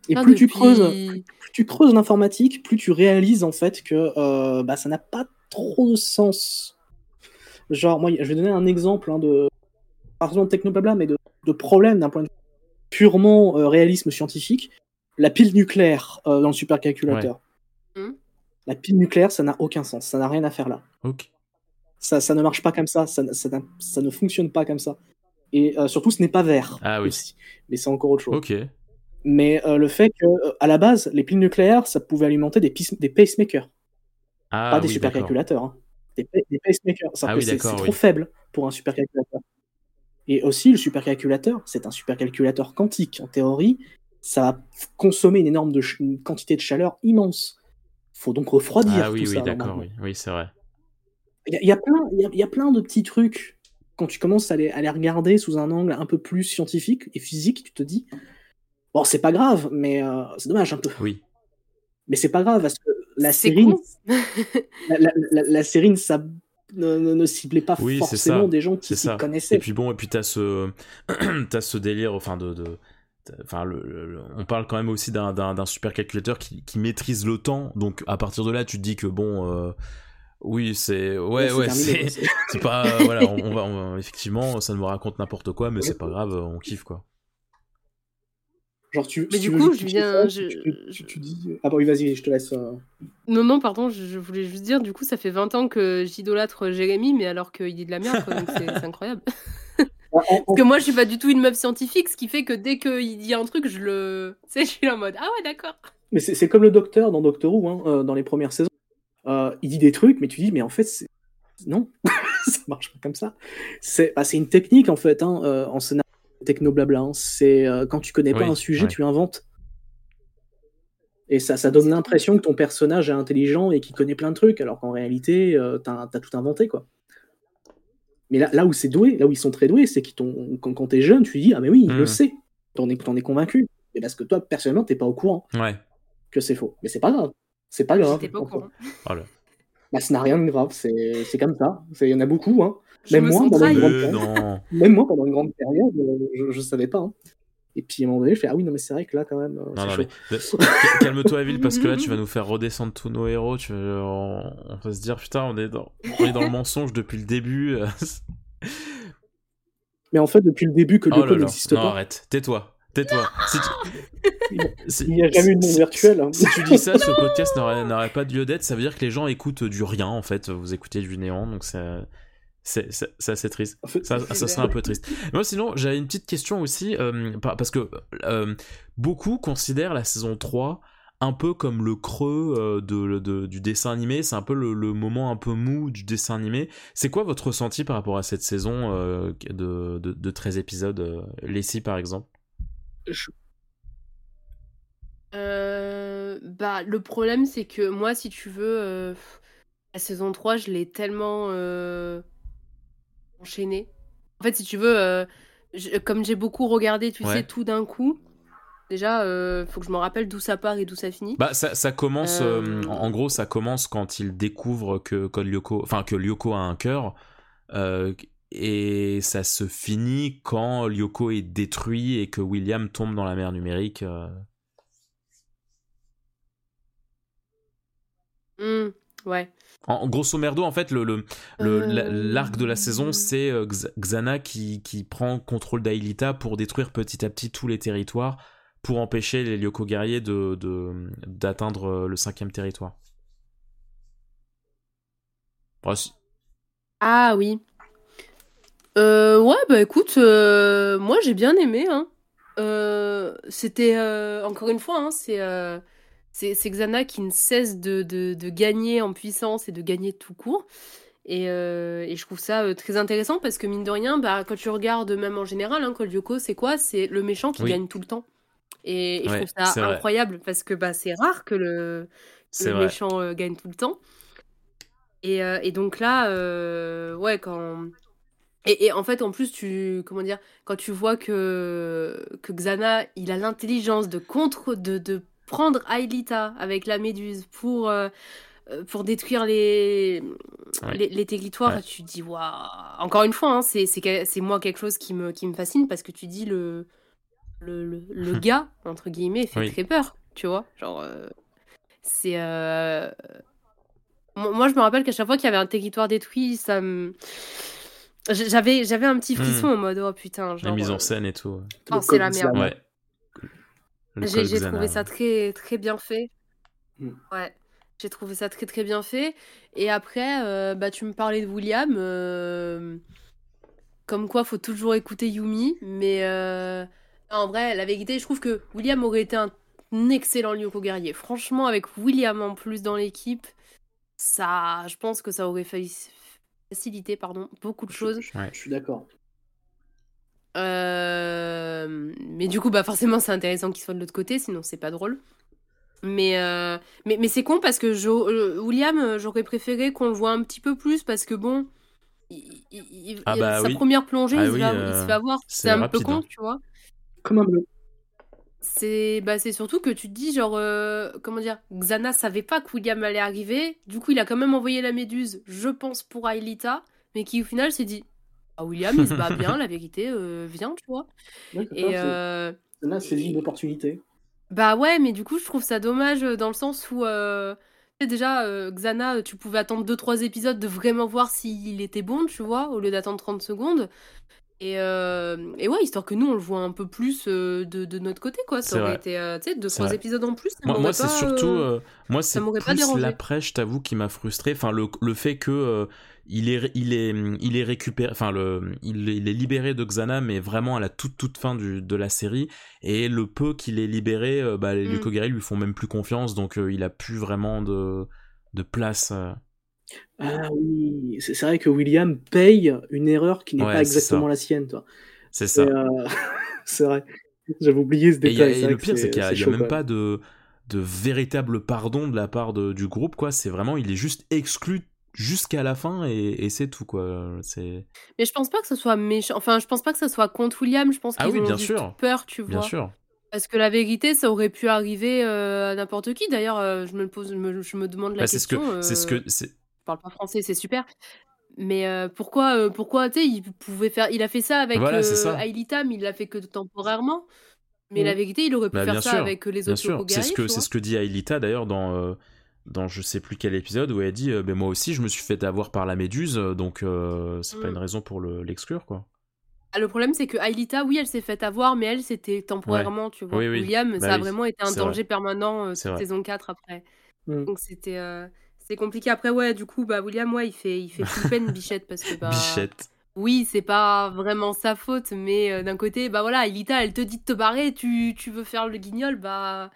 Et Putain, plus tu depuis- creuses, plus tu creuses l'informatique, plus tu réalises en fait que euh, bah, ça n'a pas trop de sens. Genre, moi, je vais donner un exemple hein, de, par exemple, technoblabla, mais de, de problème d'un point de vue purement euh, réalisme scientifique. La pile nucléaire euh, dans le supercalculateur. Ouais. Hmm. La pile nucléaire, ça n'a aucun sens, ça n'a rien à faire là. Ça, ça ne marche pas comme ça, ça, ça, ne fonctionne pas comme ça. Et euh, surtout, ce n'est pas vert. Ah oui. aussi. Mais c'est encore autre chose. Ok. Mais euh, le fait que, à la base, les piles nucléaires, ça pouvait alimenter des, des pacemakers, Ah pas des oui, supercalculateurs. hein. Des, des pacemakers. Ah oui, c'est oui. trop faible pour un supercalculateur. Et aussi, le supercalculateur, c'est un supercalculateur quantique. En théorie, ça va consommer une énorme de une quantité de chaleur immense. faut donc refroidir Ah oui, tout oui, d'accord, oui. Oui, c'est vrai. Il y, a- y a y a plein de petits trucs. Quand tu commences à les, à les regarder sous un angle un peu plus scientifique et physique, tu te dis, bon, c'est pas grave, mais euh, c'est dommage un peu. Oui. Mais c'est pas grave parce que la série, la, la- la- la série ne, ne, ne- ne ciblait pas Oui, c'est forcément ça. des gens qui s'y connaissaient. Et puis bon, et puis t'as ce, t'as ce délire, enfin de, de- enfin le, le- le- on parle quand même aussi d'un, supercalculateur qui, qui maîtrise le temps. Donc à partir de là, tu te dis que bon, euh, oui, c'est, ouais, ouais, c'est, pas, euh, voilà, on, on va, on va- effectivement, ça nous raconte n'importe quoi, mais c'est pas grave, on kiffe quoi. Genre, tu, Mais si du coup, je viens- je- tu, tu- tu- tu dis. Ah bah oui, vas-y, je te laisse. euh. Non, non, pardon, je, je voulais juste dire, du coup, ça fait 20 ans que j'idolâtre Jérémy, mais alors qu'il dit de la merde, quoi, donc c'est incroyable. En- Parce que moi, je suis pas du tout une meuf scientifique, ce qui fait que dès qu'il dit un truc, je le. Tu sais, je suis en mode Ah ouais, d'accord. Mais c'est comme le docteur dans Doctor Who, hein, euh, dans les premières saisons. Euh, il dit des trucs, mais tu dis, mais en fait, non, ça marche pas comme ça. C'est bah, une technique, en fait, hein, euh, en scénario techno-blabla. hein. C'est euh, quand tu connais pas Oui, un sujet, ouais. tu inventes. Et ça, ça donne l'impression que ton personnage est intelligent et qu'il connaît plein de trucs, alors qu'en réalité, euh, t'as as tout inventé, quoi. Mais là, là où c'est doué, là où ils sont très doués, c'est quand, quand t'es jeune, tu dis, ah mais oui, il le sait. T'en es, es convaincu. Et parce que toi, personnellement, t'es pas au courant Ouais. que c'est faux. Mais c'est pas grave. C'est pas grave. Pas au courant. Voilà. Bah, ça n'a rien de grave. C'est comme ça. Il y en a beaucoup. Hein. Je Même me moi, sens pendant une grande Euh, période. non. Même moi, pendant une grande période, euh, je, je savais pas. hein. Et puis à un moment donné, je fais Ah oui, non, mais c'est vrai que là, quand même. euh, Non, non, mais calme-toi, Evil, parce que là, tu vas nous faire redescendre tous nos héros. Tu, on, on va se dire, putain, on est dans, on est dans le mensonge depuis le début. Mais en fait, depuis le début que oh code là. n'existe Non, pas, arrête. Tais-toi. Tais-toi. Si tu- si- il n'y a jamais eu de monde si- virtuel. hein. Si tu dis ça, ce podcast n'aurait n'aurait pas de lieu d'être. Ça veut dire que les gens écoutent du rien, en fait. Vous écoutez du néant, donc c'est. C'est assez triste. En fait, Ça, ça serait un peu triste. Moi, sinon, j'avais une petite question aussi, euh, par- parce que euh, beaucoup considèrent la saison 3 un peu comme le creux euh, de, de- du dessin animé. C'est un peu le, le moment un peu mou du dessin animé. C'est quoi votre ressenti par rapport à cette saison euh, de, de, de 13 épisodes euh, Leslie, par exemple? Je- Euh, bah, le problème, c'est que moi, si tu veux, euh, La saison 3, je l'ai tellement euh, enchaînée. En fait, si tu veux, euh, je- comme j'ai beaucoup regardé, tu Ouais. sais, tout d'un coup, déjà, euh, faut que je me rappelle d'où ça part et d'où ça finit. Bah ça, ça commence euh, Euh, en gros ça commence quand il découvre que que Lyoko enfin que Lyoko a un cœur et ça se finit quand Lyoko est détruit et que William tombe dans la mer numérique. Hmm, ouais. En grosso merdo en fait le le- Euh, l'arc de la saison c'est euh, Xana qui qui prend contrôle d'Aelita pour détruire petit à petit tous les territoires pour empêcher les Lyoko guerriers de de- d'atteindre euh, le cinquième territoire. Si- Ah oui. Euh, ouais, bah écoute, euh, moi j'ai bien aimé. Hein. Euh, c'était, encore une fois, hein, c'est c'est Xana qui ne cesse de, de, de gagner en puissance et de gagner tout court. Et, euh, et je trouve ça euh, très intéressant parce que mine de rien, bah, quand tu regardes même en général, hein, Lyoko, c'est quoi? C'est le méchant qui Oui. gagne tout le temps. Et, et je trouve ça vrai. incroyable parce que bah, c'est rare que le, le méchant euh, gagne tout le temps. Et, et donc là, ouais, quand. Et, et en fait, en plus, tu. Comment dire Quand tu vois que, que Xana, il a l'intelligence de contre. De, de prendre Aelita avec la méduse pour. euh, euh, pour détruire les, Ouais. les, les territoires, Ouais. tu te dis, waouh. Encore une fois, hein, c'est c'est que- c'est moi quelque chose qui me, qui me fascine parce que tu dis le, le, le, le gars, entre guillemets, fait Oui. très peur, tu vois. Genre, euh, c'est. euh, Moi, je me rappelle qu'à chaque fois qu'il y avait un territoire détruit, ça me. J'avais, j'avais un petit frisson Hmm. en mode, oh putain. La mise en scène et tout. Oh, c'est la merde. Ouais. J'ai trouvé ça très, très bien fait. Mm. Ouais. J'ai trouvé ça très, très bien fait. Et après, euh, bah, tu me parlais de William. euh, Comme quoi, faut toujours écouter Yumi. Mais euh, en vrai, la vérité, je trouve que William aurait été un excellent Lyoko guerrier. Franchement, avec William en plus dans l'équipe, ça, je pense que ça aurait faci- facilité pardon, beaucoup de choses. Ouais. Je suis d'accord. Euh, mais du coup, bah forcément, c'est intéressant qu'il soit de l'autre côté, sinon c'est pas drôle. Mais, euh, mais, mais c'est con parce que Jo- euh, William, j'aurais préféré qu'on le voit un petit peu plus parce que bon, il- il- Ah bah sa oui. première plongée, Ah il, se oui, il euh, se fait avoir. c'est un peu con, hein. tu vois. Comme un bleu. C'est bah, c'est surtout que tu te dis, genre, euh, comment dire, Xana savait pas que William allait arriver. Du coup, il a quand même envoyé la méduse, je pense, pour Aelita, mais qui au final s'est dit, ah, William, il se bat bien, la vérité, euh, viens, tu vois. Ouais, Et ça, euh, Là, une opportunité. bah ouais, mais du coup, je trouve ça dommage euh, dans le sens où, euh, tu sais, déjà, euh, Xana, tu pouvais attendre 2-3 épisodes de vraiment voir s'il était bon, tu vois, au lieu d'attendre 30 secondes. Et, euh, et ouais, histoire que nous, on le voit un peu plus euh, de, de notre côté, quoi. Ça aurait vrai. été, euh, tu sais, C'est 2-3 vrai. épisodes en plus. ça Moi, c'est pas, surtout, euh, euh, moi c'est plus l'après, je t'avoue, qui m'a frustré. Enfin, le, le fait que euh, il est, il est, il est récupéré, enfin le, il est, il est libéré de Xana, mais vraiment à la toute toute fin du, de la série. Et le peu qu'il est libéré, euh, bah, les Mm. Lyoko-guerriers lui font même plus confiance, donc euh, il a plus vraiment de, de place. euh. Ah oui, c'est vrai que William paye une erreur qui n'est Ouais, pas exactement la sienne, toi. C'est ça. C'est vrai. J'avais oublié ce Et, il y a- détail. et le pire, c'est qu'il y a, même pas de, de véritable pardon de la part de- du groupe, quoi. C'est vraiment, il est juste exclu jusqu'à la fin et, et c'est tout, quoi. C'est. Mais je pense pas que ce soit méchant. Enfin, je pense pas que ce soit contre William. Je pense Ah qu'ils oui, ont bien sûr. peur, tu vois. Bien sûr. Parce que la vérité, ça aurait pu arriver euh, à n'importe qui. D'ailleurs, euh, je me pose, je me, je me demande la Bah, c'est ce que, question. c'est ce euh, que, c'est, je parle pas français, c'est super. Mais euh, pourquoi, pourquoi, tu sais, il pouvait faire, il a fait ça avec Voilà, ça. Aelita, mais il l'a fait que temporairement. Mais Mhm. la vérité, il aurait pu Bah, faire ça sûr, avec les bien autres C'est ce que, c'est ce que dit Aelita d'ailleurs dans, dans je sais plus quel épisode où elle dit, euh, ben moi aussi je me suis fait avoir par la méduse, euh, donc euh, c'est pas Mm. une raison pour le- l'exclure, quoi. Ah, le problème, c'est que Aelita, oui, elle s'est faite avoir, mais elle, c'était temporairement, tu vois. Oui, oui. William, Bah ça a oui, vraiment été un danger permanent euh, vrai. saison 4 après. Mm. Donc c'était euh, c'est compliqué. Après, ouais, du coup, bah, William, ouais, il fait, il fait peine, Bichette, parce que, bah, Bichette. oui, c'est pas vraiment sa faute, mais euh, d'un côté, bah voilà, Aelita, elle te dit de te barrer, tu, tu veux faire le guignol, bah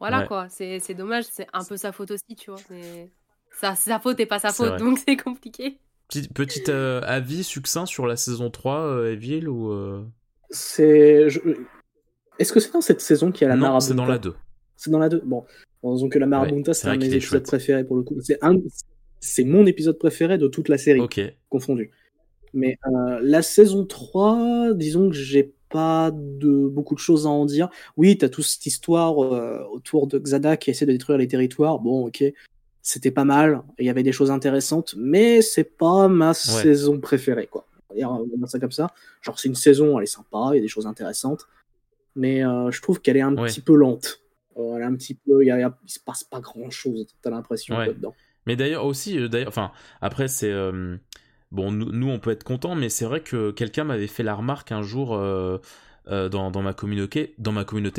voilà Ouais. quoi. C'est c'est dommage, c'est un peu sa faute aussi, tu vois. Mais ça, c'est sa faute et pas sa faute, vrai. donc c'est compliqué. Petit, petit euh, avis succinct sur la saison 3, euh, Evil, ou. euh, C'est. je- Est-ce que c'est dans cette saison qu'il y a la Non, marabunta c'est dans la 2. C'est dans la 2. Bon. Disons que la marabunta, Ouais, c'est c'est un de mes épisodes chouette. préférés pour le coup. C'est un, c'est mon épisode préféré de toute la série, Ok. confondu. Mais euh, la saison 3, disons que j'ai pas de beaucoup de choses à en dire. Oui, t'as toute cette histoire euh, autour de Xada qui essaie de détruire les territoires. Bon, ok, c'était pas mal. Il y avait des choses intéressantes, mais c'est pas ma saison préférée, quoi. On va dire, on va dire ça comme ça. Genre, c'est une saison, elle est sympa, il y a des choses intéressantes, mais euh, je trouve qu'elle est un Ouais. petit peu lente. Euh, elle est un petit peu, il, y a- il se passe pas grand chose. T'as l'impression Ouais. là-dedans. Mais d'ailleurs aussi, d'ailleurs, enfin, après c'est euh, bon, nous, nous, on peut être content, mais c'est vrai que quelqu'un m'avait fait la remarque un jour euh, euh, dans, dans ma communauté, dans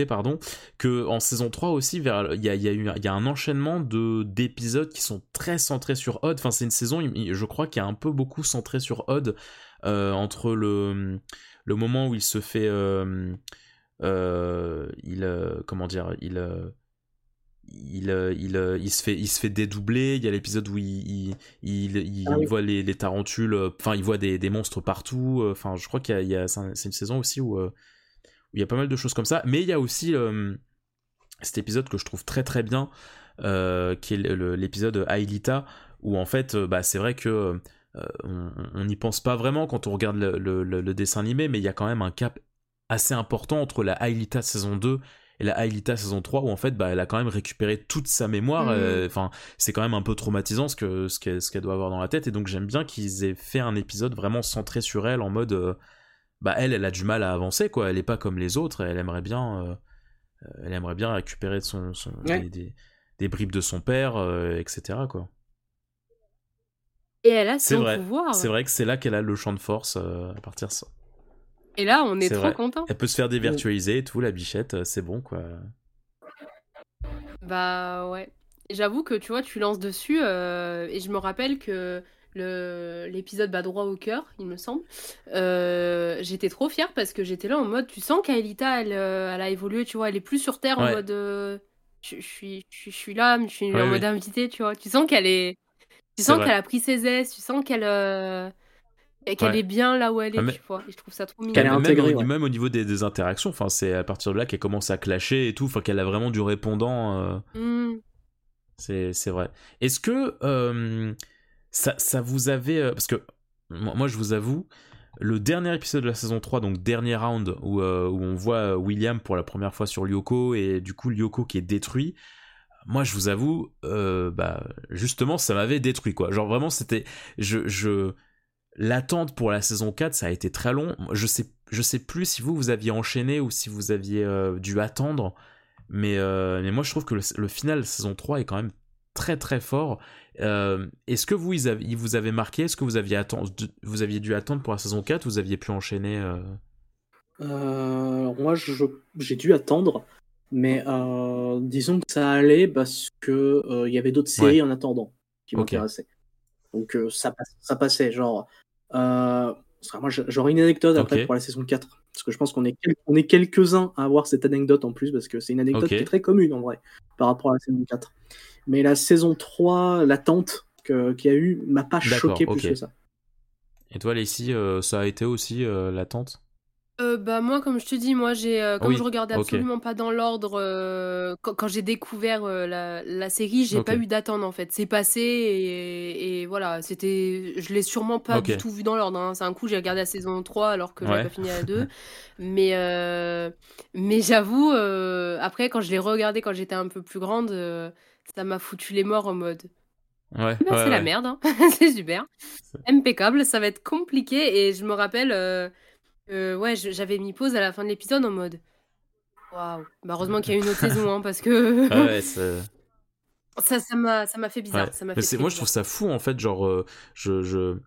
pardon, que en saison 3 aussi, il y y a un enchaînement de d'épisodes qui sont très centrés sur Odd. Enfin, c'est une saison, je crois, qui est un peu beaucoup centré sur Odd euh, entre le le moment où il se fait il comment dire il il, euh, il, euh, il se fait il se fait dédoubler. Il y a l'épisode où il il, il, Ah oui. voit les, les tarentules euh, enfin il voit des, des monstres partout. Enfin je crois qu'il y a, c'est un- c'est une saison aussi où, où il y a pas mal de choses comme ça. Mais il y a aussi euh, cet épisode que je trouve très très bien euh, qui est l'épisode Aelita où en fait bah, c'est vrai que euh, on n'y pense pas vraiment quand on regarde le, le- le- le dessin animé mais il y a quand même un cap assez important entre la Aelita saison 2 et la Aelita saison 3 où en fait bah, elle a quand même récupéré toute sa mémoire Mhm. euh, enfin c'est quand même un peu traumatisant ce que ce qu'elle doit avoir dans la tête et donc j'aime bien qu'ils aient fait un épisode vraiment centré sur elle en mode euh, bah elle elle a du mal à avancer quoi elle est pas comme les autres elle aimerait bien elle aimerait bien récupérer son, son- Ouais. des, des- des bribes de son père euh, etc quoi Et elle a son vrai pouvoir. c'est vrai que c'est là qu'elle a le champ de force euh, à partir de ça Et là, on est, trop content. elle peut se faire dévirtualiser et tout la bichette euh, c'est bon quoi Bah ouais. J'avoue que tu vois, tu lances dessus euh, et je me rappelle que l'épisode bat droit au cœur, il me semble. euh, j'étais trop fière parce que j'étais là en mode, tu sens qu'Aelita, elle, elle a évolué, tu vois, elle est plus sur terre en mode, euh, je, je suis, je, je suis là, mais je suis Ouais, en mode ouais. invité, tu vois. Tu sens qu'elle est, tu sens qu'elle a pris ses aises, tu sens qu'elle, et qu'elle Ouais. est bien là où elle est, Ah, mais- tu vois. Et je trouve ça trop Qu'elle est mignon. même, intégrée, ouais. même au niveau des, des interactions enfin c'est à partir de là qu'elle commence à clasher et tout enfin qu'elle a vraiment du répondant euh, Hmm. C'est, c'est vrai. Est-ce que euh, ça, ça vous avait... euh, parce que moi, moi, je vous avoue, le dernier épisode de la saison 3, donc dernier round, où, euh, où on voit William pour la première fois sur Lyoko, et du coup Lyoko qui est détruit, moi je vous avoue, euh, bah, justement, ça m'avait détruit, quoi. Genre vraiment, c'était... Je, je... L'attente pour la saison 4, ça a été très long. Je sais, je sais plus si vous, vous aviez enchaîné ou si vous aviez euh, dû attendre. Mais, euh, mais moi, je trouve que le, le final de saison 3 est quand même très très fort. Euh, Est-ce que vous, ils vous avez marqué? Est-ce que vous aviez, vous aviez dû attendre pour la saison 4 Vous aviez pu enchaîner moi, j'ai dû attendre, mais disons que ça allait parce que euh, il y avait d'autres séries en attendant qui Ok. m'intéressaient. Donc euh, ça, ça passait, genre. Euh, moi, j'aurais une anecdote après Ok. pour la saison 4. Parce que je pense qu'on est, quel- on est quelques-uns à avoir cette anecdote en plus, parce que c'est une anecdote qui est très commune en vrai, par rapport à la saison 4. Mais la saison 3, l'attente qu'il y a eu, m'a pas choqué plus que ça. Et toi, Lacey, euh, ça a été aussi euh, l'attente Euh, bah moi comme je te dis moi j'ai euh, comme Oui, je regardais ok. absolument pas dans l'ordre euh, quand, quand j'ai découvert euh, la, la série j'ai Ok. pas eu d'attente en fait c'est passé et, et voilà c'était je l'ai sûrement pas Ok. du tout vu dans l'ordre hein. c'est un coup j'ai regardé la saison 3 alors que j'avais Ouais. pas fini la 2 mais euh, mais j'avoue euh, après quand je l'ai regardé quand j'étais un peu plus grande euh, ça m'a foutu les morts en mode Ouais, bah, ouais, c'est la ouais. merde, hein. c'est super. Impeccable, ça va être compliqué. Et je me rappelle, euh, euh, ouais, j'avais mis pause à la fin de l'épisode en mode. Waouh. Bah, heureusement qu'il y a une autre saison, hein, parce que Ah ouais, c'est- ça, ça m'a, ça m'a fait bizarre. Ouais. Ça fait moi, je trouve ça fou, en fait, genre, euh, je, je,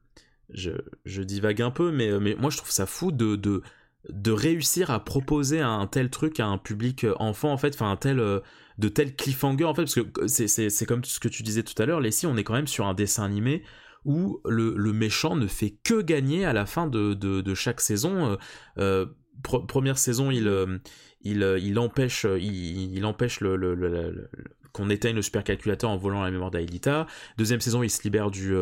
je, je divague un peu, mais, mais moi, je trouve ça fou de, de, de réussir à proposer un tel truc à un public euh, enfant, en fait, enfin, un tel, euh, de tel cliffhanger, en fait, parce que c'est, c'est, c'est comme ce que tu disais tout à l'heure, Leslie, on est quand même sur un dessin animé où le, méchant ne fait que gagner à la fin de, chaque saison. Euh, euh, pre- première saison, il, euh, il, empêche, il, empêche qu'on éteigne le supercalculateur en volant la mémoire d'Aelita. Deuxième saison, il se libère du,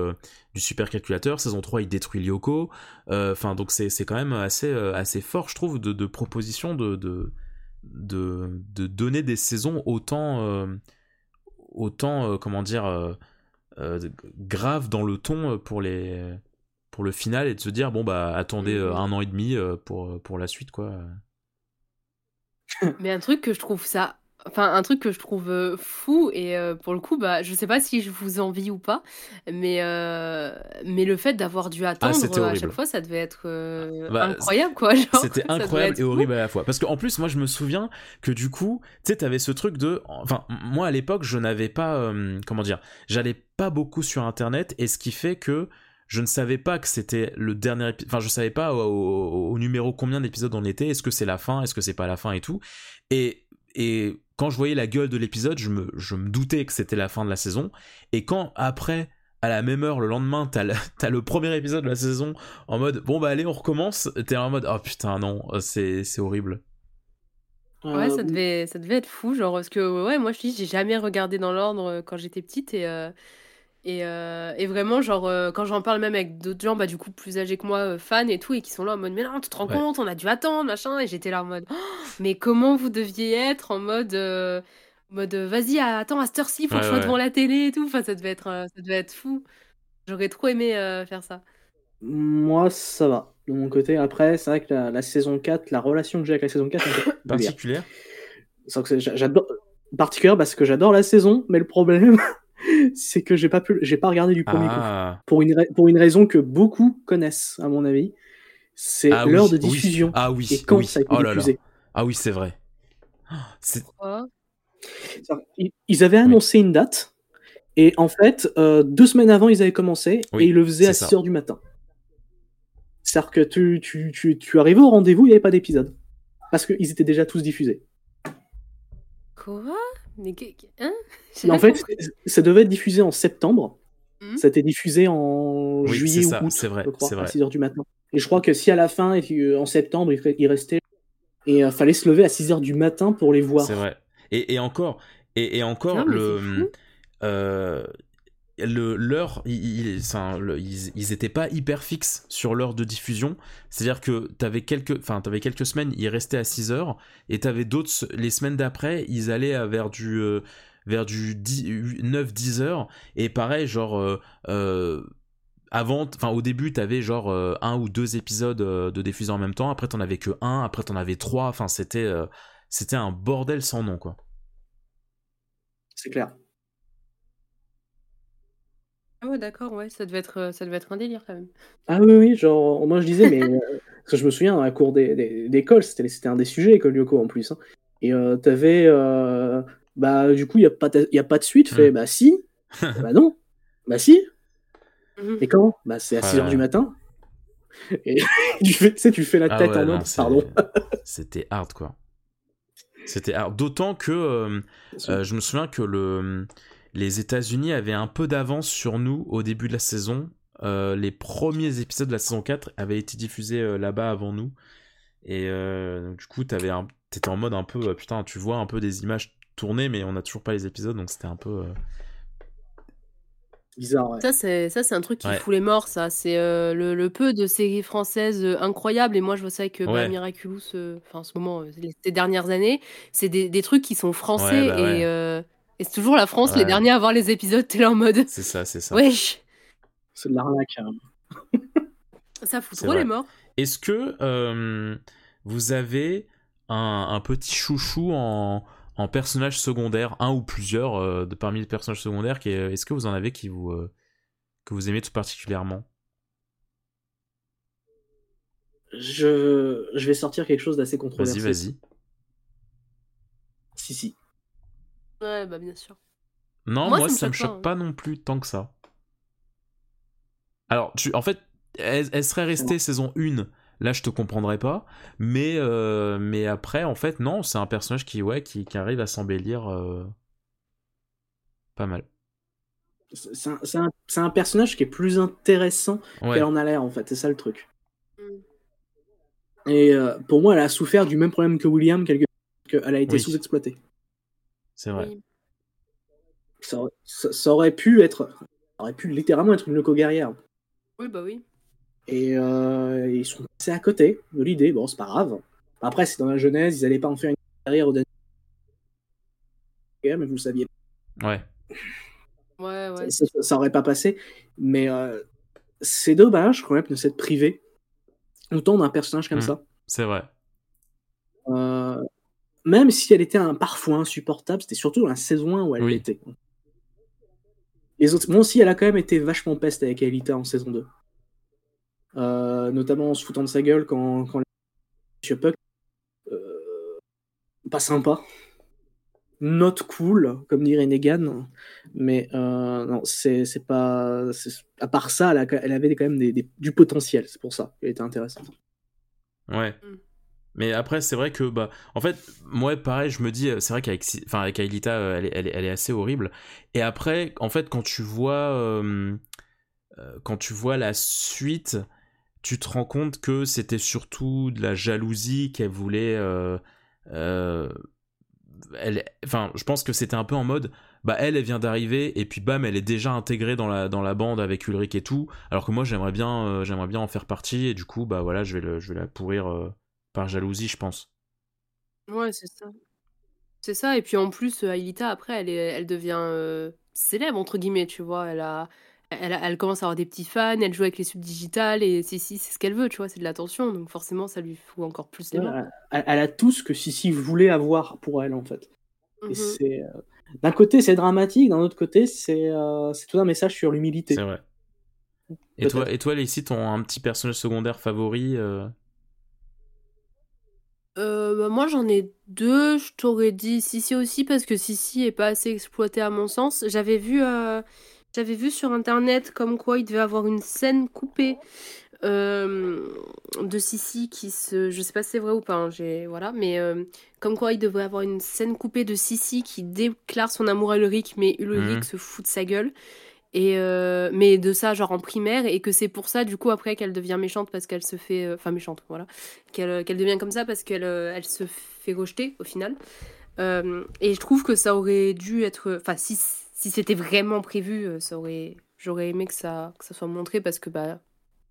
supercalculateur. Saison 3, il détruit Lyoko. Enfin, donc c'est quand même assez, assez fort, je trouve, de, proposition de, de, de, donner des saisons autant, autant comment dire, grave dans le ton euh, pour les pour le final et de se dire bon bah attendez euh, un an et demi euh, pour pour la suite quoi. Mais un truc que je trouve ça. Enfin, un truc que je trouve euh, fou, et euh, pour le coup, bah, je sais pas si je vous envie ou pas, mais, euh, mais le fait d'avoir dû attendre Ah, c'était euh, à chaque fois, ça devait être Bah, incroyable, quoi. C'était incroyable et fou. horrible à la fois. Parce qu'en plus, moi, je me souviens que du coup, tu sais, t'avais ce truc de. Enfin, moi, à l'époque, je n'avais pas. comment dire J'allais pas beaucoup sur Internet, et ce qui fait que je ne savais pas que c'était le dernier épisode. Enfin, je savais pas au, au- au numéro combien d'épisodes on était. Est-ce que c'est la fin Est-ce que c'est pas la fin et tout. Et. Et quand je voyais la gueule de l'épisode, je me, je me doutais que c'était la fin de la saison. Et quand après, à la même heure, le lendemain, t'as le, t'as le premier épisode de la saison en mode bon bah allez, on recommence, t'es en mode oh putain, non, c'est c'est horrible. Ouais, ça Euh, devait, ça devait être fou, genre, parce que, ouais, moi, je dis, j'ai jamais regardé dans l'ordre euh, quand j'étais petite, et, euh, et, euh, et vraiment, genre, euh, quand j'en parle même avec d'autres gens, bah, du coup, plus âgés que moi, euh, fans et tout, et qui sont là en mode, mais non, tu te rends Ouais. compte, on a dû attendre, machin, et j'étais là en mode, Oh, mais comment vous deviez être en mode, euh, mode, vas-y, attends, à cette heure-ci, faut que je sois ouais. devant la télé et tout, enfin, ça devait être, ça devait être fou. J'aurais trop aimé euh, faire ça. Moi, ça va. De mon côté, après, c'est vrai que la, la saison 4, la relation que j'ai avec la saison 4, c'est un peu bizarre. Particulière? J'adore particulière parce que j'adore la saison, mais le problème, c'est que j'ai pas pu, j'ai pas regardé du premier coup. Ah, Pour une, pour une raison que beaucoup connaissent, à mon avis. C'est Ah oui, l'heure de oui. diffusion. ah oui, Et quand oui. ça a été oh là là. diffusé. Ah oui, c'est vrai. C'est Quoi Ils- avaient annoncé une date, et en fait, euh, deux semaines avant, ils avaient commencé, Oui, et ils le faisaient à c'est 6 ça. heures du matin. C'est-à-dire que tu, tu, tu, tu arrivais au rendez-vous, il n'y avait pas d'épisode. Parce qu'ils étaient déjà tous diffusés. Quoi? Mais que- que- hein? En fait, ça devait être diffusé en septembre. Mhm. Ça a été diffusé en Oui, juillet c'est ou ça, août, c'est vrai, je crois, c'est à vrai. 6 heures du matin. Et je crois que si à la fin, que, en septembre, il, restait... Et il fallait se lever à 6 heures du matin pour les voir. c'est vrai. Et, et encore, et, et encore Non, le, euh, le l'heure, ils, ils étaient pas hyper fixes sur l'heure de diffusion. C'est-à-dire que t'avais quelques, enfin, t'avais quelques semaines, ils restaient à 6 heures, et t'avais d'autres, les semaines d'après, ils allaient à vers du, euh, vers du 9-10 heures, et pareil, genre, euh, euh, avant, enfin au début, t'avais genre un ou deux épisodes de diffusion en même temps. Après, t'en avais que un. Après, t'en avais trois. Enfin, c'était c'était un bordel sans nom, quoi. C'est clair. Ah ouais, d'accord, ouais, ça devait être, euh, ça devait être un délire quand même. Ah oui, oui, genre, moi je disais, mais. euh, parce que je me souviens, dans la cour des- des- d'école, c'était c'était un des sujets, école Yoko en plus. hein. Et euh, t'avais. euh, bah, du coup, il n'y a, pas y a pas de suite. Fait, Mm. bah si. bah non. Bah si. Mhm. Mais quand Bah c'est à 6 heures Ouais. du matin. Et tu, fais, tu sais, tu fais la Ah tête ouais, en non, mode, c'est- pardon. C'était hard, quoi. C'était hard. D'autant que euh, euh, je me souviens que le, les États-Unis avaient un peu d'avance sur nous au début de la saison. Euh, les premiers épisodes de la saison 4 avaient été diffusés euh, là-bas avant nous. Et euh, du coup, t'avais un- t'étais en mode un peu, euh, putain, tu vois un peu des images tournées, mais on n'a toujours pas les épisodes, donc c'était un peu. euh, Bizarre, ouais. Ça, c'est ça, c'est un truc qui Ouais. fout les morts, ça. C'est euh, le, le peu de séries françaises euh, incroyables. Et moi, je vois ça avec euh, bah. Miraculous, euh, enfin, en ce moment, euh, les- ces dernières années. C'est des, des trucs qui sont français. Ouais, bah ouais. et euh, et c'est toujours la France, les derniers à voir les épisodes. T'es là en mode, C'est ça, c'est ça. wesh, C'est de l'arnaque. hein. ça fout trop vrai. les morts. Est-ce que euh, vous avez un, un petit chouchou en, en personnage secondaire, un ou plusieurs euh, de parmi les personnages secondaires qui est- Est-ce que vous en avez qui vous euh, que vous aimez tout particulièrement? Je, je vais sortir quelque chose d'assez Vas-y, controversé. vas-y. Si, si. Ouais, bah bien sûr. Non, Moi, moi, ça me ça me choque pas, hein. pas non plus tant que ça. Alors, tu, en fait, elle, elle serait restée saison 1, là je te comprendrais pas, mais, euh, mais après, en fait, non, c'est un personnage qui, ouais, qui, qui arrive à s'embellir euh, pas mal. C'est c'est un, personnage qui est plus intéressant Ouais, qu'elle en a l'air, en fait. C'est ça le truc. Mm. Et euh, pour moi, elle a souffert du même problème que William, quelque qu'elle a été Oui. sous-exploitée. C'est vrai. Oui. Ça, aurait- ça- ça aurait pu être, ça aurait pu littéralement être une loco guerrière. oui, bah oui. Et euh, ils sont passés à côté de l'idée. Bon, c'est pas grave. Après, c'est dans la genèse, ils allaient pas en faire une carrière au dernier. mais vous le saviez. Ouais. Ouais, ouais. Ça, ça- ça aurait pas passé. Mais euh, c'est dommage quand même de s'être privé autant d'un personnage comme Mm. ça. C'est vrai. Euh, même si elle était un, parfois insupportable, c'était surtout dans la saison 1 où elle Oui. l'était. Les autres, moi aussi, elle a quand même été vachement peste avec Aelita en saison 2. Euh, notamment en se foutant de sa gueule quand, quand Monsieur Puck. Euh, pas sympa. Not cool, comme dirait Negan. Mais euh, non, c'est c'est pas. c'est- À part ça, elle, a- elle avait quand même des- des- du potentiel. C'est pour ça qu'elle était intéressante. Ouais. Mm. Mais après, c'est vrai que, bah, en fait, moi, pareil, je me dis, euh, c'est vrai qu'avec, enfin, euh, elle est, elle, elle est assez horrible. Et après, en fait, quand tu vois, euh, quand tu vois la suite, tu te rends compte que c'était surtout de la jalousie qu'elle voulait. elle, enfin, je pense que c'était un peu en mode, bah, elle, elle vient d'arriver et puis bam, elle est déjà intégrée dans la dans la bande avec Ulrich et tout. Alors que moi, j'aimerais bien, j'aimerais bien en faire partie et du coup, bah voilà, je vais le, je vais la pourrir. Par jalousie, je pense. Ouais, c'est ça. C'est ça. Et puis en plus, euh, Aelita, après, elle, est, elle devient euh, célèbre, entre guillemets, tu vois. Elle, a, elle, a- elle commence à avoir des petits fans, elle joue avec les subs digitales, et si, si, c'est ce qu'elle veut, tu vois, c'est de l'attention. Donc forcément, ça lui fout encore plus les mains. Elle, elle a tout ce que Sissi voulait avoir pour elle, en fait. Et c'est, euh, D'un côté, c'est dramatique, d'un autre côté, c'est euh, c'est tout un message sur l'humilité. C'est vrai. Et toi, et toi, Lacey, ton un petit personnage secondaire favori euh, bah, moi, j'en ai deux. Je t'aurais dit Sissi aussi, parce que Sissi est pas assez exploité à mon sens. J'avais vu, euh, j'avais vu sur internet comme quoi il devait avoir une scène coupée euh, de Sissi qui se. Je sais pas si c'est vrai ou pas, hein, j'ai, voilà, mais comme quoi il devrait avoir une scène coupée de Sissi qui déclare son amour à Ulrich, mais Ulrich Mhm. se fout de sa gueule. Et euh, mais de ça, genre en primaire, et que c'est pour ça, du coup, après qu'elle devient méchante parce qu'elle se fait. euh, Enfin, méchante, voilà. Qu'elle qu'elle devient comme ça parce qu'elle euh, elle se fait rejeter au final. Euh, et je trouve que ça aurait dû être. Enfin, si, si c'était vraiment prévu, euh, ça aurait. J'aurais aimé que ça, que ça soit montré parce que bah,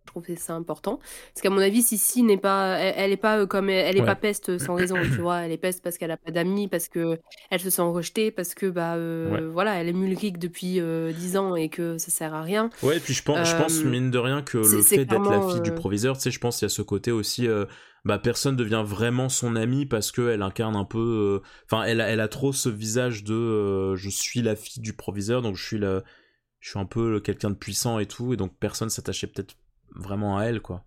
je trouve que c'est important. Parce qu'à mon avis, Sissi n'est pas. Elle, elle est pas euh, comme. Elle est Ouais. pas peste sans raison, tu vois. Elle est peste parce qu'elle a pas d'amis, parce que elle se sent rejetée, parce que bah euh, Ouais. voilà, elle est Mulric depuis euh, 10 ans et que ça sert à rien. Ouais, et puis je pense, je pense Euh, mine de rien que le fait d'être la fille du proviseur, tu sais, je pense qu'il y a ce côté aussi, bah personne devient vraiment son ami parce qu'elle incarne un peu, enfin, elle, a- elle a trop ce visage de, je suis la fille du proviseur, donc je suis la, je suis un peu quelqu'un de puissant et tout, et donc personne s'attachait peut-être vraiment à elle, quoi.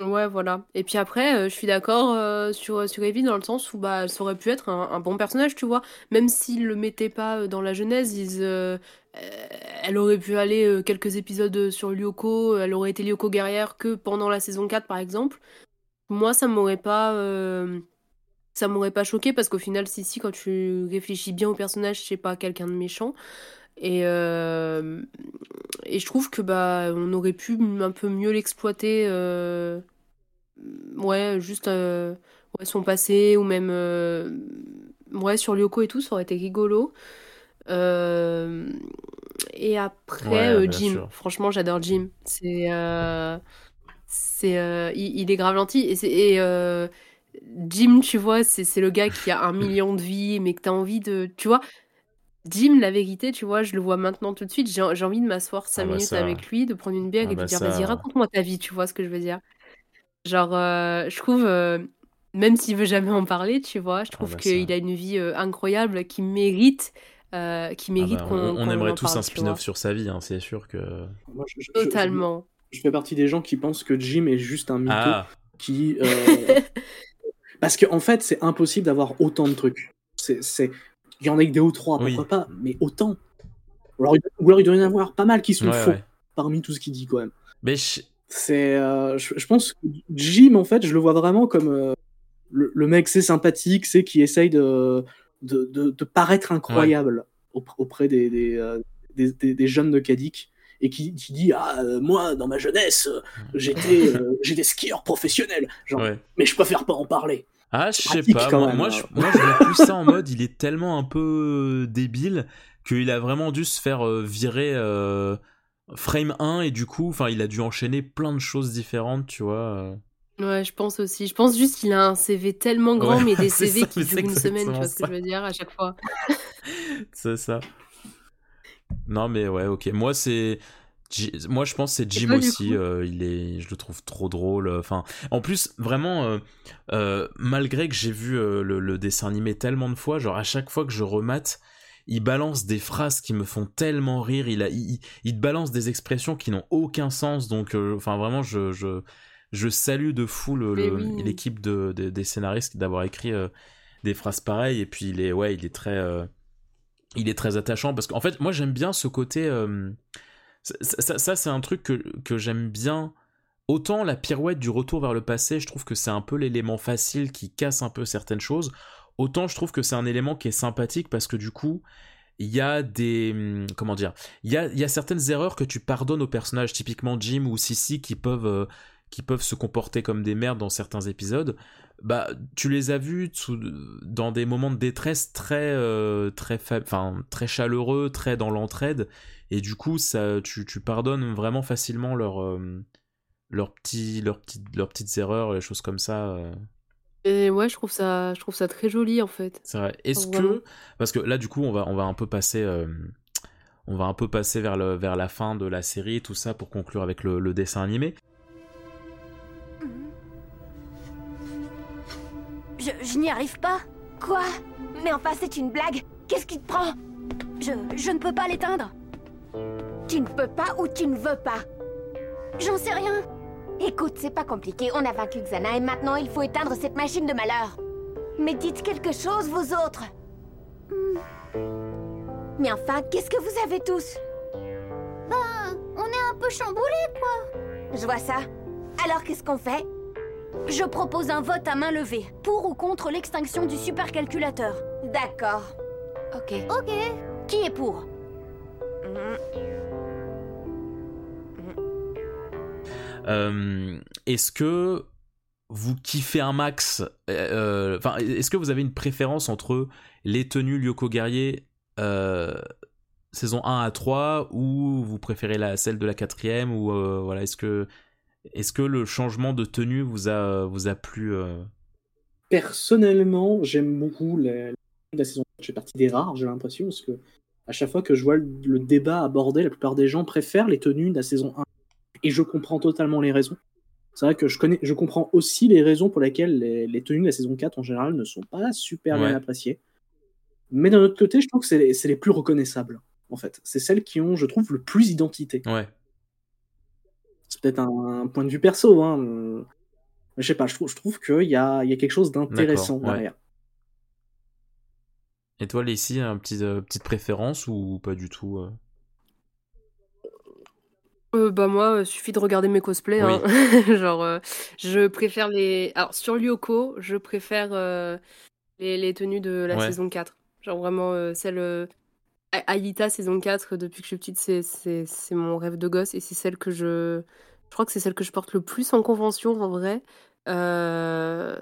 Ouais, voilà. Et puis après, euh, je suis d'accord euh, sur, sur Evie dans le sens où bah, ça aurait pu être un, bon personnage, tu vois. Même s'ils le mettaient pas euh, dans la genèse, ils, euh, euh, elle aurait pu aller euh, quelques épisodes sur Lyoko, elle aurait été Lyoko guerrière que pendant la saison 4, par exemple. Moi, ça m'aurait pas... euh, ça m'aurait pas choqué parce qu'au final, si, si, quand tu réfléchis bien au personnage, c'est pas quelqu'un de méchant. Et, euh, et je trouve que bah on aurait pu un peu mieux l'exploiter. euh, ouais, juste euh, ouais, son passé ou même ouais sur Lyoko et tout, ça aurait été rigolo. Et après Ouais, Jim, sûr. franchement j'adore Jim. C'est c'est il, il est grave gentil et c'est Jim, tu vois, c'est c'est le gars qui a un million de vies, mais que t'as envie de. Tu vois, Jim, la vérité, tu vois, je le vois maintenant tout de suite. J'ai envie de m'asseoir 5 Ah bah minutes ça. avec lui, de prendre une bière Ah et de bah lui dire ça. vas-y, raconte-moi ta vie, tu vois ce que je veux dire. Genre, euh, je trouve, euh, même s'il veut jamais en parler, tu vois, je trouve bah qu'il a une vie euh, incroyable qui mérite, euh, qui Ah mérite bah, qu'on on, on qu'on aimerait en tous parle, un spin-off sur sa vie, hein, c'est sûr que. Moi, je- je- je- Totalement. Je, fais partie des gens qui pensent que Jim est juste un mytho Ah, qui. euh, Parce qu'en en fait, c'est impossible d'avoir autant de trucs. C'est, c'est... Il y en a que des ou trois, Oui. pourquoi pas, mais autant. Ou alors, il- ou alors il doit y en avoir pas mal qui sont ouais, faux ouais. parmi tout ce qu'il dit quand même. Mais je- C'est, euh, je, je pense que Jim, en fait, je le vois vraiment comme euh, le, le mec, c'est sympathique, c'est qui essaye de, de, de, de paraître incroyable aupr- auprès des, des, euh, des, des- des jeunes de Kadik et qui, qui dit Ah, euh, moi, dans ma jeunesse, euh, j'étais euh, j'étais skieur professionnel. Genre, ouais. mais je préfère pas en parler. Ah, je sais pas. quand Moi, même, moi, hein. je, moi, je vois plus ça en mode, il est tellement un peu euh, débile qu'il a vraiment dû se faire euh, virer euh, frame 1 et du coup, enfin, il a dû enchaîner plein de choses différentes, tu vois. Ouais, je pense aussi. Je pense juste qu'il a un CV tellement grand, Ouais, mais des CV ça, qui durent une semaine, tu vois ce que je veux dire, à chaque fois. c'est ça. Non, mais ouais, ok. Moi, c'est. Moi, je pense que c'est Jim toi, aussi. euh, il est, je le trouve trop drôle. Enfin, en plus, vraiment, euh, euh, malgré que j'ai vu euh, le, le dessin animé tellement de fois, genre à chaque fois que je remate, il balance des phrases qui me font tellement rire. Il a, il, il balance des expressions qui n'ont aucun sens. Donc, euh, enfin, vraiment, je, je, je salue de fou le- le- l'équipe de, de- des scénaristes d'avoir écrit euh, des phrases pareilles. Et puis, il est, ouais, il est très, euh, il est très attachant parce qu'en fait, moi, j'aime bien ce côté. Ça, c'est un truc que, que j'aime bien. Autant la pirouette du retour vers le passé, je trouve que c'est un peu l'élément facile qui casse un peu certaines choses. Autant je trouve que c'est un élément qui est sympathique parce que du coup, il y a des. hum, Comment dire Il y a, y a certaines erreurs que tu pardonnes aux personnages, typiquement Jim ou Sissy, qui peuvent, euh, qui peuvent se comporter comme des merdes dans certains épisodes. Bah, tu les as vus dans des moments de détresse très, euh, enfin, très chaleureux, très dans l'entraide. Et du coup, ça, tu, tu pardonnes vraiment facilement leurs euh, leurs petits, leurs petites, leurs petites erreurs, les choses comme ça. euh. Et ouais, je trouve ça, je trouve ça très joli en fait. C'est vrai. Est-ce que parce que là du coup on va on va un peu passer euh, on va un peu passer vers le vers la fin de la série tout ça pour conclure avec le, le dessin animé. Je, je n'y arrive pas. Quoi? Mais enfin, c'est une blague. Qu'est-ce qui te prend? Je, je ne peux pas l'éteindre. Tu ne peux pas ou tu ne veux pas J'en sais rien. Écoute, c'est pas compliqué. On a vaincu Xana et maintenant il faut éteindre cette machine de malheur. Mais dites quelque chose, vous autres. Hmm. Mais enfin, qu'est-ce que vous avez tous? Ben, on est un peu chamboulés, quoi. Je vois ça. Alors qu'est-ce qu'on fait? Je propose un vote à main levée, pour ou contre l'extinction du supercalculateur. D'accord. Ok. Ok. Qui est pour? Euh, est-ce que vous kiffez un max euh, Enfin, est-ce que vous avez une préférence entre les tenues Lyoko Guerrier euh, saison 1 à 3 ou vous préférez la celle de la quatrième ou euh, voilà est-ce que est-ce que le changement de tenue vous a vous a plu euh? Personnellement, j'aime beaucoup la, la saison. Je fais partie des rares, j'ai l'impression, parce que à chaque fois que je vois le, débat abordé, la plupart des gens préfèrent les tenues de la saison 1. Et je comprends totalement les raisons. C'est vrai que je, connais, je comprends aussi les raisons pour lesquelles les, les tenues de la saison 4 en général ne sont pas super Ouais. bien appréciées. Mais d'un autre côté, je trouve que c'est les, plus reconnaissables, en fait. C'est celles qui ont, je trouve, le plus d'identité. Ouais. C'est peut-être un, un point de vue perso, hein. mais Je sais pas, je trouve, je trouve qu'il y a, il y a quelque chose d'intéressant ouais. Et toi, Lacey, un petit, euh, petite préférence ou pas du tout euh Euh, bah moi, euh, suffit de regarder mes cosplays. hein. Genre, euh, je préfère les... Alors, sur Lyoko, je préfère les, les tenues de la Ouais. saison 4. Genre, vraiment, celle... A- Aïlita, saison 4, depuis que je suis petite, c'est- c'est c'est mon rêve de gosse. Et c'est celle que je... Je crois que c'est celle que je porte le plus en convention, en vrai. Euh,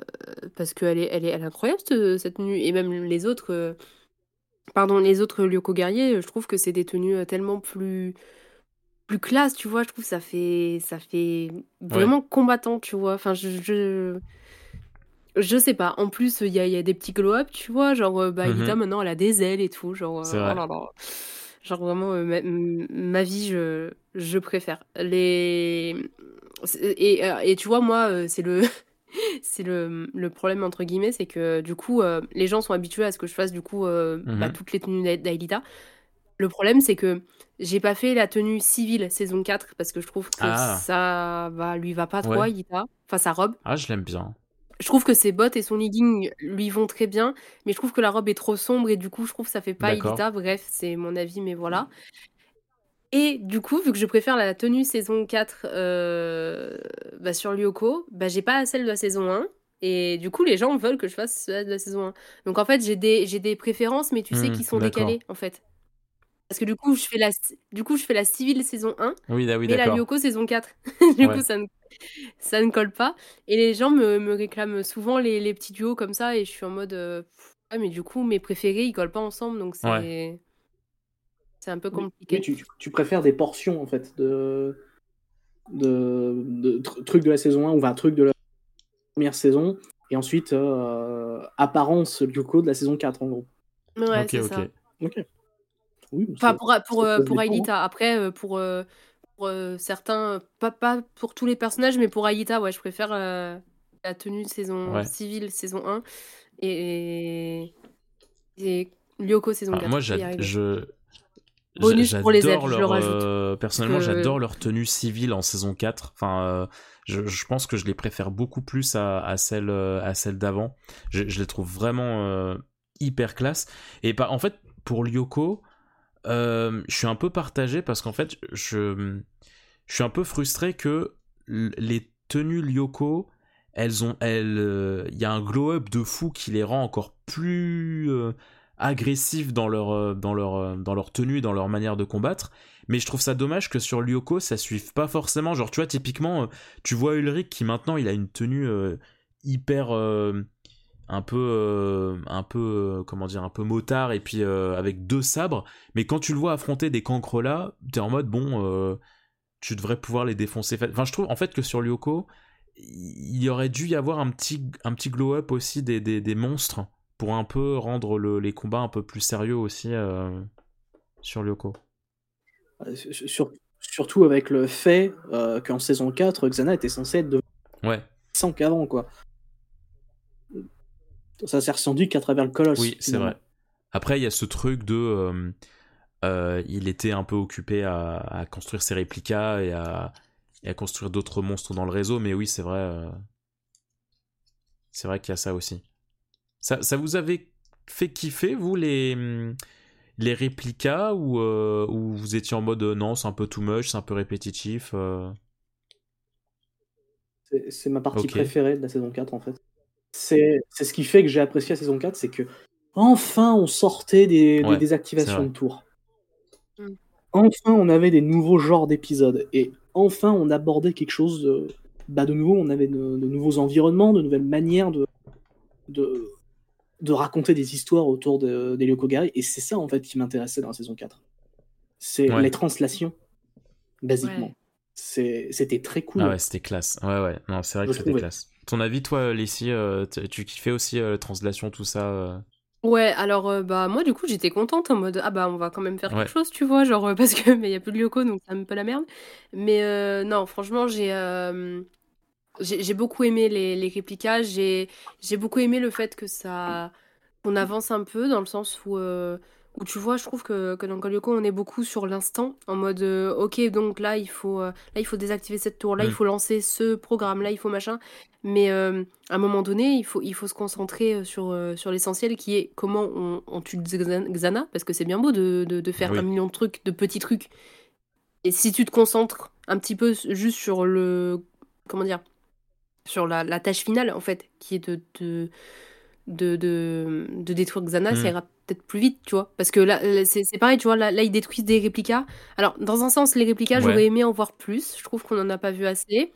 parce qu'elle est, elle est, elle est incroyable, cette, cette tenue. Et même les autres... euh, Pardon, les autres Lyoko guerriers, je trouve que c'est des tenues euh, tellement plus plus classe, tu vois. Je trouve que ça fait ça fait vraiment combattant, tu vois. Enfin, je je, je sais pas. En plus, il y a, il y a des petits glow-up, tu vois. Genre, bah, Mhm. Alita, maintenant, elle a des ailes et tout. Genre, oh vrai. là là. Genre, vraiment, ma, ma vie, je, je préfère. Les... Et, euh, et tu vois, moi, euh, c'est le... C'est le, le problème entre guillemets, c'est que du coup, euh, les gens sont habitués à ce que je fasse du coup bah, Mhm. toutes les tenues d'A- d'Aelita. Le problème, c'est que j'ai pas fait la tenue civile saison 4 parce que je trouve que Ah. ça va, lui va pas trop Ouais. à. Enfin, sa robe. Ah, je l'aime bien. Je trouve que ses bottes et son legging lui vont très bien, mais je trouve que la robe est trop sombre et du coup, je trouve que ça fait pas. Aelita. Bref, c'est mon avis, mais voilà. Et du coup, vu que je préfère la tenue saison 4 euh, bah, sur Lyoko, bah, j'ai pas celle de la saison 1. Et du coup, les gens veulent que je fasse celle de la saison 1. Donc en fait, j'ai des, j'ai des préférences, mais tu sais, Hmm, qui sont décalées, en fait. Parce que du coup, je fais la, du coup, je fais la civile saison 1 Oui, ah oui, et la. Lyoko saison 4. du Ouais. coup, ça ne, ça ne colle pas. Et les gens me, me réclament souvent les, les petits duos comme ça, et je suis en mode. euh, ouais, mais du coup, mes préférés, ils collent pas ensemble, donc c'est. C'est un peu compliqué. oui, tu, tu- préfères des portions en fait de, de, de tr- trucs de la saison 1 ou un truc de la première saison et ensuite euh, apparence Lyoko de la saison 4 en gros. Ouais, ok, c'est ok. ça. Ok. Oui, Enfin, pour, pour, ça euh, pour Aelita. Après, euh, pour, euh, pour euh, certains, pas, pas pour tous les personnages, mais pour Aelita, ouais, je préfère euh, la tenue de saison Ouais. civile, saison 1, et, et Lyoko, saison Ah, 4. moi, je Bonus pour les j'adore ailes, je le leur, rajoute. euh, personnellement, que- j'adore leur tenue civile en saison 4. Enfin, euh, je, je pense que je les préfère beaucoup plus à, à celle, euh, à celle d'avant. Je, je les trouve vraiment euh, hyper classe. Et en fait, pour Lyoko, euh, je suis un peu partagé parce qu'en fait, je, je suis un peu frustré que les tenues Lyoko, elles ont, elles, euh, il y a un glow-up de fou qui les rend encore plus euh, agressifs dans leur, euh, dans leur, euh, dans leur tenue, dans leur manière de combattre. Mais je trouve ça dommage que sur Lyoko, ça suive pas forcément. Genre, tu vois, typiquement, euh, tu vois Ulrich qui maintenant, il a une tenue hyper un peu un peu comment dire un peu motard et puis avec deux sabres mais quand tu le vois affronter des cancres là t'es en mode bon tu devrais pouvoir les défoncer enfin je trouve en fait que sur Lyoko il y aurait dû y avoir un petit un petit glow up aussi des, des, des monstres pour un peu rendre le- les combats un peu plus sérieux aussi euh, sur Lyoko Euh, sur- sur- surtout avec le fait euh, qu'en saison 4, Xana était censée être de ouais 100 qu'avant, quoi. Ça s'est ressenti qu'à travers le colosse. Oui, c'est vrai. Après, il y a ce truc de. euh, il était un peu occupé à, à construire ses réplicas et à, et à construire d'autres monstres dans le réseau, mais oui, c'est vrai. euh, c'est vrai qu'il y a ça aussi. Ça, ça vous avait fait kiffer, vous, les, les réplicas, ou, euh, ou vous étiez en mode euh, non, c'est un peu too much, c'est un peu répétitif euh, C'est- ma partie préférée de la saison 4, en fait. C'est c'est ce qui fait que j'ai apprécié la saison 4, c'est que enfin on sortait des, des désactivations de tours. Mm. Enfin on avait des nouveaux genres d'épisodes. Et enfin on abordait quelque chose de, bah, de nouveau. On avait de, de nouveaux environnements, de nouvelles manières de, de, de raconter des histoires autour de, des Lyokogari. Et c'est ça en fait qui m'intéressait dans la saison 4. C'est Ouais. les translations, basiquement. Ouais. C'est- C'était très cool. Ah ouais, c'était classe. Ouais, ouais. Non, c'est vrai Je que c'était trouvais. classe. Ton avis, toi, Leslie, euh, tu tu kiffais aussi euh, la translation, tout ça euh? Ouais, alors euh, bah moi du coup j'étais contente en mode ah bah on va quand même faire Ouais. quelque chose, tu vois, genre euh, parce que mais il y a plus de Lyoko donc c'est un peu la merde. Mais euh, non, franchement, j'ai euh, j'ai j'ai beaucoup aimé les les réplicas, j'ai j'ai beaucoup aimé le fait que ça qu'on avance un peu dans le sens où euh, où tu vois, je trouve que que dans Call Lyoko, on est beaucoup sur l'instant en mode euh, OK, donc là il faut euh, là il faut désactiver cette tour, là il Mm. faut lancer ce programme, là il faut machin. Mais euh, à un moment donné, il faut, il faut se concentrer sur, sur l'essentiel qui est comment on, on tue Xana, parce que c'est bien beau de, de, de faire Oui. un million de trucs, de petits trucs. Et si tu te concentres un petit peu juste sur le. Comment dire Sur la, la tâche finale, en fait, qui est de, de, de, de, de détruire Xana, ça ira peut-être plus vite, tu vois. Parce que là, là, c'est pareil, tu vois, là, là, ils détruisent des réplicas. Alors, dans un sens, les réplicas, Ouais. j'aurais aimé en voir plus. Je trouve qu'on n'en a pas vu assez.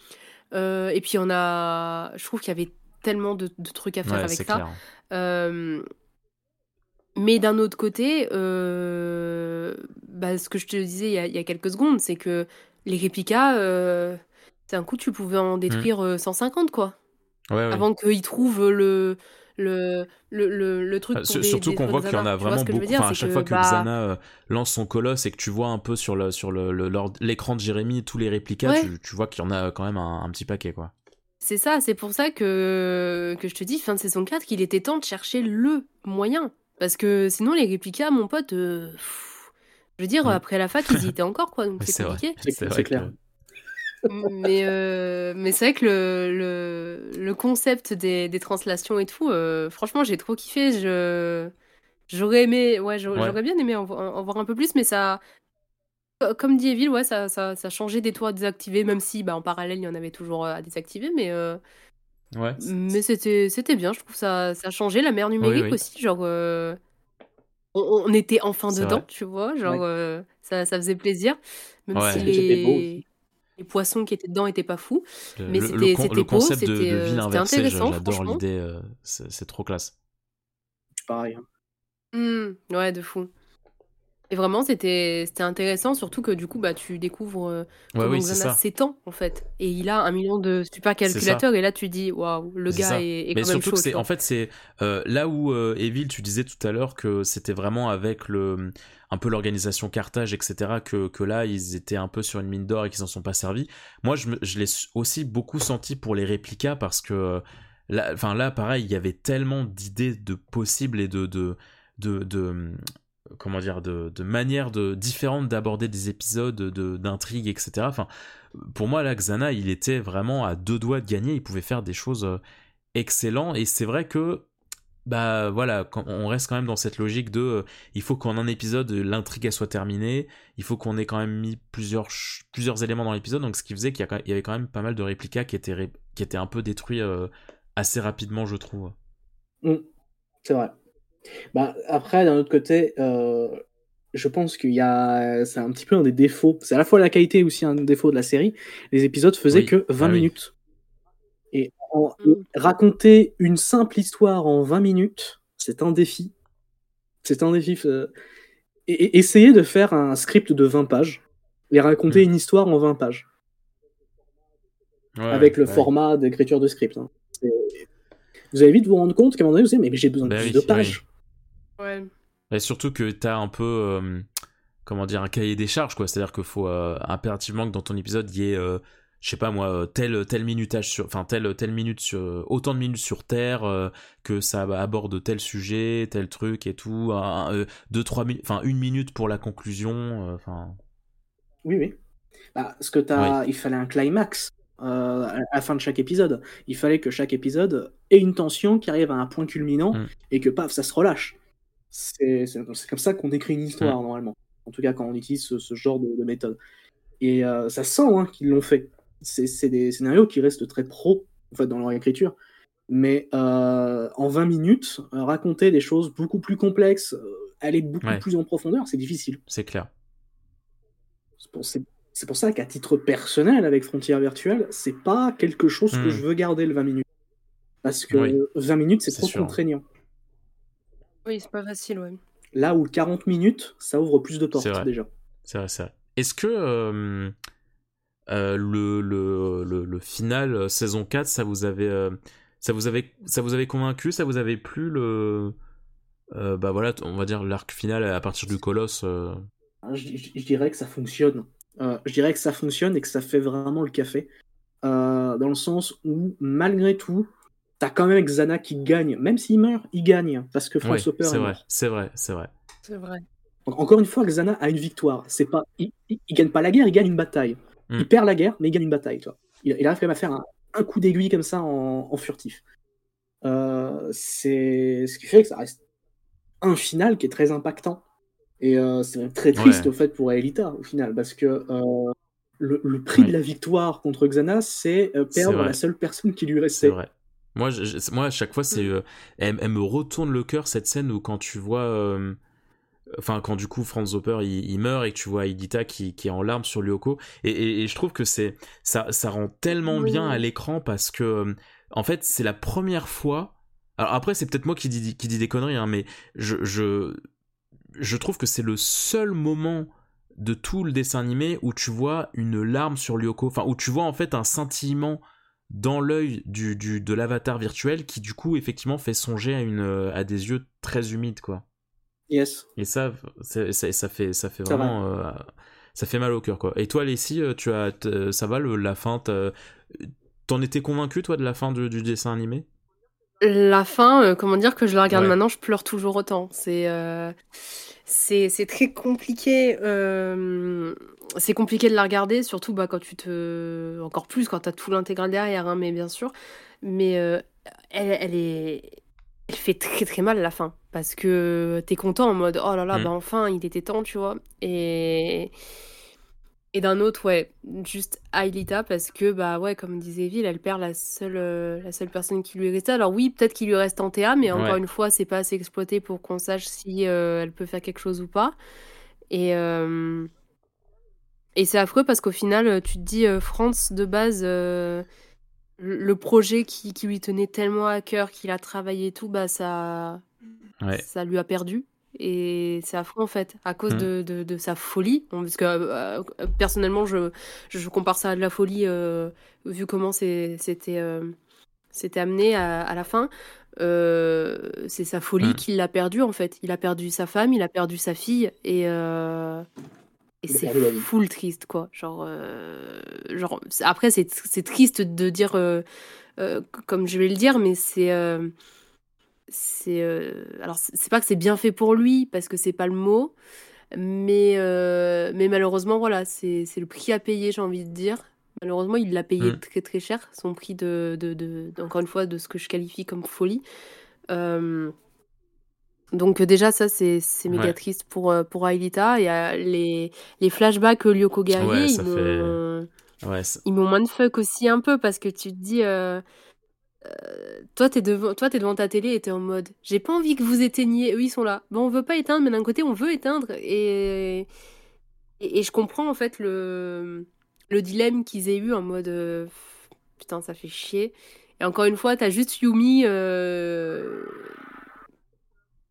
Euh, et puis on a, je trouve qu'il y avait tellement de, de trucs à faire Ouais, avec ça. clair. Euh, mais d'un autre côté, euh, bah, ce que je te disais il y a, il y a quelques secondes, c'est que les réplicas, euh, c'est un coup tu pouvais en détruire euh, 150 quoi, Ouais, ouais. avant qu'ils trouvent le le, le, le, le truc Euh, pour dé- surtout qu'on voit qu'il y en a vraiment beaucoup. dire, Enfin, à chaque que, fois que bah, Xana euh, lance son colosse et que tu vois un peu sur le sur le le- l'ord- l'écran de Jérémy tous les réplicas, Ouais. tu, tu vois qu'il y en a quand même un, un petit paquet quoi. C'est ça, c'est pour ça que, que je te dis, fin de saison 4, qu'il était temps de chercher le moyen. Parce que sinon, les réplicas, mon pote, euh, pff, je veux dire, Mm. après la fac, ils y étaient encore, quoi, donc c'est compliqué. C'est- C'est c'est vrai clair. que- mais euh, mais c'est vrai que le, le, le concept des, des translations et tout, euh, franchement, j'ai trop kiffé. Je, j'aurais aimé, ouais, j'aurais Ouais. bien aimé en, vo- en voir un peu plus, mais ça, co- comme dit Evil, ouais, ça, ça, ça changeait des toits à désactiver, même si bah, en parallèle, il y en avait toujours euh, à désactiver, mais, euh, Ouais. mais c'était, c'était bien, je trouve ça, ça changeait. La mer numérique oui. aussi, genre, euh, on, on était enfin dedans, vrai. tu vois, genre, euh, ça, ça faisait plaisir, même Ouais. si beau les, poissons qui étaient dedans étaient pas fous. Le, Mais c'était- le con- c'était le beau, concept de, de c'était, euh, ville inversée, j'adore l'idée, euh, c'est trop classe. Pareil. hein. Hmm, ouais, de fou. Et vraiment, c'était intéressant, surtout que du coup, bah, tu découvres euh, Ouais, comment oui, Xana s'étend, en fait. Et il a un million de supercalculateurs, et là, tu dis, waouh, le gars est, est Mais quand même surtout chaud. que en fait, c'est euh, là où euh, Evil, tu disais tout à l'heure que c'était vraiment avec le, un peu l'organisation Carthage, etc., que, que là, ils étaient un peu sur une mine d'or et qu'ils s'en sont pas servis. Moi, je, je l'ai aussi beaucoup senti pour les réplicas parce que là, là, pareil, il y avait tellement d'idées de possibles et de, de, de, de- comment dire, de, de manières de, différentes d'aborder des épisodes, de, d'intrigues, etc. Enfin, pour moi, là, Xana, il était vraiment à deux doigts de gagner. Il pouvait faire des choses euh, excellentes. Et c'est vrai que, bah voilà, on reste quand même dans cette logique de, euh, il faut qu'en un épisode, l'intrigue soit terminée. Il faut qu'on ait quand même mis plusieurs, plusieurs éléments dans l'épisode. Donc, ce qui faisait qu'il y, avait quand même pas mal de réplicas qui étaient, qui étaient un peu détruits euh, assez rapidement, je trouve. Mm, c'est vrai. Bah, après, d'un autre côté, euh, je pense qu'il y a. C'est un petit peu un des défauts. C'est à la fois la qualité et aussi un défaut de la série. Les épisodes faisaient Oui. que 20 Ah oui. minutes. Et en- Mm. raconter une simple histoire en 20 minutes, c'est un défi. C'est un défi. euh, Et, et- essayer de faire un script de 20 pages et raconter Mm. une histoire en 20 pages Ouais, avec le ouais. format d'écriture de script. hein. Vous allez vite vous rendre compte qu'à un moment donné, vous dites, mais j'ai besoin de Bah plus oui, de oui. Ouais. Et surtout que t'as un peu, euh, comment dire, un cahier des charges, quoi. C'est-à-dire qu'il faut euh, impérativement que dans ton épisode, il y ait, euh, je sais pas moi, euh, tel, tel minutage sur, enfin, telle, telle minute sur, autant de minutes sur Terre, euh, que ça aborde tel sujet, tel truc et tout, un- un, euh, deux, trois minutes, enfin, une minute pour la conclusion, euh, enfin. Oui, oui. Bah, ce que t'as, il fallait un climax euh, à la fin de chaque épisode. Il fallait que chaque épisode ait une tension qui arrive à un point culminant Mm. et que paf, ça se relâche. C'est comme ça qu'on écrit une histoire normalement. En tout cas, quand on utilise ce, ce genre de, de méthode. Et euh, ça sent hein, qu'ils l'ont fait. C'est des scénarios qui restent très pro en fait dans leur écriture. Mais euh, en 20 minutes, euh, raconter des choses beaucoup plus complexes, aller beaucoup Ouais. plus en profondeur, c'est difficile. C'est clair. C'est pour, ça qu'à titre personnel, avec Frontières Virtuelles, c'est pas quelque chose que Hmm. je veux garder le 20 minutes. Parce que Oui. 20 minutes, c'est C'est trop sûr. contraignant. Oui, c'est pas facile, ouais. Là où 40 minutes, ça ouvre plus de portes déjà. C'est vrai, c'est vrai. Est-ce que euh, euh, le, le, le, le final euh, saison 4, ça vous avait, euh, ça vous avait, ça vous avait convaincu, ça vous avait plu le, euh, bah voilà, on va dire l'arc final à partir du colosse. euh, Hein, Je, je- je dirais que ça fonctionne. Euh, je dirais que ça fonctionne et que ça fait vraiment le café. Euh, dans le sens où, malgré tout, t'as quand même Xana qui gagne. Même s'il meurt, il gagne. Parce que Franz Hopper c'est est vrai, mort. c'est vrai, c'est vrai. C'est vrai. Donc, encore une fois, Xana a une victoire. C'est pas, il, il- il gagne pas la guerre, il gagne une bataille. Hmm. Il perd la guerre, mais il gagne une bataille. Tu vois. Il, il arrive quand même à faire un, un coup d'aiguille comme ça en, en furtif. Euh, c'est ce qui fait que ça reste un final qui est très impactant. Et euh, c'est même très triste Ouais. au fait pour Aelita au final, parce que euh, le, le prix Ouais. de la victoire contre Xana, c'est C'est perdre la seule personne qui lui C'est restait. vrai. Moi, je- moi, à chaque fois, c'est, euh, elle, elle me retourne le cœur cette scène où quand tu vois, euh, enfin, quand du coup Franz Hopper il, il meurt et que tu vois Edita qui, qui est en larmes sur Lyoko, et, et, et je trouve que c'est, ça, ça rend tellement Oui. bien à l'écran parce que, euh, en fait, c'est la première fois. Alors après, c'est peut-être moi qui dis, qui dis des conneries, hein, mais je, je, je trouve que c'est le seul moment de tout le dessin animé où tu vois une larme sur Lyoko, enfin où tu vois en fait un scintillement dans l'œil du, du, de l'avatar virtuel qui du coup effectivement fait songer à, une, à des yeux très humides quoi. Yes. Et ça, ça, ça fait, ça fait vraiment, euh, ça fait mal au cœur quoi. Et toi, Leslie, euh, tu as, ça va le, la fin, t'en étais convaincu toi de la fin du, du dessin animé? La fin, euh, comment dire que je la regarde Ouais. maintenant, je pleure toujours autant. C'est euh, c'est c'est très compliqué. euh, c'est compliqué de la regarder, surtout bah, quand tu te. Encore plus quand tu as tout l'intégral derrière, hein, mais bien sûr. Mais euh, elle, elle est. Elle fait très très mal la fin. Parce que t'es content en mode oh là là, Mm. bah enfin, il était temps, tu vois. Et. Et d'un autre, ouais, juste Aelita, parce que, bah ouais, comme disait Ville, elle perd la seule, euh, la seule personne qui lui restait. Alors oui, peut-être qu'il lui reste en TA, mais encore Ouais. une fois, c'est pas assez exploité pour qu'on sache si euh, elle peut faire quelque chose ou pas. Et, et c'est affreux parce qu'au final, euh, tu te dis, euh, France, de base, euh, le projet qui, qui lui tenait tellement à cœur, qu'il a travaillé et tout, bah ça, Ouais. ça lui a perdu. Et c'est affreux en fait, à cause Mm. de, de, de sa folie. Bon, Parce que euh, personnellement, je, je compare ça à de la folie, vu comment c'était c'était amené à, à la fin. C'est sa folie Mm. qui l'a perdu en fait. Il a perdu sa femme, il a perdu sa fille, et, et c'est full triste quoi. Genre, euh, genre après, c'est c'est triste de dire, euh, euh, comme je vais le dire, mais c'est. euh, c'est euh, alors c'est pas que c'est bien fait pour lui parce que c'est pas le mot mais euh, mais malheureusement voilà c'est c'est le prix à payer j'ai envie de dire malheureusement il l'a payé Mm. très très cher son prix de, de, de- encore une fois de ce que je qualifie comme folie Euh, donc euh, déjà ça c'est méga Ouais. triste pour euh, pour Aelita et euh, les les flashbacks euh, Lyoko guerrier Ouais, ils ça m'ont fait- Ouais, m'ont mindfuck aussi un peu parce que tu te dis, euh, euh, toi t'es devant, toi t'es devant ta télé et t'es en mode, j'ai pas envie que vous éteigniez. Eux ils sont là. Bon, on veut pas éteindre, mais d'un côté on veut éteindre et et, et je comprends en fait le le dilemme qu'ils aient eu en mode, euh, putain ça fait chier. Et encore une fois, t'as juste Yumi.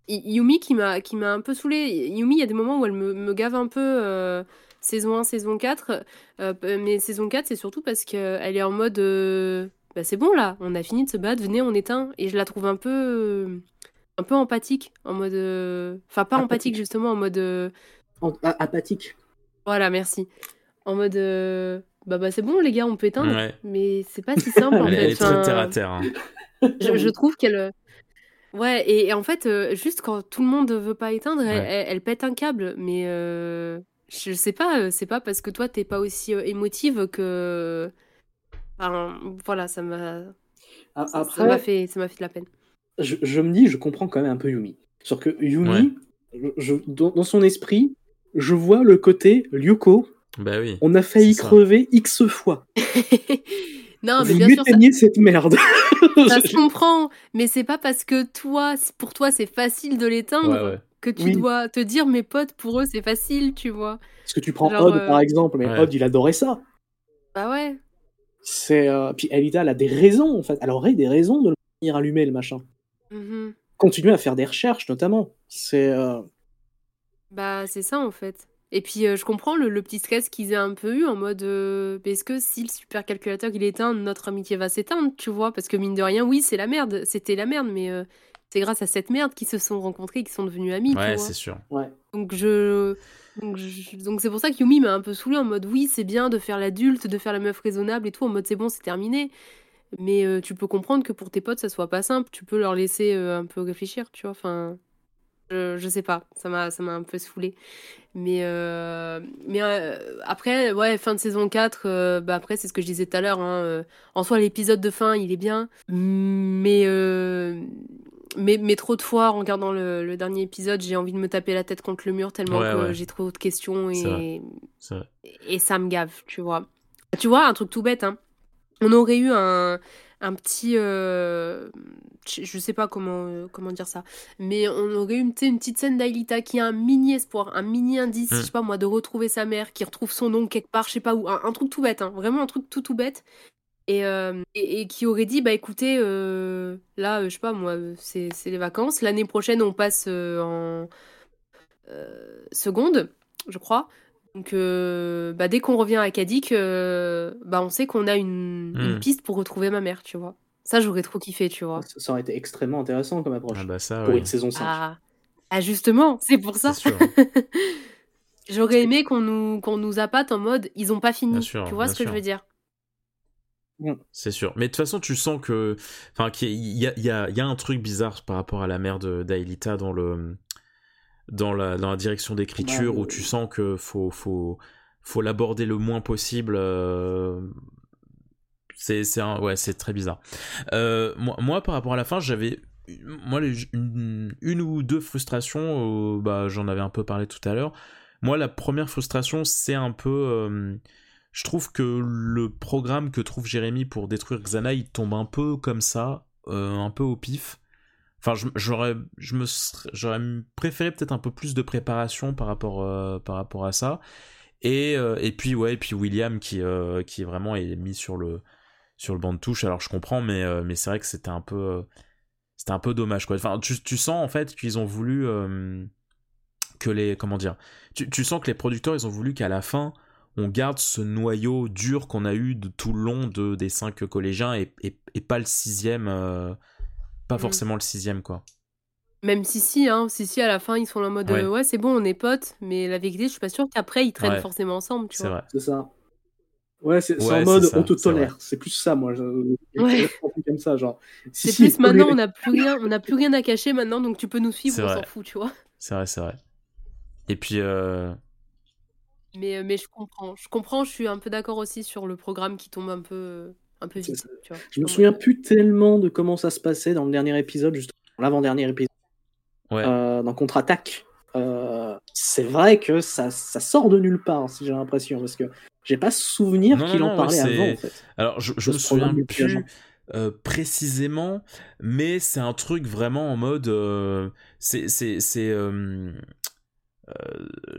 Euh, Yumi qui m'a qui m'a un peu saoulée. Yumi, il y a des moments où elle me, me gave un peu euh, saison 1, saison 4. euh, mais saison 4, c'est surtout parce qu'elle est en mode euh, bah, c'est bon là, on a fini de se battre, venez, on éteint. Et je la trouve un peu euh, un peu empathique, en mode euh, enfin pas Apathique. empathique justement, en mode euh, En- a- apathique. voilà, merci. En mode euh, bah bah c'est bon les gars, on peut éteindre. Ouais. Mais c'est pas si simple en Elle, fait. elle est très Enfin, terre à terre. hein. je, je trouve qu'elle. Ouais, et, et en fait, euh, juste quand tout le monde veut pas éteindre, elle, Ouais. elle- elle pète un câble. Mais euh, je sais pas, euh, c'est pas parce que toi t'es pas aussi euh, émotive que. Enfin, voilà, ça m'a. A- ça- Ça m'a Après, fait, ça m'a fait de la peine. je, je me dis, je comprends quand même un peu Yumi. Sauf que Yumi, je- je- dans, dans son esprit, je vois le côté Lyuko, Bah oui. on a failli crever X fois. non, mais Vous bien sûr, ça, m'éteignez cette merde. ça se comprend. Mais c'est pas parce que toi, pour toi, c'est facile de l'éteindre Ouais, ouais. que tu Oui. dois te dire, mes potes, pour eux, c'est facile, tu vois. Parce que tu prends Genre, Odd euh, par exemple, mais Ouais. Odd il adorait ça. Bah ouais. C'est euh, puis Alita elle a des raisons en fait. Elle aurait des raisons de le tenir allumé le machin. Mhm. Continuer à faire des recherches notamment. C'est euh, Bah, c'est ça en fait. Et puis, euh, je comprends le, le petit stress qu'ils aient un peu eu en mode euh, est-ce que si le supercalculateur il est éteint, notre amitié va s'éteindre, tu vois? Parce que mine de rien, oui, c'est la merde, c'était la merde, mais euh, c'est grâce à cette merde qu'ils se sont rencontrés, qu'ils sont devenus amis, Ouais, c'est sûr. ouais. Donc je donc je- donc c'est pour ça que Yumi m'a un peu saoulée en mode oui, c'est bien de faire l'adulte, de faire la meuf raisonnable et tout en mode c'est bon, c'est terminé. Mais euh, tu peux comprendre que pour tes potes ça soit pas simple, tu peux leur laisser euh, un peu réfléchir, tu vois. Enfin je, je sais pas, ça m'a ça m'a un peu saoulée. Mais euh, mais euh, après ouais, fin de saison 4 euh, bah après c'est ce que je disais tout à l'heure hein, en soi l'épisode de fin, il est bien, mais mais, mais trop de fois, en regardant le, le dernier épisode, j'ai envie de me taper la tête contre le mur tellement Ouais, que ouais. j'ai trop de questions et, vrai. C'est vrai. et ça me gave, tu vois. Tu vois, un truc tout bête, hein. On aurait eu un, un petit. euh, je sais pas comment, euh, comment dire ça, mais on aurait eu une petite scène d'Ailita qui a un mini espoir, un mini indice, Mm. je sais pas moi, de retrouver sa mère, qui retrouve son nom quelque part, je sais pas où. Un, un truc tout bête, hein. Vraiment un truc tout tout bête. Et, euh, et, et qui aurait dit bah écoutez euh, là euh, je sais pas moi c'est les vacances l'année prochaine on passe en seconde je crois donc euh, bah, dès qu'on revient à Kadik euh, bah on sait qu'on a une, Hmm. une piste pour retrouver ma mère tu vois ça j'aurais trop kiffé tu vois Ça, ça aurait été extrêmement intéressant comme approche Ah bah ça, pour oui. une saison 5. ah, ah, justement c'est pour ça j'aurais aimé qu'on nous qu'on nous appâte en mode ils ont pas fini Bien sûr, tu vois ce que sûr. je veux dire? C'est sûr. Mais de toute façon, tu sens que. Enfin, qu'il y a, y, a, il y a un truc bizarre par rapport à la mère de- d'Aelita dans le. Dans la, dans la direction d'écriture Bah, où tu sens que faut, faut, faut l'aborder le moins possible. euh, C'est, c'est un- ouais, c'est très bizarre. Euh, moi, moi, par rapport à la fin, j'avais. Moi, une, une ou deux frustrations, euh, bah, j'en avais un peu parlé tout à l'heure. Moi, la première frustration, c'est un peu. je trouve que le programme que trouve Jérémy pour détruire Xana, il tombe un peu comme ça, euh, un peu au pif. Enfin, j'aurais, je me, j'aurais préféré peut-être un peu plus de préparation par rapport, euh, par rapport à ça. Et, euh, et puis ouais, et puis William qui, euh, qui vraiment est mis sur le, sur le banc de touche. Alors je comprends, mais, euh, mais c'est vrai que c'était un peu, c'était un peu dommage quoi. Enfin, tu, sens en fait qu'ils ont voulu, que les comment dire tu, sens que les producteurs ils ont voulu qu'à la fin on garde ce noyau dur qu'on a eu de tout le long de, des cinq collégiens et, et, et pas le sixième pas Mm. forcément le sixième quoi Même si si, hein, si si à la fin ils sont là en mode Ouais. euh, ouais c'est bon on est potes, mais la vérité je suis pas sûre qu'après ils traînent Ouais. forcément ensemble, tu c'est vois. vrai C'est ça. Ouais, c'est Ouais, en mode ça, on te tolère. C'est plus ça, moi. Ouais. comme ça, genre. Si, C'est si, plus maintenant on n'a plus rien, on n'a plus rien à cacher maintenant donc tu peux nous suivre, on s'en fout, tu vois. c'est vrai c'est vrai et puis euh, Mais, euh, mais je comprends, je comprends, je suis un peu d'accord aussi sur le programme qui tombe un peu, un peu C'est vite. ça. Tu vois. Je me En souviens plus tellement de comment ça se passait dans le dernier épisode, justement, l'avant-dernier épisode, ouais euh, dans Contre-attaque. Euh, c'est vrai que ça, ça sort de nulle part, si j'ai l'impression, parce que j'ai pas souvenir qu'il en parlait ouais, avant, en fait. Alors, je, je me souviens plus euh, précisément, mais c'est un truc vraiment en mode. euh, c'est. c'est, c'est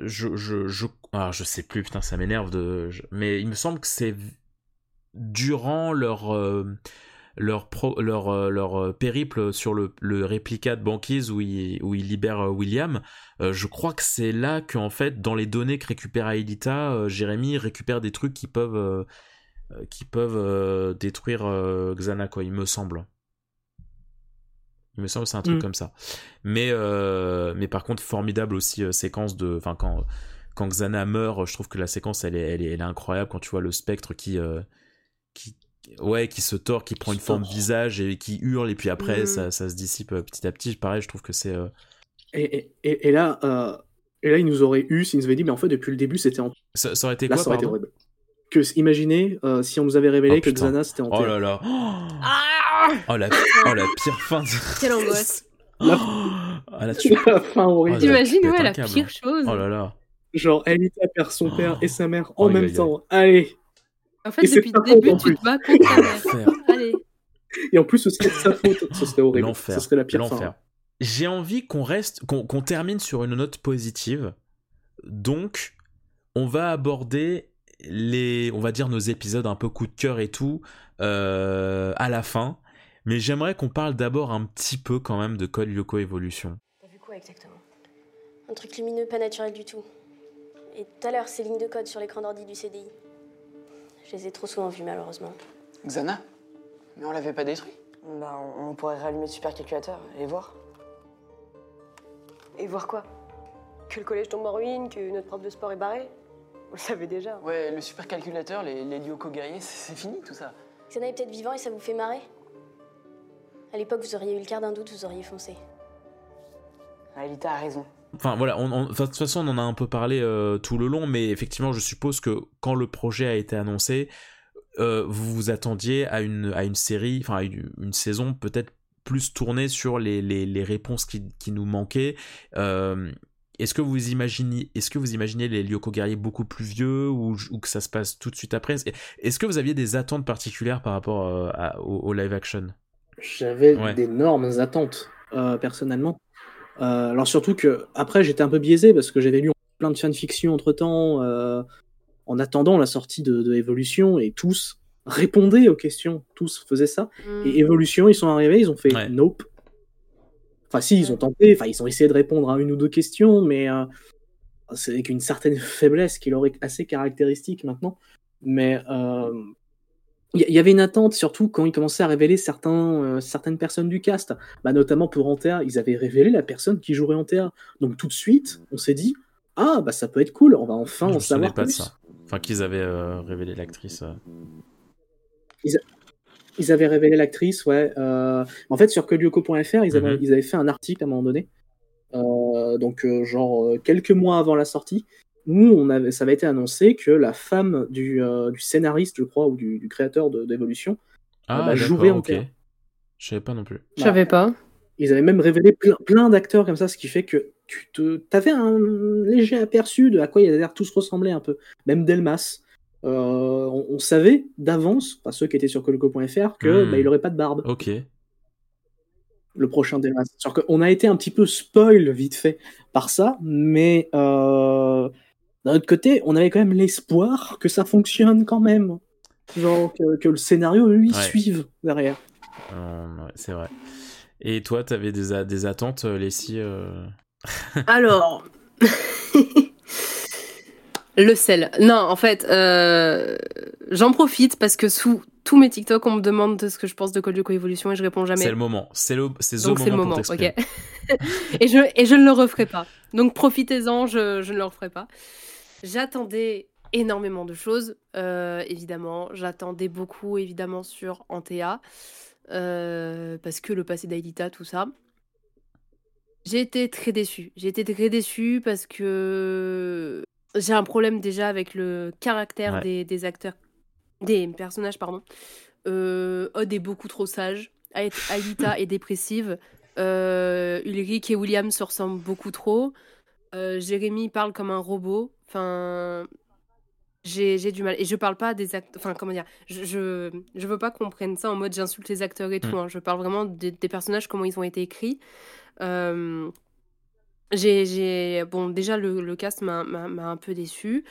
je, je, je, ah, je sais plus, putain, ça m'énerve de. je- mais il me semble que c'est durant leur. euh, leur, pro- leur, euh, leur euh, périple sur le, le réplica de banquise où il, où il libère William, euh, je crois que c'est là qu'en fait, dans les données que récupère Aelita, euh, Jérémy récupère des trucs qui peuvent, euh, qui peuvent détruire Xana, quoi, il me semble. Il me semble que c'est un truc Mm. comme ça. Mais, mais par contre, formidable aussi séquence de. Enfin, quand, quand Xana meurt, je trouve que la séquence, elle est, elle est, elle est incroyable quand tu vois le spectre qui. Ouais, qui se tord, qui prend une forme tord. visage et qui hurle, et puis après, Mm. ça, ça se dissipe euh, petit à petit. Pareil, je trouve que c'est. euh, Et, et, et, là, euh, et là, il nous aurait eu s'il nous avait dit, mais en fait, depuis le début, c'était en. Ça, ça aurait été Là, quoi, ça aurait été pardon horrible. Que, imaginez euh, si on nous avait révélé Oh, que. Xana, c'était en Oh là là. Oh la, oh, la pire fin. de- Quelle angoisse. La- Ah, là, tu... la fin horrible. Oh, T'imagines, ouais, la câble. pire chose. Oh là là. Genre, Elita perd son père et sa mère en Oh, même temps. Allez. En fait, Et depuis le début, tu te bats contre ta mère. L'enfer. Allez. Et en plus, ce serait de sa faute. Ce serait horrible. L'enfer. Ce serait la pire L'enfer. fin. J'ai envie qu'on reste, qu'on qu'on termine sur une note positive. Donc, on va aborder les, on va dire nos épisodes un peu coup de cœur et tout euh, à la fin. Mais j'aimerais qu'on parle d'abord un petit peu quand même de Code Lyoko Evolution. T'as vu quoi exactement? Un truc lumineux, pas naturel du tout. Et tout à l'heure, ces lignes de code sur l'écran d'ordi du CDI. Je les ai trop souvent vues, malheureusement. Xana Mais on l'avait pas détruit Bah, on, on pourrait rallumer le supercalculateur et voir. Et voir quoi? Que le collège tombe en ruine, que notre prof de sport est barré? On le savait déjà. Ouais, le supercalculateur, les, les Lyoko guerriers, c'est c'est fini tout ça. Xana est peut-être vivant et ça vous fait marrer? À l'époque, vous auriez eu le quart d'un doute, vous auriez foncé. Alita a raison. Enfin voilà, on, de toute façon on en a un peu parlé euh, tout le long, mais effectivement je suppose que quand le projet a été annoncé, euh, vous vous attendiez à une, à une série, enfin une, une saison peut-être plus tournée sur les, les, les réponses qui, qui nous manquaient. Euh, est-ce que vous imaginez, est-ce que vous imaginez les Lyoko guerriers beaucoup plus vieux ou, ou que ça se passe tout de suite après? Est-ce- Est-ce que vous aviez des attentes particulières par rapport à- au, au live action? J'avais Ouais. d'énormes attentes, euh, personnellement. Euh, alors surtout que après j'étais un peu biaisé parce que j'avais lu plein de fanfictions entre temps en attendant la sortie de, de Evolution et tous répondaient aux questions, tous faisaient ça. Et Evolution ils sont arrivés, ils ont fait Ouais. nope. Enfin si ils ont tenté, enfin ils ont essayé de répondre à une ou deux questions, mais euh, c'est avec une certaine faiblesse qui leur est assez caractéristique maintenant. Mais euh, il y, avait une attente, surtout quand ils commençaient à révéler certains, euh, certaines personnes du cast. Bah, notamment pour Antea, ils avaient révélé la personne qui jouerait Antea. Donc tout de suite, on s'est dit Ah, bah ça peut être cool, on va enfin Je en savoir pas de plus. ça. Enfin qu'ils avaient euh, révélé l'actrice. euh. Ils avaient révélé l'actrice, ouais. En fait, sur ils, avaient- Mhm. ils avaient fait un article à un moment donné. Donc, genre, quelques mois avant la sortie, où on avait, ça avait été annoncé que la femme du, euh, du scénariste, je crois, ou du, du créateur de- d'Evolution, Ah bah, en ok. terre. Je savais pas non plus. Je savais pas. Ils avaient même révélé plein, plein d'acteurs comme ça, ce qui fait que tu te, avais un léger aperçu de à quoi ils avaient l'air tous ressembler un peu. Même Delmas. Euh, on, on savait d'avance, enfin ceux qui étaient sur coloco.fr, que bah, il aurait pas de barbe. Ok. le prochain Delmas. Qu'on a été un petit peu spoil vite fait par ça, mais euh, d'un autre côté, on avait quand même l'espoir que ça fonctionne quand même. Genre que, que le scénario, lui, Ouais. suive derrière. Euh, ouais, c'est vrai. Et toi, t'avais des, des attentes, euh, Leslie euh, Alors, Le sel. Non, en fait, euh, j'en profite parce que sous tous mes TikTok, on me demande de ce que je pense de Code Lyoko Evolution et je réponds jamais. C'est le moment. C'est le, c'est the Donc c'est le moment. pour ok. et, je, et je ne le referai pas. Donc profitez-en, je, je ne le referai pas. J'attendais énormément de choses, euh, évidemment. J'attendais beaucoup, évidemment, sur Antea, euh, parce que le passé d'Aelita, tout ça. J'ai été très déçue. J'ai été très déçue parce que j'ai un problème déjà avec le caractère Ouais. des, des acteurs, des personnages, pardon. Euh, Odd est beaucoup trop sage. Aelita est dépressive. Euh, Ulrich et William se ressemblent beaucoup trop. Euh, Jérémy parle comme un robot. Enfin, j'ai j'ai du mal. Et je parle pas des acteurs. Enfin, comment dire je, je, je veux pas qu'on prenne ça en mode j'insulte les acteurs et tout. Mm. hein. Je parle vraiment des, des personnages, comment ils ont été écrits. Euh, j'ai, j'ai- Bon, déjà, le, le cast m'a m'a- m'a un peu déçu.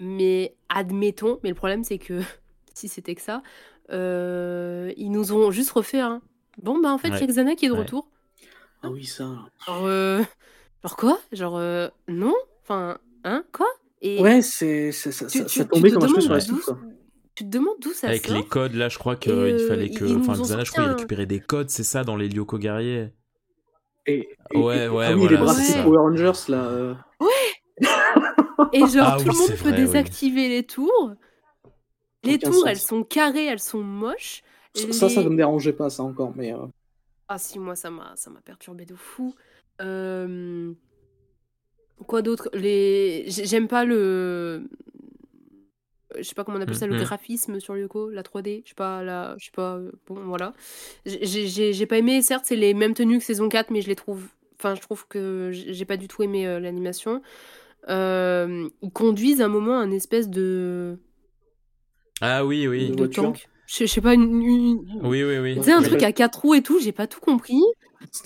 Mais admettons. Mais le problème, c'est que si c'était que ça, euh, ils nous ont juste refait un. Bon, bah en fait, il y a Ouais. Xana qui est de Ouais. retour. Ah oui, ça. Genre, euh, genre quoi? Genre, euh, non? Enfin, hein? Quoi? Et Ouais, c'est, ça, tu- ça, tu- ça tombait comme un cheveu sur la soupe. Tu te demandes d'où ça Avec sort les codes, là, je crois qu'il euh, fallait ils- que. Enfin, Xana, je crois, il un- récupérait des codes, c'est ça, dans les Lyoko guerriers. Et, et- Ouais, et- ouais, ah oui, voilà, les bracelets. Power Rangers, là. euh, Et genre, Ah tout oui, le monde peut vrai, oui. désactiver les tours. Les Aucun tours, sens. elles sont carrées, elles sont moches. Ça, ça, ça Les- ne me dérangeait pas, ça encore, mais. euh, Ah si, moi, ça m'a ça m'a perturbé de fou. Euh, Quoi d'autre Les... j'ai- J'aime pas le... Je sais pas comment on appelle ça, le Mhm. graphisme sur Lyoko, la 3D. Je sais pas, la... je sais pas... euh, Bon, voilà. J'ai- J'ai j'ai pas aimé, certes, c'est les mêmes tenues que saison 4, mais je les trouve... Enfin, je trouve que j'ai pas du tout aimé euh, l'animation. Euh, Ils conduisent à un moment un espèce de... Ah oui, oui. de tank. Je je sais pas, une... une- Oui, oui, oui. Tu sais, un truc à quatre roues et tout, j'ai pas tout compris.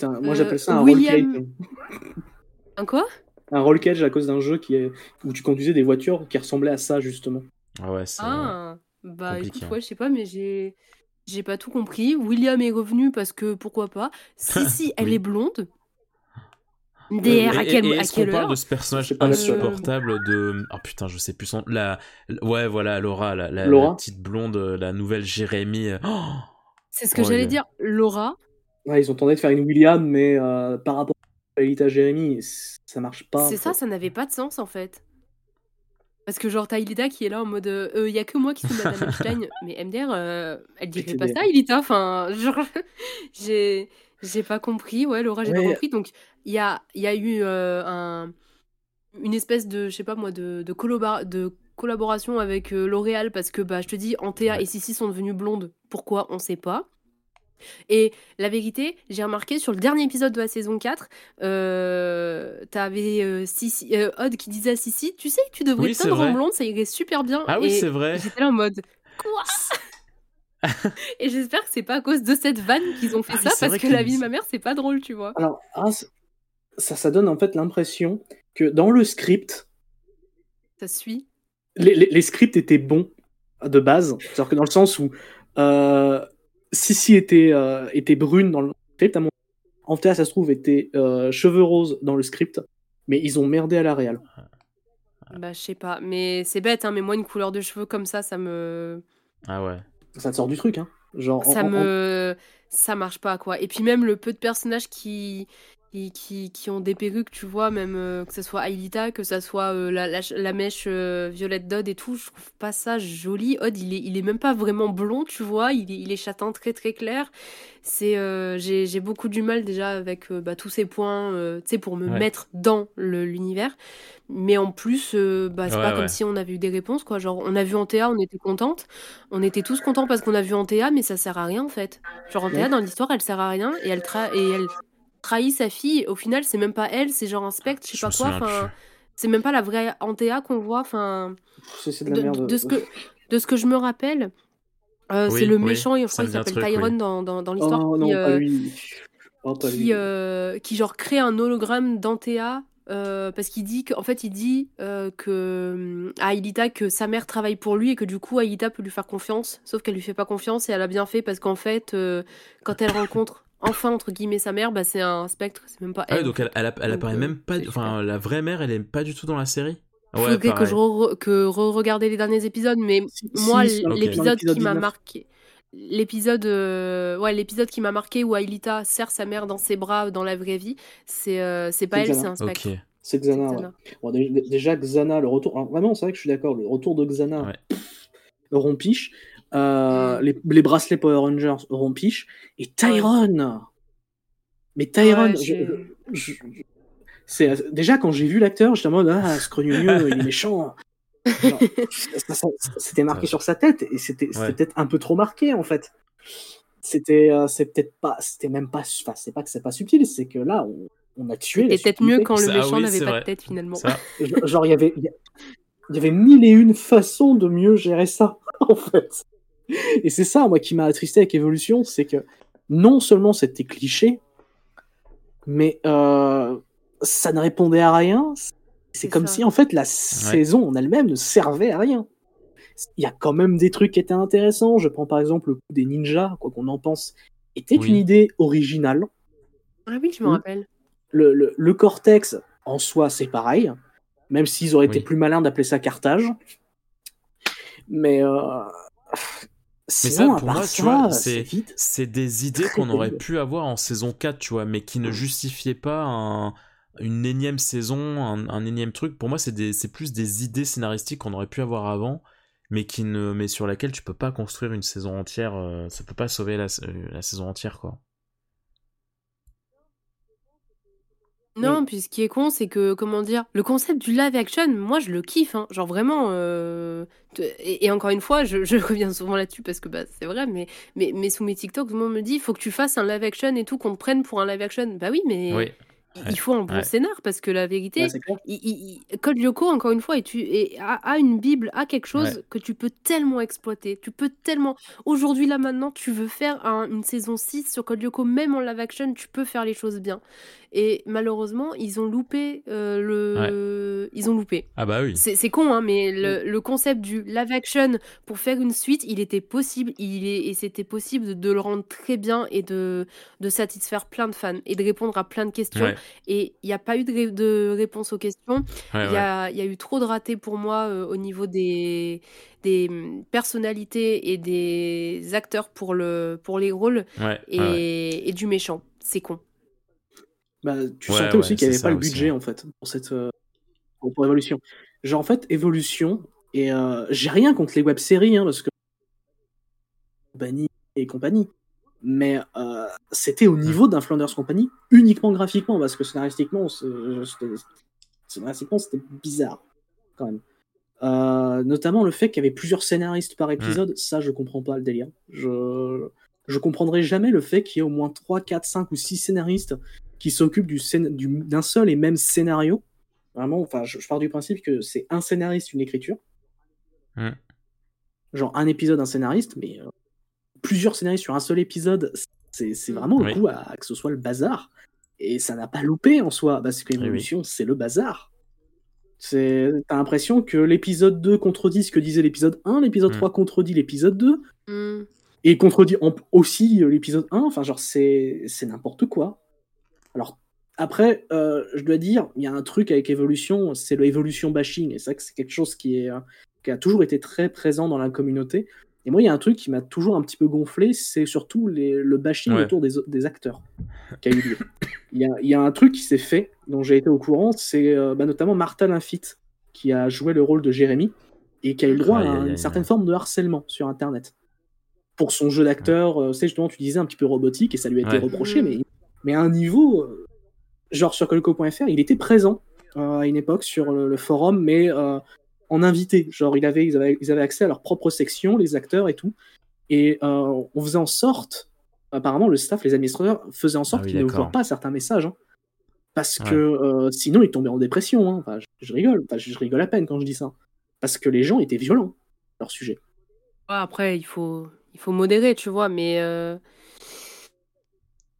un- moi, Euh, j'appelle ça un William- roll cage. Un quoi? Un roll cage à cause d'un jeu qui est... où tu conduisais des voitures qui ressemblaient à ça, justement. Ah ouais, c'est. Ah, bah compliqué, écoute, hein. ouais, je sais pas, mais j'ai j'ai pas tout compris. William est revenu parce que pourquoi pas. Si, si, elle Oui. est blonde. DR, Et- à et à est-ce qu'on quelle parle heure de ce personnage insupportable de. Ah putain, je sais plus son. La... Ouais, voilà, Laura, la, la- Laura la petite blonde, euh, la nouvelle Jérémy. Oh C'est ce que Oh, j'allais dire. Laura, Ouais, ils ont tenté de faire une William, mais euh, par rapport à Elita Jérémy, ça marche pas. c'est ça, fait. ça n'avait pas de sens en fait. Parce que genre, t'as Ilita qui est là en mode euh, y a que moi qui suis Madame Einstein, mais MDR, euh, elle dirait pas ça, Ilita. Enfin, genre, j'ai j'ai pas compris. Ouais, Laura, j'ai pas compris. Donc, il y a, il y a eu euh, un, une espèce de, je sais pas moi, de, de, collabora- de collaboration avec euh, L'Oréal parce que, bah, je te dis, Antea et Sissi sont devenues blondes. Pourquoi? On sait pas. Et la vérité, j'ai remarqué sur le dernier épisode de la saison 4, euh, t'avais euh, euh, Odd qui disait à Sissi, tu sais que tu devrais Oui, te teindre en blonde, ça irait super bien. Ah oui, c'est vrai. J'étais là en mode, quoi? Et j'espère que c'est pas à cause de cette vanne qu'ils ont fait Ah ça, parce que la vie de ma mère, c'est pas drôle, tu vois. Alors, ah, ça, ça donne en fait l'impression que dans le script, Ça suit. les, les- les scripts étaient bons de base. C'est-à-dire que dans le sens où euh, Sissi était, euh, était brune dans le script, à mon Antea, ça se trouve, était euh, cheveux roses dans le script, mais ils ont merdé à la réal. Bah, je sais pas. Mais c'est bête, hein, mais moi, une couleur de cheveux comme ça, ça me. Ah ouais. Ça te sort du truc, hein. Genre, en- ça en- me ça marche pas quoi et puis même le peu de personnages qui qui, qui, qui ont des perruques tu vois même euh, que ce soit Aelita que ça soit euh, la, la, la mèche euh, violette d'Odd et tout je trouve pas ça joli Odd il est, il est même pas vraiment blond tu vois il est, il est châtain très très clair c'est euh, j'ai beaucoup du mal déjà avec euh, bah, tous ces points euh, tu sais pour me Ouais. mettre dans l'univers mais en plus euh, bah, c'est Ouais, pas ouais. comme si on avait eu des réponses quoi genre on a vu Antea on était contente on était tous contents parce qu'on a vu Antea, mais ça sert à rien en fait. Genre Antea dans l'histoire, elle sert à rien et elle, tra- et elle trahit sa fille. Au final, c'est même pas elle, c'est genre un spectre, je sais pas quoi. Enfin, c'est même pas la vraie Antea qu'on voit. Enfin, c'est c'est de la de, merde. de ce que de ce que je me rappelle, euh, Oui, c'est le oui, méchant. et je crois me qu'il s'appelle truc, Tyrone oui. dans, dans, dans l'histoire. Oh qui, non, euh, pas lui. Oh, pas lui. qui, euh, qui genre crée un hologramme d'Antea euh, parce qu'il dit qu'en fait il dit euh, que à Aelita que sa mère travaille pour lui et que du coup Aelita peut lui faire confiance sauf qu'elle lui fait pas confiance et elle a bien fait parce qu'en fait euh, quand elle rencontre enfin entre guillemets sa mère, bah c'est un spectre, c'est même pas Ah elle. ouais, donc elle, elle, app- elle Donc, apparaît euh, même pas. Enfin, la vraie mère, elle est pas du tout dans la série. Ouais, Faudrait que je re- que re-regarder les derniers épisodes, mais moi si, l'épisode qui m'a 19. marqué, l'épisode euh, ouais l'épisode qui m'a marqué où Aelita serre sa mère dans ses bras dans la vraie vie, c'est euh, c'est pas elle, c'est un spectre. C'est Xana. Ouais. Xana. Bon, déjà, Xana, le retour. alors, vraiment, c'est vrai que je suis d'accord. Le retour de Xana, Ouais. pff, rompiche. Euh, Mm. les, les bracelets Power Rangers, rompiche. Et Tyrone Mais Tyrone, Ouais, c'est déjà quand j'ai vu l'acteur, j'étais en mode ah, Scrognonieux, il est méchant. C'était marqué sur sa tête et c'était Ouais. peut-être un peu trop marqué en fait. C'était euh, c'est peut-être pas, c'était même pas, enfin c'est pas que c'est pas subtil, c'est que là on, on a tué. C'était peut-être mieux quand le ah méchant oui, n'avait pas vrai. de tête finalement. Ça, Genre, il y avait, il y a- il y avait mille et une façons de mieux gérer ça, en fait. Et c'est ça, moi, qui m'a attristé avec Evolution, c'est que non seulement c'était cliché, mais euh, ça ne répondait à rien. C'est comme ça. si, en fait, la saison en elle-même ne servait à rien. Il y a quand même des trucs qui étaient intéressants. Je prends par exemple le coup des ninjas, quoi qu'on en pense, était Oui. une idée originale. Ah oui, je me Mm. rappelle. Le, le- le cortex, en soi, c'est pareil. Même s'ils auraient été plus malins d'appeler ça cartage. Mais, euh, Mais sinon, ça, à pour moi, tu ça, vois, c'est des idées qu'on aurait pu avoir en saison 4, tu vois, mais qui ne justifiaient pas un- une énième saison, un, un énième truc. Pour moi, c'est des- c'est plus des idées scénaristiques qu'on aurait pu avoir avant, mais qui ne, mais sur laquelle tu peux pas construire une saison entière. euh, ça peut pas sauver la, euh, la saison entière, quoi. Non, puis ce qui est con, c'est que, comment dire, le concept du live action, moi je le kiffe, hein. Genre vraiment. euh, Et, et encore une fois, je, je reviens souvent là-dessus parce que bah, c'est vrai, mais, mais, mais sous mes TikTok, tout le monde me dit il faut que tu fasses un live action et tout, qu'on te prenne pour un live action. Bah oui, mais Oui. il- Ouais. il faut un bon Ouais. scénar parce que la vérité, Ouais, c'est clair. il, il- il- Code Lyoko, encore une fois, et tu, et a, a une bible, a quelque chose Ouais. que tu peux tellement exploiter. Tu peux tellement. Aujourd'hui, là, maintenant, tu veux faire un- une saison 6 sur Code Lyoko, même en live action, tu peux faire les choses bien. Et malheureusement, ils ont loupé euh, le. Ils ont loupé. Ah bah oui. C'est con, hein, mais le, le concept du live action pour faire une suite, il était possible, il est, et c'était possible de, de le rendre très bien et de, de satisfaire plein de fans et de répondre à plein de questions. Ouais. Et il n'y a pas eu de, ré- de réponse aux questions. Ouais, Il y, a, y a eu trop de ratés pour moi euh, au niveau des, des hum, personnalités et des acteurs pour, le, pour les rôles et, et du méchant. C'est con. Bah, tu Ouais, sentais ouais, aussi qu'il n'y avait pas le budget, en fait, pour cette euh, pour, pour Evolution. Genre, en fait, Evolution, et euh, j'ai rien contre les web-séries, hein, parce que compagnie et compagnie. Mais euh, c'était au niveau d'un Flanders Company, uniquement graphiquement, parce que scénaristiquement, scénaristiquement, c'était bizarre, quand même. Euh, notamment le fait qu'il y avait plusieurs scénaristes par épisode, ça, je comprends pas le délire. Je, je comprendrai jamais le fait qu'il y ait au moins 3, 4, 5 ou 6 scénaristes qui s'occupent du scén- du- d'un seul et même scénario. Vraiment, enfin, je, je pars du principe que c'est un scénariste, une écriture. Mm. Genre un épisode, un scénariste, mais euh, plusieurs scénaristes sur un seul épisode, c'est c'est vraiment le Oui. coup à, à que ce soit le bazar. Et ça n'a pas loupé en soi, parce que oui. l'évolution, c'est le bazar. C'est- T'as l'impression que l'épisode 2 contredit ce que disait l'épisode 1, l'épisode Mm. 3 contredit l'épisode 2, Hmm. et contredit en- aussi euh, l'épisode 1. Enfin, genre, c'est c'est n'importe quoi. Alors, après, euh, je dois dire, il y a un truc avec Evolution, c'est le Evolution bashing, et c'est vrai que c'est quelque chose qui, est, euh, qui a toujours été très présent dans la communauté. Et moi, il y a un truc qui m'a toujours un petit peu gonflé, c'est surtout les- le bashing Ouais. autour des, des acteurs qui a eu lieu. Il y a, il y a un truc qui s'est fait, dont j'ai été au courant, c'est euh, bah, notamment Martha Lafitte, qui a joué le rôle de Jérémy, et qui a eu le droit à une certaine forme de harcèlement sur Internet. Pour son jeu d'acteur, euh, tu sais, justement, tu disais un petit peu robotique, et ça lui a été reproché, mais, mais à un niveau, euh, genre sur colco.fr, il était présent euh, à une époque sur le, le forum, mais euh, en invité. Genre, il avait, ils, avaient, ils avaient accès à leur propre section, les acteurs et tout. Et euh, on faisait en sorte, apparemment, le staff, les administrateurs faisaient en sorte Ah oui, qu'ils ne voient pas certains messages. hein. parce Ouais. que euh, sinon, ils tombaient en dépression. hein. Enfin, je, je rigole, enfin, je, je rigole à peine quand je dis ça. Parce que les gens étaient violents, leur sujet. Ouais, après, il faut, il faut modérer, tu vois, mais.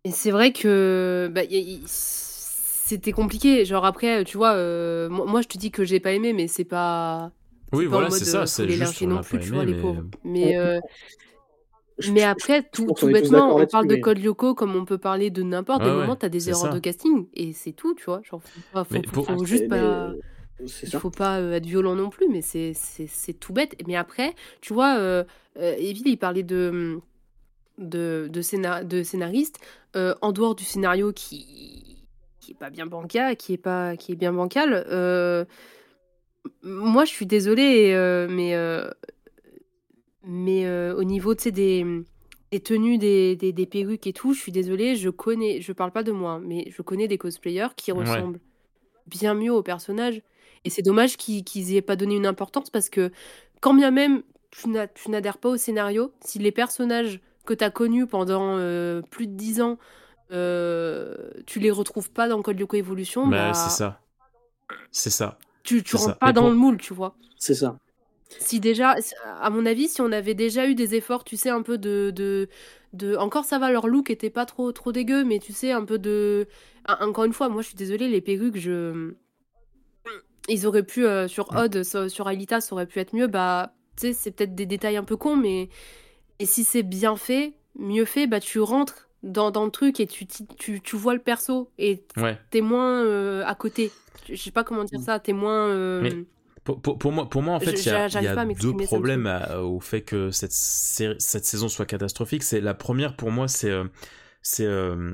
Et c'est vrai que. bah, y a- y- C'était compliqué. Genre, après, tu vois, euh, moi, je te dis que j'ai pas aimé, mais c'est pas. Oui, pas voilà, c'est ça, euh, c'est juste, on non plus, tu vois, aimé, les mais- pauvres. Mais. euh, Mais après, tout, tout bêtement, on parle de mais- Code Lyoko comme on peut parler de n'importe. Ouais, Des ouais, moments, t'as des erreurs ça. de casting et c'est tout, tu vois. Genre, faut, faut, Mais faut- pour- faut Ah, juste pas. mais Il faut pas être violent non plus, mais c'est c'est- c'est tout bête. Mais après, tu vois, euh, euh, Evil, il parlait de, de, de, scénar- de scénariste. euh, en dehors du scénario qui, qui est pas bien bancal, qui est, pas, qui est bien bancal, euh, moi, je suis désolée, euh, mais, mais au niveau des, des tenues, des, des, des perruques et tout, je suis désolée, je connais, je parle pas de moi, mais je connais des cosplayers qui Ouais. ressemblent bien mieux au personnage. Et c'est dommage qu'ils aient pas donné une importance parce que quand bien même tu n'adhères pas au scénario, si les personnages que tu as connus pendant euh, plus de 10 ans, euh, tu les retrouves pas dans Code Lyoko Evolution, Bah, bah, c'est ça. C'est ça. tu, tu rentres ça. pas Et dans pour- le moule, tu vois. C'est ça. Si déjà, à mon avis, si on avait déjà eu des efforts, tu sais, un peu de, de, de... encore ça va, leur look était pas trop, trop dégueu, mais tu sais, un peu de, encore une fois, moi, je suis désolée, les perruques, je, ils auraient pu euh, sur Odd, sur, sur Aelita, ça aurait pu être mieux. Bah, tu sais, c'est peut-être des détails un peu cons, mais et si c'est bien fait, mieux fait, bah tu rentres dans, dans le truc et tu, tu, tu vois le perso et Ouais. t'es moins euh, à côté. Je sais pas comment dire ça, t'es moins. euh, Mais pour, pour- pour moi, pour moi, en fait, il y a, y deux problèmes à- au fait que cette, cette saison soit catastrophique. C'est la première pour moi, c'est euh, c'est euh,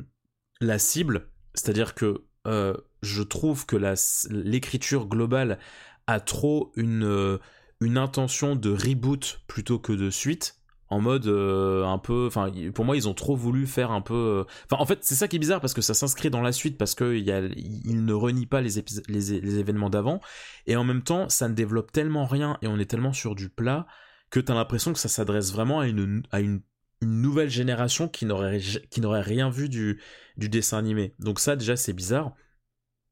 la cible, c'est-à-dire que euh, je trouve que la- l'écriture globale a trop une une intention de reboot plutôt que de suite. En mode euh, un peu, enfin pour moi ils ont trop voulu faire un peu, euh, enfin en fait c'est ça qui est bizarre parce que ça s'inscrit dans la suite parce que il y a, il ne renie pas les, épis- les, les événements d'avant et en même temps ça ne développe tellement rien et on est tellement sur du plat que t'as l'impression que ça s'adresse vraiment à une, à une, une nouvelle génération qui n'aurait qui n'aurait rien vu du, du dessin animé. Donc ça déjà c'est bizarre.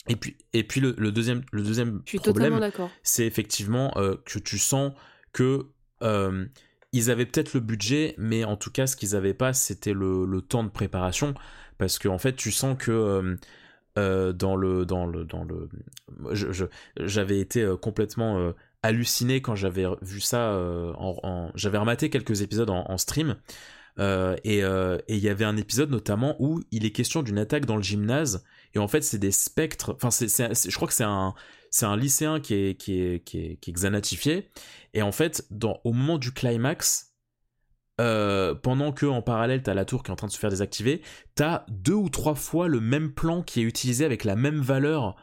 Et puis, et puis le, le deuxième, le deuxième Je suis totalement problème, c'est effectivement euh, que tu sens que euh, ils avaient peut-être le budget, mais en tout cas, ce qu'ils avaient pas, c'était le, temps de préparation, parce que en fait, tu sens que euh, euh, dans le dans le dans le, j'avais été euh, complètement halluciné quand j'avais vu ça. j'avais rematé quelques épisodes en, stream. et il y avait un épisode notamment où il est question d'une attaque dans le gymnase et en fait c'est des spectres enfin je crois que c'est un c'est un lycéen qui est qui est qui est, qui est xanatifié et en fait dans au moment du climax euh, pendant que en parallèle t'as la tour qui est en train de se faire désactiver t'as deux ou trois fois le même plan qui est utilisé avec la même valeur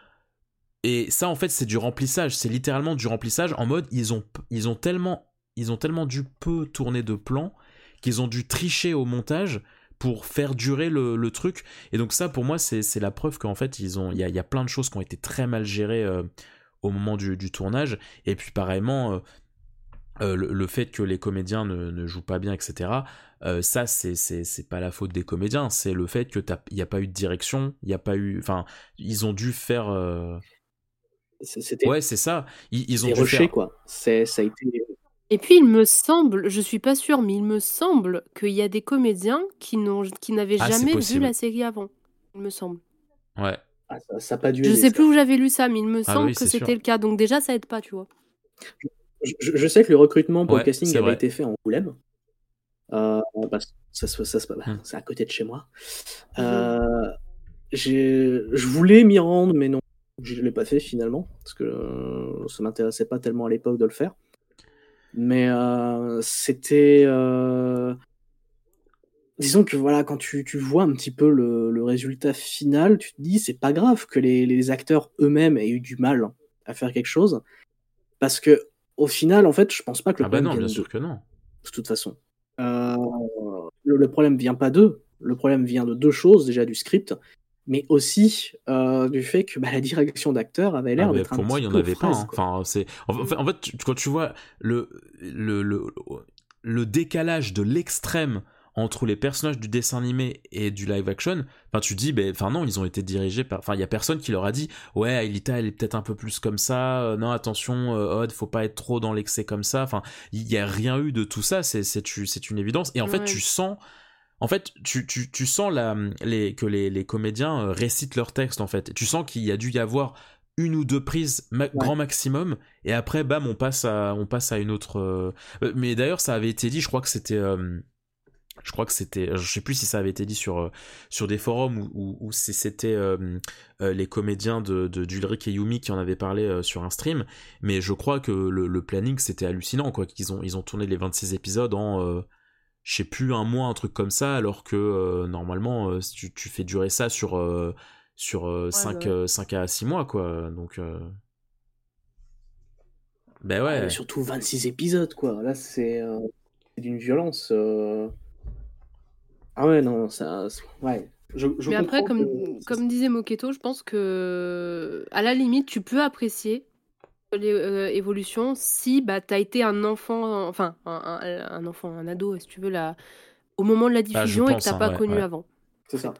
et ça en fait c'est du remplissage c'est littéralement du remplissage en mode ils ont ils ont tellement ils ont tellement dû peu tourner de plans qu'ils ont dû tricher au montage pour faire durer le, le truc. Et donc ça, pour moi, c'est la preuve qu'en fait, ils ont, il y y a plein de choses qui ont été très mal gérées euh, au moment du, du tournage. Et puis pareillement, euh, euh, le, le fait que les comédiens ne, ne jouent pas bien, etc. euh, ça, c'est c'est c'est pas la faute des comédiens, c'est le fait que il n'y a pas eu de direction, il n'y a pas eu, enfin, ils ont dû faire. euh, Ouais, c'est ça. Ils, ils ont dû faire. quoi. C'est, ça a été. Et puis, il me semble, je suis pas sûre, mais il me semble qu'il y a des comédiens qui n'ont, qui n'avaient Ah, jamais vu la série avant. Il me semble. Ouais. Ah, ça, ça a pas dû Je aider, sais ça. plus où j'avais lu ça, mais il me Ah semble oui, que c'était sûr. le cas. Donc déjà, ça aide pas, tu vois. Je, je sais que le recrutement pour Ouais, le casting avait vrai. été fait en Angoulême. Euh, ça, ça, bah, Hmm. c'est à côté de chez moi. Euh, j'ai- je voulais m'y rendre, mais non, je ne l'ai pas fait finalement, parce que euh, ça m'intéressait pas tellement à l'époque de le faire. Mais euh, c'était. euh, Disons que voilà, quand tu, tu vois un petit peu le, le résultat final, tu te dis c'est pas grave que les, les acteurs eux-mêmes aient eu du mal à faire quelque chose. Parce que au final, en fait, je pense pas que le Ah bah non, bien sûr que non. de toute façon. Euh, le, le problème vient pas d'eux. Le problème vient de deux choses, déjà du script, mais aussi euh, du fait que bah, la direction d'acteur avait l'air Ah, mais d'être un pour moi, il y en avait pas. hein. Enfin, c'est en, en fait- en fait, tu- quand tu vois le le le, le décalage de l'extrême entre les personnages du dessin animé et du live action, enfin tu dis ben enfin non, ils ont été dirigés par enfin il y a personne qui leur a dit ouais, Aelita elle est peut-être un peu plus comme ça, euh, non attention euh, Odd, faut pas être trop dans l'excès comme ça. Enfin, il y a rien eu de tout ça, c'est c'est une évidence et en fait tu sens en fait, tu, tu, tu sens la, les, que les, les comédiens euh, récitent leur texte, en fait. Tu sens qu'il y a dû y avoir une ou deux prises ma- grand maximum, et après, bam, on passe à, on passe à une autre... euh, euh, Mais d'ailleurs, ça avait été dit, je crois que c'était... euh, je crois que c'était, je sais plus si ça avait été dit sur euh, sur des forums ou, ou, ou si c'était euh, euh, les comédiens de, de d'Ulrich et Yumi qui en avaient parlé euh, sur un stream, mais je crois que le, le planning c'était hallucinant quoi, qu'ils ont ils ont tourné les 26 épisodes en euh, je sais plus un mois un truc comme ça, alors que euh, normalement euh, tu, tu fais durer ça sur euh, sur euh, 5 ouais. 5 à 6 mois quoi, donc euh, ben Ouais, ouais. surtout 26 épisodes, quoi. Là, c'est euh, c'est d'une violence. Euh. Ah ouais, non, ça. Ouais. Je, je Mais après, comme, que- comme disait Moketo, je pense que à la limite, tu peux apprécier l'évolution si bah, tu as été un enfant, enfin un, un- un enfant, un ado, si tu veux, là, au moment de la Ah, je diffusion et que tu hein, pas ouais, connu ouais. avant. C'est ça.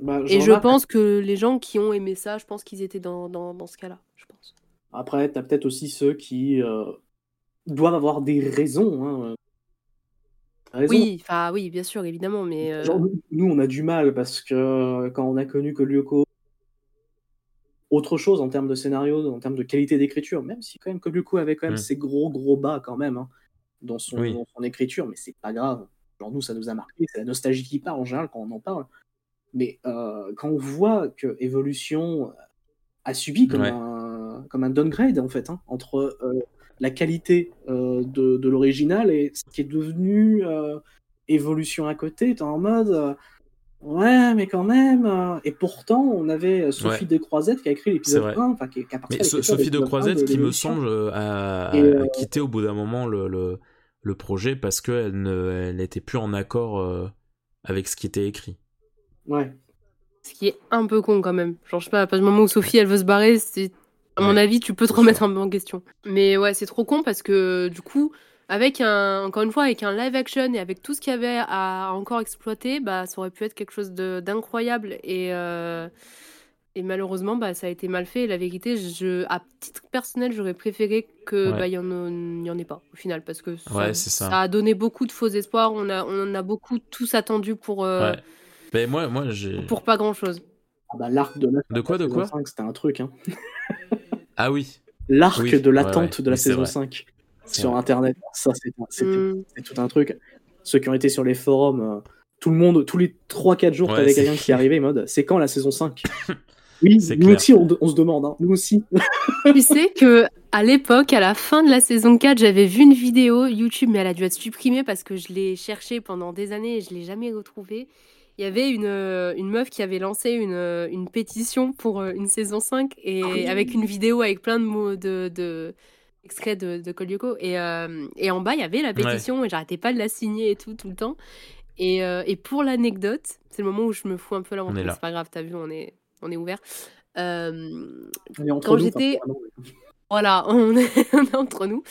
Bah, Et je pense que les gens qui ont aimé ça, je pense qu'ils étaient dans, dans, dans ce cas-là, je pense. Après, t'as peut-être aussi ceux qui euh, doivent avoir des raisons. Hein. Oui, enfin oui, bien sûr, évidemment, mais euh, Genre, nous- nous, on a du mal parce que euh, quand on a connu que Lyoko, autre chose en termes de scénario, en termes de qualité d'écriture, même si quand même que Lyoko avait quand même Mm. ses gros gros bas quand même hein, dans, son, Oui. dans son écriture, mais c'est pas grave. Genre nous, ça nous a marqué, c'est la nostalgie qui parle en général quand on en parle. Mais euh, quand on voit que Evolution a subi comme, Ouais. un, comme un downgrade en fait, hein, entre euh, la qualité euh, de, de l'original et ce qui est devenu euh, Evolution à côté, t'es en mode euh, ouais, mais quand même. et pourtant, on avait Sophie Ouais. de Croisette qui a écrit l'épisode C'est vrai. 1, enfin qui, qui a participé Mais à So- Sophie de l'épisode 1 Croisette, qui me semble, a, Et, a quitté au bout d'un moment le, le, le projet parce qu'elle ne, elle n'était plus en accord euh, avec ce qui était écrit. Ouais. ce qui est un peu con quand même. Genre, je sais pas, à partir du moment où Sophie elle veut se barrer, c'est à mon Ouais, avis, tu peux te remettre un peu en question. Mais ouais, c'est trop con parce que du coup, avec un, encore une fois, avec un live action et avec tout ce qu'il y avait à encore exploiter, bah, ça aurait pu être quelque chose de- d'incroyable et euh, et malheureusement, bah, ça a été mal fait. Et la vérité, je, à titre personnel, j'aurais préféré que Ouais. bah, il y en, y en ait pas au final parce que ça, Ouais, c'est ça. a donné beaucoup de faux espoirs. On a, on a beaucoup tous attendu pour euh, Ouais. Ben moi, moi j'ai. pour pas grand chose. Ah bah, l'arc de la De quoi, de quoi? 5, c'était un truc. Hein. Ah oui. L'arc Oui, de l'attente ouais. de la Oui, c'est saison vrai. 5 C'est sur vrai. Internet, ça c'était c'était- Mm. c'était tout un truc. Ceux qui ont été sur les forums, euh, tout le monde, tous les 3-4 jours, Ouais, t'avais c'est quelqu'un qui arrivait mode c'est quand la saison 5 Oui, C'est nous clair. aussi on, on se demande, hein, nous aussi. Tu sais que à l'époque, à la fin de la saison 4, j'avais vu une vidéo YouTube, mais elle a dû être supprimée parce que je l'ai cherchée pendant des années et je l'ai jamais retrouvée. Il y avait une, euh, une meuf qui avait lancé une, euh, une pétition pour euh, une saison 5 et Ah oui. avec une vidéo avec plein de mots de, de extraits de, de. Et, euh, et en bas, il y avait la pétition et j'arrêtais pas de la signer et tout, tout le temps. Et, euh, et pour l'anecdote, c'est le moment où je me fous un peu la là. c'est pas grave, t'as vu, on est, on est ouvert. Euh, On est entre quand nous, j'étais voilà, on est, on est entre nous.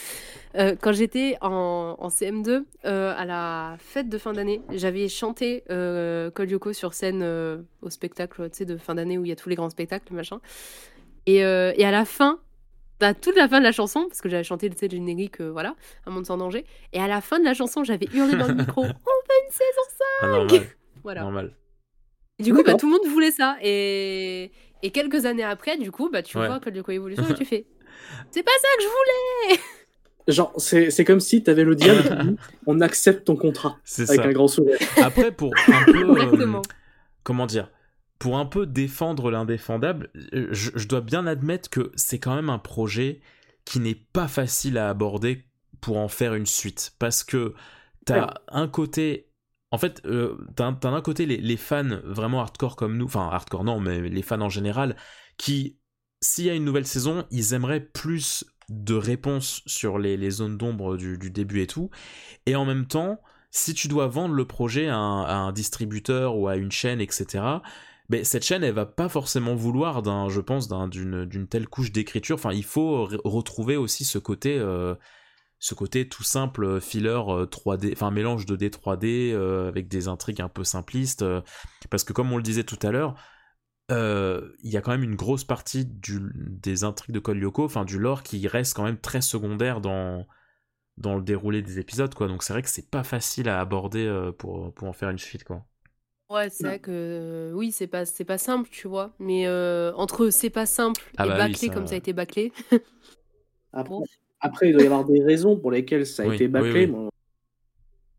Euh, quand j'étais en, en CM2, euh, à la fête de fin d'année, j'avais chanté euh, Code Lyoko sur scène euh, au spectacle de fin d'année où il y a tous les grands spectacles, machin. Et, et à la fin, à toute la fin de la chanson, parce que j'avais chanté le générique, voilà, Un monde sans danger, et à la fin de la chanson, j'avais hurlé dans le micro On veut une saison 5 Ah, normal. Voilà. Normal. Et du coup, bah, tout le monde voulait ça. Et, et quelques années après, du coup, bah, tu Ouais. vois Code Lyoko Evolution et tu fais C'est pas ça que je voulais Genre, c'est c'est comme si t'avais le diable on accepte ton contrat C'est avec ça. un grand sourire. Après, pour un peu. euh, comment dire Pour un peu défendre l'indéfendable, euh, je, je dois bien admettre que c'est quand même un projet qui n'est pas facile à aborder pour en faire une suite. Parce que t'as Ouais. un côté. En fait, euh, t'as t'as d'un côté les, les fans vraiment hardcore comme nous, enfin hardcore non, mais les fans en général, qui, s'il y a une nouvelle saison, ils aimeraient plus de réponses sur les, les zones d'ombre du, début et tout. Et en même temps, si tu dois vendre le projet à un, distributeur ou à une chaîne, etc., ben, cette chaîne, elle va pas forcément vouloir, d'un, je pense, d'un- d'une telle couche d'écriture. Enfin, il faut re- retrouver aussi ce côté, euh, ce côté tout simple, euh, filler euh, 3D, enfin mélange 2D 3D euh, avec des intrigues un peu simplistes. euh, parce que comme on le disait tout à l'heure, euh, il y a quand même une grosse partie du, des intrigues de Code Lyoko, enfin du lore, qui reste quand même très secondaire dans, dans le déroulé des épisodes, quoi. Donc c'est vrai que c'est pas facile à aborder euh, pour, pour en faire une suite, quoi. Ouais, c'est vrai que euh, oui, c'est pas, c'est pas simple, tu vois. Mais euh, entre c'est pas simple Ah et bah oui, bâclé ça- comme ça a été bâclé. Après, il doit y avoir des raisons pour lesquelles ça a Oui, été oui, bâclé. oui. Bon,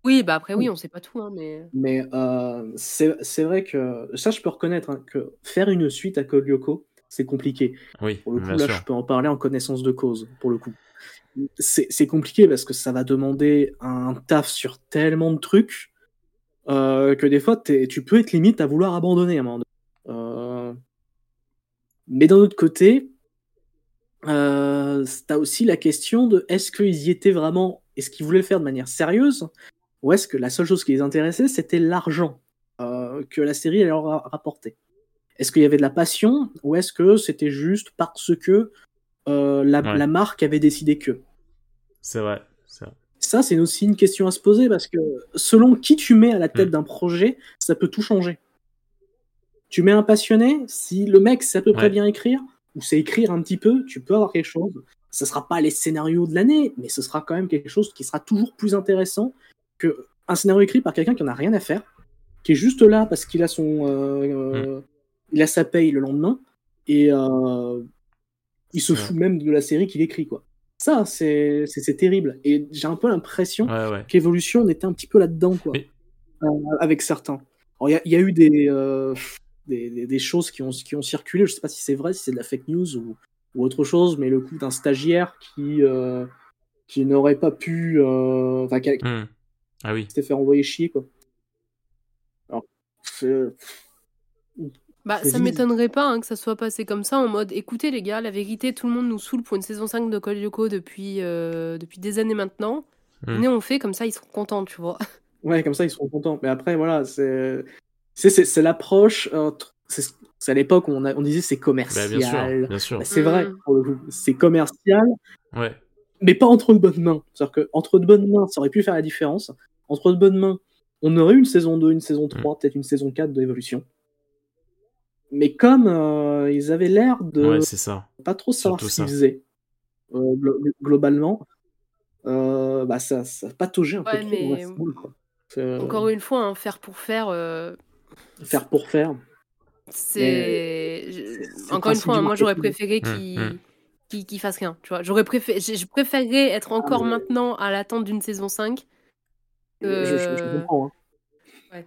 Oui, bah après, oui, on sait pas tout, hein, mais. Mais euh, c'est c'est vrai que ça, je peux reconnaître hein, que faire une suite à Code Lyoko, c'est compliqué. Oui, Pour le coup, bien là, sûr. je peux en parler en connaissance de cause, pour le coup. C'est c'est compliqué parce que ça va demander un taf sur tellement de trucs euh, que des fois, t'es- tu peux être limite à vouloir abandonner à un moment donné. Euh, Mais d'un autre côté, euh, t'as aussi la question de est-ce qu'ils y étaient vraiment, est-ce qu'ils voulaient le faire de manière sérieuse, ou est-ce que la seule chose qui les intéressait, c'était l'argent euh, que la série allait leur ra- rapporter Est-ce qu'il y avait de la passion, ou est-ce que c'était juste parce que euh, la, Ouais. la marque avait décidé que? C'est vrai. c'est vrai. Ça, c'est aussi une question à se poser, parce que selon qui tu mets à la Mm. tête d'un projet, ça peut tout changer. Tu mets un passionné, si le mec sait à peu près Ouais. bien écrire, ou sait écrire un petit peu, tu peux avoir quelque chose. Ce sera pas les scénarios de l'année, mais ce sera quand même quelque chose qui sera toujours plus intéressant que un scénario écrit par quelqu'un qui en a rien à faire, qui est juste là parce qu'il a son, euh, euh, il a sa paye le lendemain et euh, il se Ouais. fout même de la série qu'il écrit quoi. Ça, c'est terrible. Et j'ai un peu l'impression Ouais, ouais. qu'Evolution, on était un petit peu là-dedans, quoi. Euh, avec certains. Il y a- il y, a eu des, des, des- des choses qui ont, qui ont circulé. Je sais pas si c'est vrai, si c'est de la fake news ou, ou autre chose, mais le coup d'un stagiaire qui, qui n'aurait pas pu. Enfin, Hmm. Ah oui. qui s'était fait envoyer chier, quoi. Alors, c'est- Bah, ça m'étonnerait pas hein, que ça soit passé comme ça, en mode écoutez les gars, la vérité, tout le monde nous saoule pour une saison 5 de Code Lyoko depuis, euh, depuis des années maintenant. Hmm. Venez, on fait comme ça, ils seront contents, tu vois. Ouais, comme ça, ils seront contents. Mais après, voilà, c'est c'est- l'approche. euh, c'est à l'époque où on, a- on disait c'est commercial. Bah, bien sûr, bien sûr. Bah, c'est vrai, Mm. pour le coup. C'est commercial, Ouais. Mais pas entre de bonnes mains. C'est-à-dire qu'entre de bonnes mains, ça aurait pu faire la différence. Entre de bonnes mains, on aurait eu une saison 2, une saison Mm. 3, peut-être une saison 4 de Evolution. Mais comme euh, ils avaient l'air de Ouais, ça. pas trop savoir Surtout ce qu'ils faisaient, euh, glo- globalement, euh, bah ça, ça pataugeait un peu Ouais, trop mais- quoi. Encore une fois, hein, faire pour faire, euh, Faire pour faire. c'est. Encore une fois, hein, moi j'aurais préféré Mm, qu'ils mm. Qu'ils- qu'ils fassent rien, tu vois. J'aurais préféré, je préférerais être encore mais- maintenant à l'attente d'une saison 5. Je, je- je que- comprends. hein. Ouais.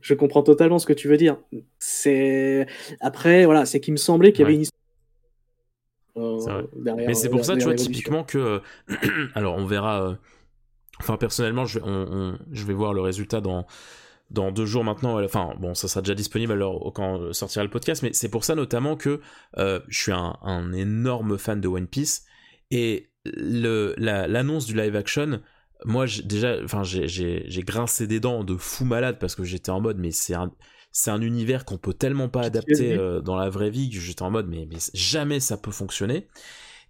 Je comprends totalement ce que tu veux dire. C'est après, voilà, c'est qu'il me semblait qu'il y avait Ouais. une histoire. euh, derrière- Mais c'est pour ça, tu vois, typiquement que. euh, alors, on verra. euh, Enfin, personnellement, je vais, on- on- je vais voir le résultat dans, dans deux jours maintenant. Enfin, bon, ça sera déjà disponible alors quand sortira le podcast, mais c'est pour ça notamment que euh, je suis un, un énorme fan de One Piece et la- l'annonce du live action. Moi, déjà, enfin, j'ai- grincé des dents de fou malade parce que j'étais en mode, mais c'est un, c'est un univers qu'on peut tellement pas adapter euh, dans la vraie vie que j'étais en mode, mais, mais jamais ça peut fonctionner.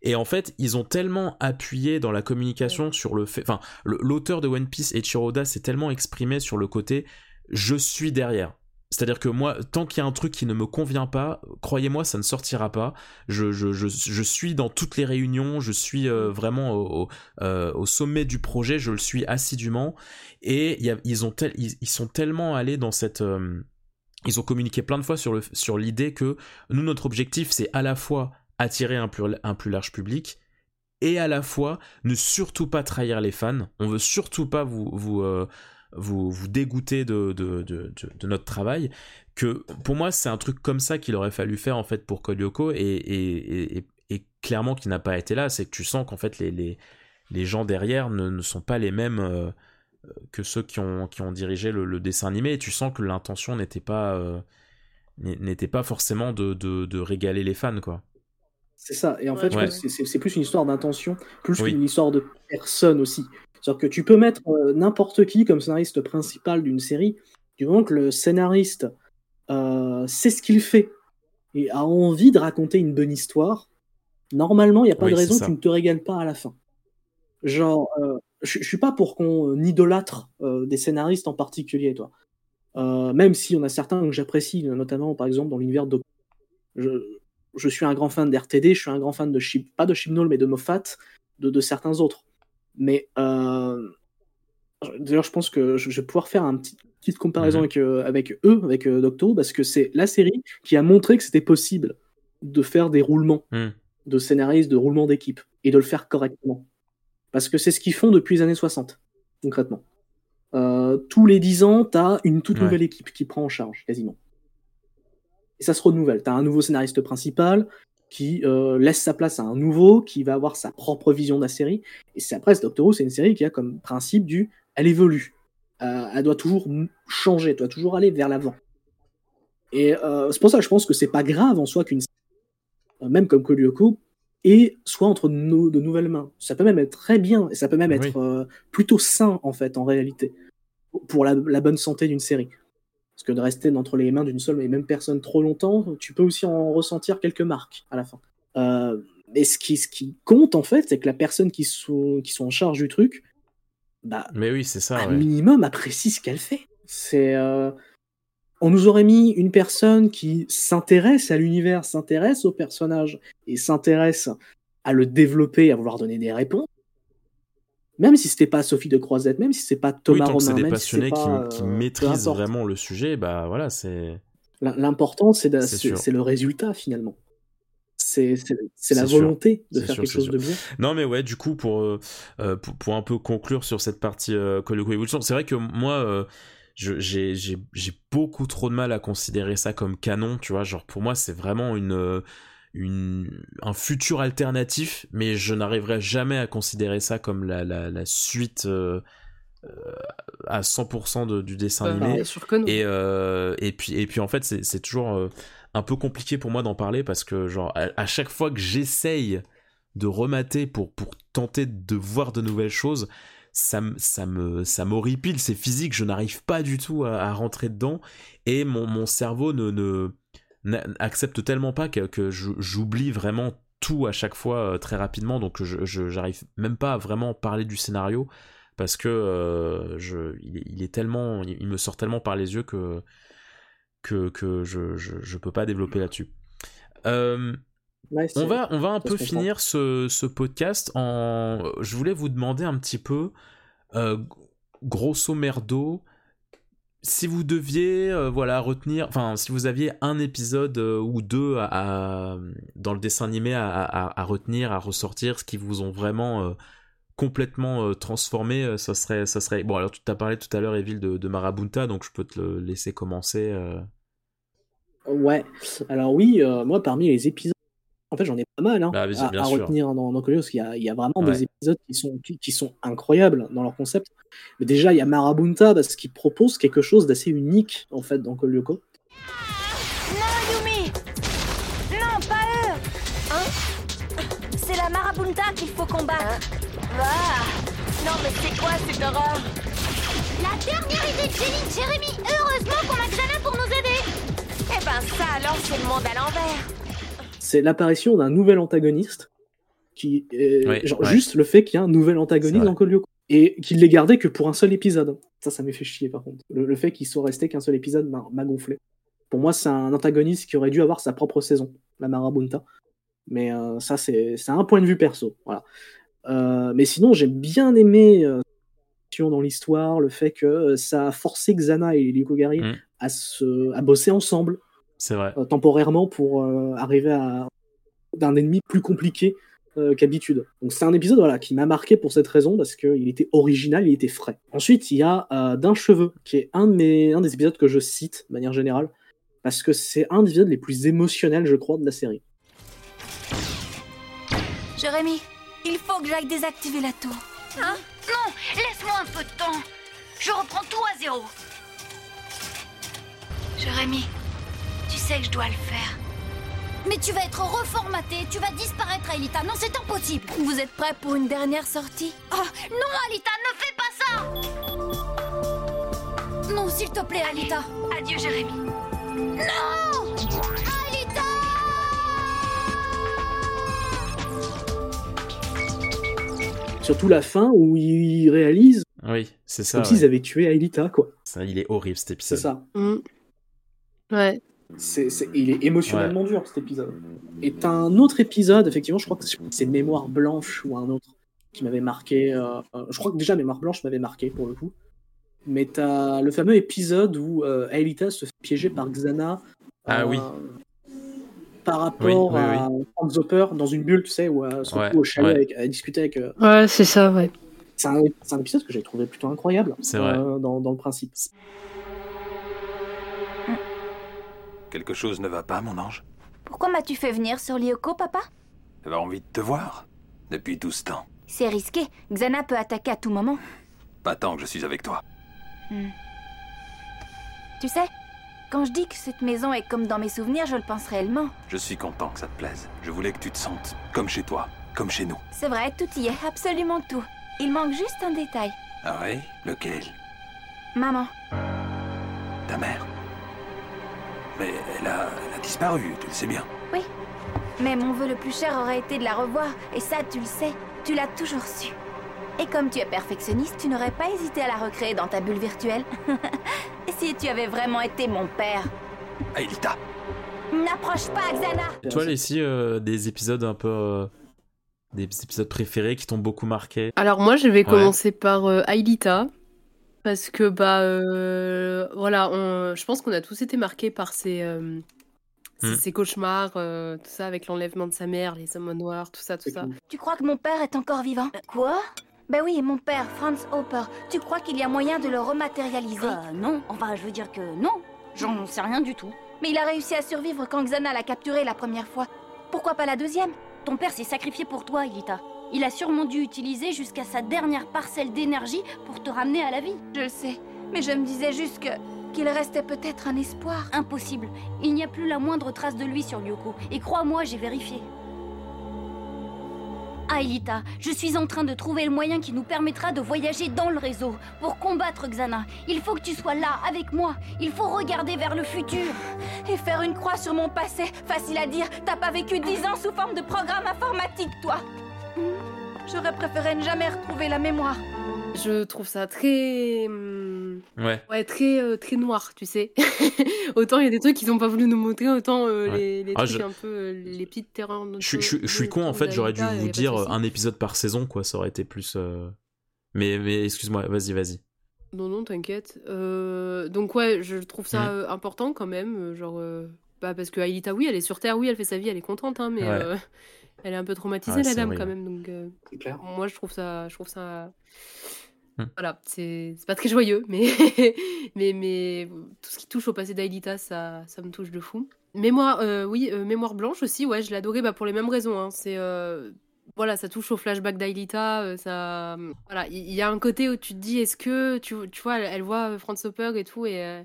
Et en fait, ils ont tellement appuyé dans la communication sur le fait. Enfin, l'auteur de One Piece, Eiichiro Oda, s'est tellement exprimé sur le côté je suis derrière. C'est-à-dire que moi, tant qu'il y a un truc qui ne me convient pas, croyez-moi, ça ne sortira pas. Je, suis dans toutes les réunions, je suis euh, vraiment euh, au sommet du projet, je le suis assidûment. Et ils, ont ils, sont tellement allés dans cette. euh, ils ont communiqué plein de fois sur le- sur l'idée que nous, notre objectif, c'est à la fois attirer un plus, un plus large public et à la fois ne surtout pas trahir les fans. On veut surtout pas vous vous vous, vous dégoûter de, de, de, de- de notre travail. Que pour moi, c'est un truc comme ça qu'il aurait fallu faire en fait pour Kolyoko et, et, et, et clairement qui n'a pas été là. C'est que tu sens qu'en fait les, les, les gens derrière ne, ne sont pas les mêmes euh, que ceux qui ont, qui ont dirigé le, le dessin animé. Et tu sens que l'intention n'était pas euh, n'était pas forcément de, de, de régaler les fans quoi. C'est ça. Et en Ouais, fait, ouais. c'est plus une histoire d'intention, plus Oui. qu'une histoire de personne aussi. C'est-à-dire que tu peux mettre euh, n'importe qui comme scénariste principal d'une série, du moment que le scénariste euh, sait ce qu'il fait et a envie de raconter une bonne histoire, normalement, il n'y a pas Oui, de raison que tu ne te régales pas à la fin. Genre, euh, je suis pas pour qu'on euh, idolâtre des scénaristes en particulier, toi. Même si on a certains que j'apprécie, notamment par exemple dans l'univers de. Je, je suis un grand fan d'RTD, je suis un grand fan de Chip, pas de Chibnall, mais de Moffat, de, de certains autres. Mais euh, d'ailleurs, je pense que je, vais pouvoir faire une petite, petite comparaison Mhm. avec, euh, avec eux, avec euh, Doctor parce que c'est la série qui a montré que c'était possible de faire des roulements Hmm. de scénaristes, de roulements d'équipe, et de le faire correctement. Parce que c'est ce qu'ils font depuis les années 60, concrètement. euh, tous les 10 ans, tu as une toute Ouais. nouvelle équipe qui prend en charge, quasiment. Et ça se renouvelle. Tu as un nouveau scénariste principal qui euh, laisse sa place à un nouveau, qui va avoir sa propre vision de la série. Et c'est après, Doctor Who, c'est une série qui a comme principe du. Elle évolue. Euh, elle doit toujours changer, elle doit toujours aller vers l'avant. Et euh, c'est pour ça que je pense que c'est pas grave en soi qu'une série, même comme Kolyoko, et soit entre de nouvelles mains. Ça peut même être très bien, et ça peut même Oui. être plutôt sain, en fait, en réalité, pour la, la bonne santé d'une série. Parce que de rester entre les mains d'une seule et même personne trop longtemps, tu peux aussi en ressentir quelques marques à la fin. Euh, mais ce qui, ce qui compte, en fait, c'est que la personne qui sont, qui sont en charge du truc, bah, Mais oui, c'est ça. un ouais. minimum apprécie ce qu'elle fait. C'est, euh, on nous aurait mis une personne qui s'intéresse à l'univers, s'intéresse au personnage et s'intéresse à le développer, à vouloir donner des réponses. Même si c'était pas Sophie de Croisette, même si c'est pas Oui, Thomas c'est Romain, des même passionnés qui, pas, qui euh, maîtrisent vraiment le sujet, bah voilà, c'est. L'im- L'important, c'est C'est le résultat finalement. C'est la sûr. volonté de faire sûr, quelque chose sûr. de bien. Non, mais ouais, du coup, pour, euh, euh, pour, pour un peu conclure sur cette partie euh, Call of Evolution, c'est vrai que moi, euh, j'ai j'ai- j'ai beaucoup trop de mal à considérer ça comme canon, tu vois. Genre, pour moi, c'est vraiment une, une, un futur alternatif, mais je n'arriverai jamais à considérer ça comme la, la, la suite. euh, euh, à 100% de- du dessin Bah, animé non. et, euh, et puis et puis en fait c'est toujours un peu compliqué pour moi d'en parler parce que genre à, à chaque fois que j'essaye de remater pour pour tenter de voir de nouvelles choses ça me ça me ça m'horripile c'est physique je n'arrive pas du tout à, à rentrer dedans et mon, mon cerveau ne accepte tellement pas que, que j'oublie vraiment tout à chaque fois euh, très rapidement donc je j'arrive même pas à vraiment parler du scénario parce que euh, je, il, est, il est tellement, il, me sort tellement par les yeux que que, que je, je, je peux pas développer là-dessus. Euh, Ouais, on va, on va un peu finir ce, ce podcast en. Je voulais vous demander un petit peu, euh, grosso merdo, si vous deviez, euh, voilà, retenir, enfin, si vous aviez un épisode euh, ou deux dans le dessin animé à, retenir, à ressortir, ce qui vous ont vraiment euh, complètement transformé, ça serait, ça serait. Bon, alors tu t'as parlé tout à l'heure, Evil, de, de Marabunta, donc je peux te laisser commencer. Ouais. Alors oui, moi parmi les épisodes, en fait j'en ai pas mal hein, Bah, bien- à, à sûr. retenir dans, dans Collier, parce qu'il y a, il y a vraiment Ouais. des épisodes qui sont, qui, qui sont incroyables dans leur concept. Mais déjà il y a Marabunta parce qu'il propose quelque chose d'assez unique en fait dans Kolyoko. Non, Yumi Non, pas eux Hein? C'est la marabunta qu'il faut combattre. Ah Non, mais c'est quoi cette horreur? La dernière idée de génie de Jérémy Heureusement qu'on a Xana pour nous aider Eh ben ça alors, c'est le monde à l'envers. C'est l'apparition d'un nouvel antagoniste qui est Ouais, genre ouais. juste le fait qu'il y a un nouvel antagoniste dans Kolyoko et qu'il l'ait gardé que pour un seul épisode. Ça, ça m'a fait chier par contre. Le, le fait qu'il soit resté qu'un seul épisode m'a gonflé. Pour moi, c'est un antagoniste qui aurait dû avoir sa propre saison, la Marabunta. Mais euh, ça, c'est un point de vue perso. Voilà. Euh, mais sinon, j'ai bien aimé euh, dans l'histoire, le fait que ça a forcé Xana et Lyko-Gary Mm. à, se, à bosser ensemble C'est vrai. euh, temporairement pour euh, arriver à d'un ennemi plus compliqué euh, qu'habitude. Donc c'est un épisode voilà, qui m'a marqué pour cette raison, parce qu'il était original, il était frais. Ensuite, il y a euh, D'un cheveu, qui est un, de mes, un des épisodes que je cite de manière générale, parce que c'est un des épisodes les plus émotionnels, je crois, de la série. Jérémy, il faut que j'aille désactiver la tour. Hein? Non Laisse-moi un peu de temps Je reprends tout à zéro Jérémy, sais que je dois le faire. Mais tu vas être reformaté, tu vas disparaître, Alita. Non, c'est impossible Vous êtes prêts pour une dernière sortie? Oh, non, Alita, ne fais pas ça Non, s'il te plaît, Alita Adieu, Jérémy. Non Alita Surtout la fin où ils réalisent Oui, c'est ça. comme ouais. s'ils avaient tué Aelita, quoi. Ça, il est horrible cet épisode. C'est ça. Mm. Ouais. C'est, il est émotionnellement dur cet épisode. Et t'as un autre épisode, effectivement, je crois que c'est Mémoire Blanche ou un autre qui m'avait marqué. euh, euh, je crois que déjà Mémoire Blanche m'avait marqué pour le coup. Mais t'as le fameux épisode où euh, Aelita se fait piéger par Xana. Ah euh, oui. Par rapport Oui, oui, à Frank Zopper dans une bulle, tu sais, où elle se Ouais, retrouve au chalet ouais. avec- à discuter avec. euh, Ouais, c'est ça, ouais. c'est un, épisode que j'ai trouvé plutôt incroyable C'est vrai. dans, dans le principe. Quelque chose ne va pas, mon ange Pourquoi m'as-tu fait venir sur Lyoko, papa J'avais envie de te voir. Depuis tout ce temps. C'est risqué. Xana peut attaquer à tout moment. Pas tant que je suis avec toi. Hmm. Tu sais, quand je dis que cette maison est comme dans mes souvenirs, je le pense réellement. Je suis content que ça te plaise. Je voulais que tu te sentes comme chez toi, comme chez nous. C'est vrai, tout y est, absolument tout. Il manque juste un détail. Ah ouais Lequel? Maman. Ta mère Mais elle a, elle a disparu, tu le sais bien. Oui. Mais mon vœu le plus cher aurait été de la revoir, et ça, tu le sais, tu l'as toujours su. Et comme tu es perfectionniste, tu n'aurais pas hésité à la recréer dans ta bulle virtuelle. si tu avais vraiment été mon père Aelita N'approche pas, Xana Toi, Leslie, euh, des épisodes un peu. euh, des épisodes préférés qui t'ont beaucoup marqué? Alors moi, je vais Ouais. commencer par euh, Aelita. Parce que, bah, euh, voilà, on- je pense qu'on a tous été marqués par ces, euh, ces, Hmm. ces cauchemars, euh, tout ça, avec l'enlèvement de sa mère, les hommes noirs, tout ça, tout ça. Tu crois que mon père est encore vivant? Quoi? Ben oui, mon père, Franz Hopper. Tu crois qu'il y a moyen de le rematérialiser? Non, enfin, je veux dire que non. J'en sais rien du tout. Mais il a réussi à survivre quand Xana l'a capturé la première fois. Pourquoi pas la deuxième? Ton père s'est sacrifié pour toi, Elita. Il a sûrement dû utiliser jusqu'à sa dernière parcelle d'énergie pour te ramener à la vie. Je le sais, mais je me disais juste que qu'il restait peut-être un espoir. Impossible. Il n'y a plus la moindre trace de lui sur Lyoko. Et crois-moi, j'ai vérifié. Ah, Elita, je suis en train de trouver le moyen qui nous permettra de voyager dans le réseau pour combattre Xana. Il faut que tu sois là, avec moi. Il faut regarder vers le futur. Et faire une croix sur mon passé, facile à dire. T'as pas vécu dix ans sous forme de programme informatique, toi. J'aurais préféré ne jamais retrouver la mémoire. Je trouve ça très. hum, Ouais. Ouais, très, euh, très noir, tu sais. autant il y a des trucs qu'ils n'ont pas voulu nous montrer, autant euh, Ouais. les, les Ah, trucs je- un peu. euh, les petites terreurs. Je, suis- je, suis- je suis con, en fait, j'aurais dû vous dire un épisode par saison, quoi. Ça aurait été plus. euh, Mais, mais excuse-moi, vas-y, vas-y. Non, non, t'inquiète. Euh, donc, ouais, je trouve ça Mhm. important quand même. Genre, euh, bah, parce que Aelita, oui, elle est sur Terre, oui, elle fait sa vie, elle est contente, hein, mais Ouais. Elle est un peu traumatisée, Ouais, la dame, vrai, quand même. Donc, euh, C'est clair. moi, je trouve ça. Je trouve ça... Hmm. Voilà, c'est c'est pas très joyeux, mais, mais, mais tout ce qui touche au passé d'Aelita, ça, ça me touche de fou. Mémoire, euh, oui, euh, Mémoire blanche aussi, ouais, je l'adorais bah, pour les mêmes raisons. hein. C'est. euh, voilà, ça touche au flashback d'Aelita. euh, ça, voilà, il y, a un côté où tu te dis, est-ce que tu, tu vois, elle, elle voit Franz Hopper et tout, et euh,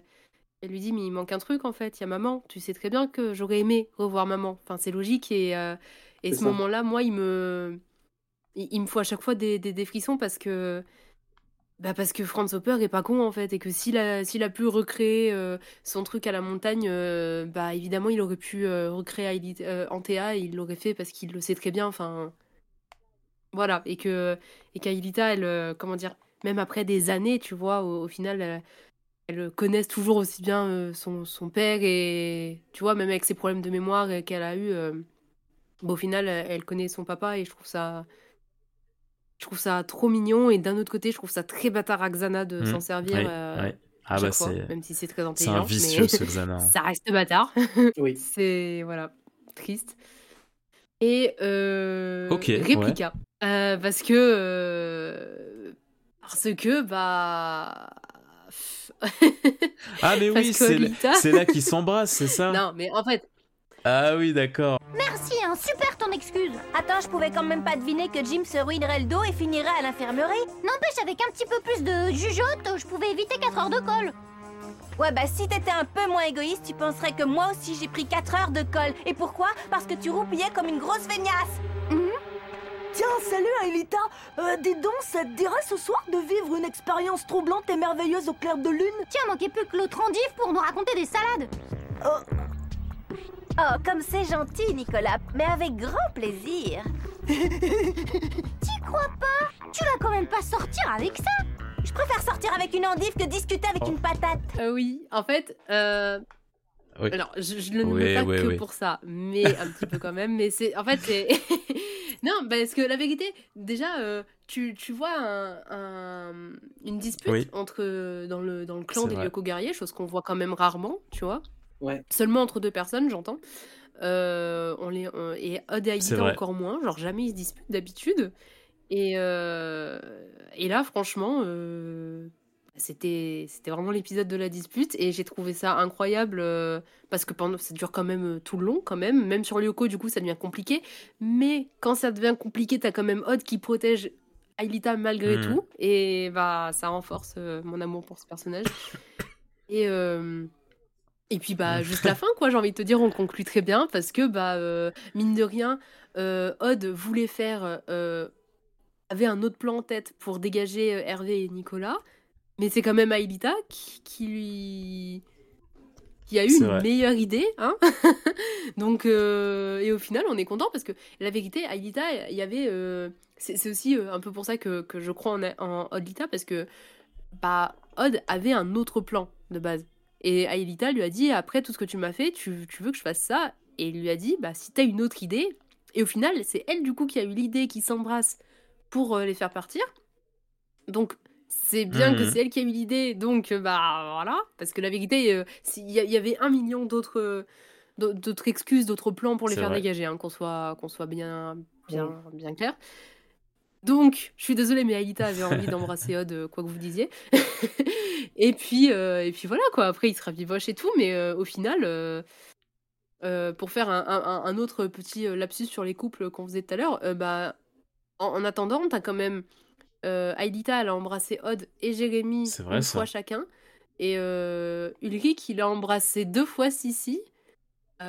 elle lui dit, mais il manque un truc en fait. Il y a maman. Tu sais très bien que j'aurais aimé revoir maman. Enfin, c'est logique et euh, et ce moment-là, moi, il me, il, il me faut à chaque fois des, des, des frissons parce que. Bah parce que Franz Hopper est pas con en fait et que s'il a, s'il a pu recréer euh, son truc à la montagne, euh, bah évidemment il aurait pu euh, recréer Aelita- euh, Antea et il l'aurait fait parce qu'il le sait très bien. Enfin, voilà et que et qu'Aelita, elle, comment dire, même après des années, tu vois, au, au final, elle, elle connaissent toujours aussi bien son, son père et tu vois même avec ses problèmes de mémoire qu'elle a eu, au final, elle, connaît son papa et je trouve ça. Je trouve ça trop mignon et d'un autre côté, je trouve ça très bâtard à Xana de Mm, s'en servir. ouais, euh, ouais. Ah bah fois, c'est. même si c'est très C'est intelligent. un vicieux mais ce Xana. hein. ça reste bâtard. Oui. c'est voilà, triste. Et euh, Ok, réplica. Euh, parce que euh, parce que bah Ah mais oui, c'est c'est là qu'ils s'embrassent, c'est ça? Non, mais en fait, Ah oui, d'accord. Merci, hein, super ton excuse. Attends, je pouvais quand même pas deviner que Jim se ruinerait le dos et finirait à l'infirmerie. N'empêche, avec un petit peu plus de jugeote, je pouvais éviter 4 heures de colle. Ouais, bah si t'étais un peu moins égoïste, tu penserais que moi aussi j'ai pris 4 heures de colle. Et pourquoi? Parce que tu roupillais comme une grosse feignasse. Tiens, salut Aelita euh, Dis donc, ça te dirait ce soir de vivre une expérience troublante et merveilleuse au clair de lune? Tiens, manquait plus que l'autre endive pour nous raconter des salades. Oh, comme c'est gentil, Nicolas, mais avec grand plaisir. T'y crois pas? Tu vas quand même pas sortir avec ça? Je préfère sortir avec une endive que discuter avec une patate. euh, oui, en fait, euh, Oui. alors je, je ne le Oui, mets pas oui, que oui. pour ça, mais un petit peu quand même. Mais c'est, en fait, c'est non, parce que la vérité, déjà, euh, tu, tu vois un- un- une dispute Oui. entre dans le dans le clan C'est des. Lyoko guerriers, chose qu'on voit quand même rarement, tu vois. Ouais. Seulement entre deux personnes, j'entends. Euh, on les, on- et Odd et encore moins, genre jamais ils se disputent d'habitude. Et, euh, et là, franchement, euh, c'était c'était vraiment l'épisode de la dispute et j'ai trouvé ça incroyable euh, parce que pendant ça dure quand même tout le long quand même même sur Lyoko du coup ça devient compliqué mais quand ça devient compliqué t'as quand même Odd qui protège Aelita malgré Mhm. tout et bah ça renforce euh, mon amour pour ce personnage et euh, et puis bah juste la fin quoi j'ai envie de te dire on conclut très bien parce que bah euh, mine de rien euh, Odd voulait faire euh, avait un autre plan en tête pour dégager euh, Hervé et Nicolas. Mais c'est quand même Aelita qui, qui lui qui a eu une vrai. meilleure idée hein. Donc et au final on est content parce que la vérité Aelita il y avait c'est aussi un peu pour ça que, que je crois en, en Aelita parce que bah Odd avait un autre plan de base et Aelita lui a dit après tout ce que tu m'as fait tu, tu veux que je fasse ça? Et il lui a dit bah si t'as une autre idée et au final c'est elle du coup qui a eu l'idée qui s'embrasse pour euh, les faire partir donc c'est bien que Mhm. c'est elle qui a eu l'idée, donc euh, bah voilà. Parce que la vérité, euh, y, il y avait un million d'autres euh, d'au- d'autres excuses, d'autres plans pour les faire vrai. dégager, hein, qu'on soit, qu'on soit bien, bien, bien clair. Donc, je suis désolée, mais Aïta avait envie d'embrasser Odd, quoi que vous disiez. et puis, euh, et puis voilà quoi. Après, il sera vivoche et tout, mais euh, au final, euh, pour faire un, un- un autre petit lapsus sur les couples qu'on faisait tout à l'heure, bah, en, en attendant, t'as quand même Aïlita, elle a embrassé Odd et Jérémy vrai, une ça. fois chacun. Et Ulrich, il a embrassé deux fois Sissi. et,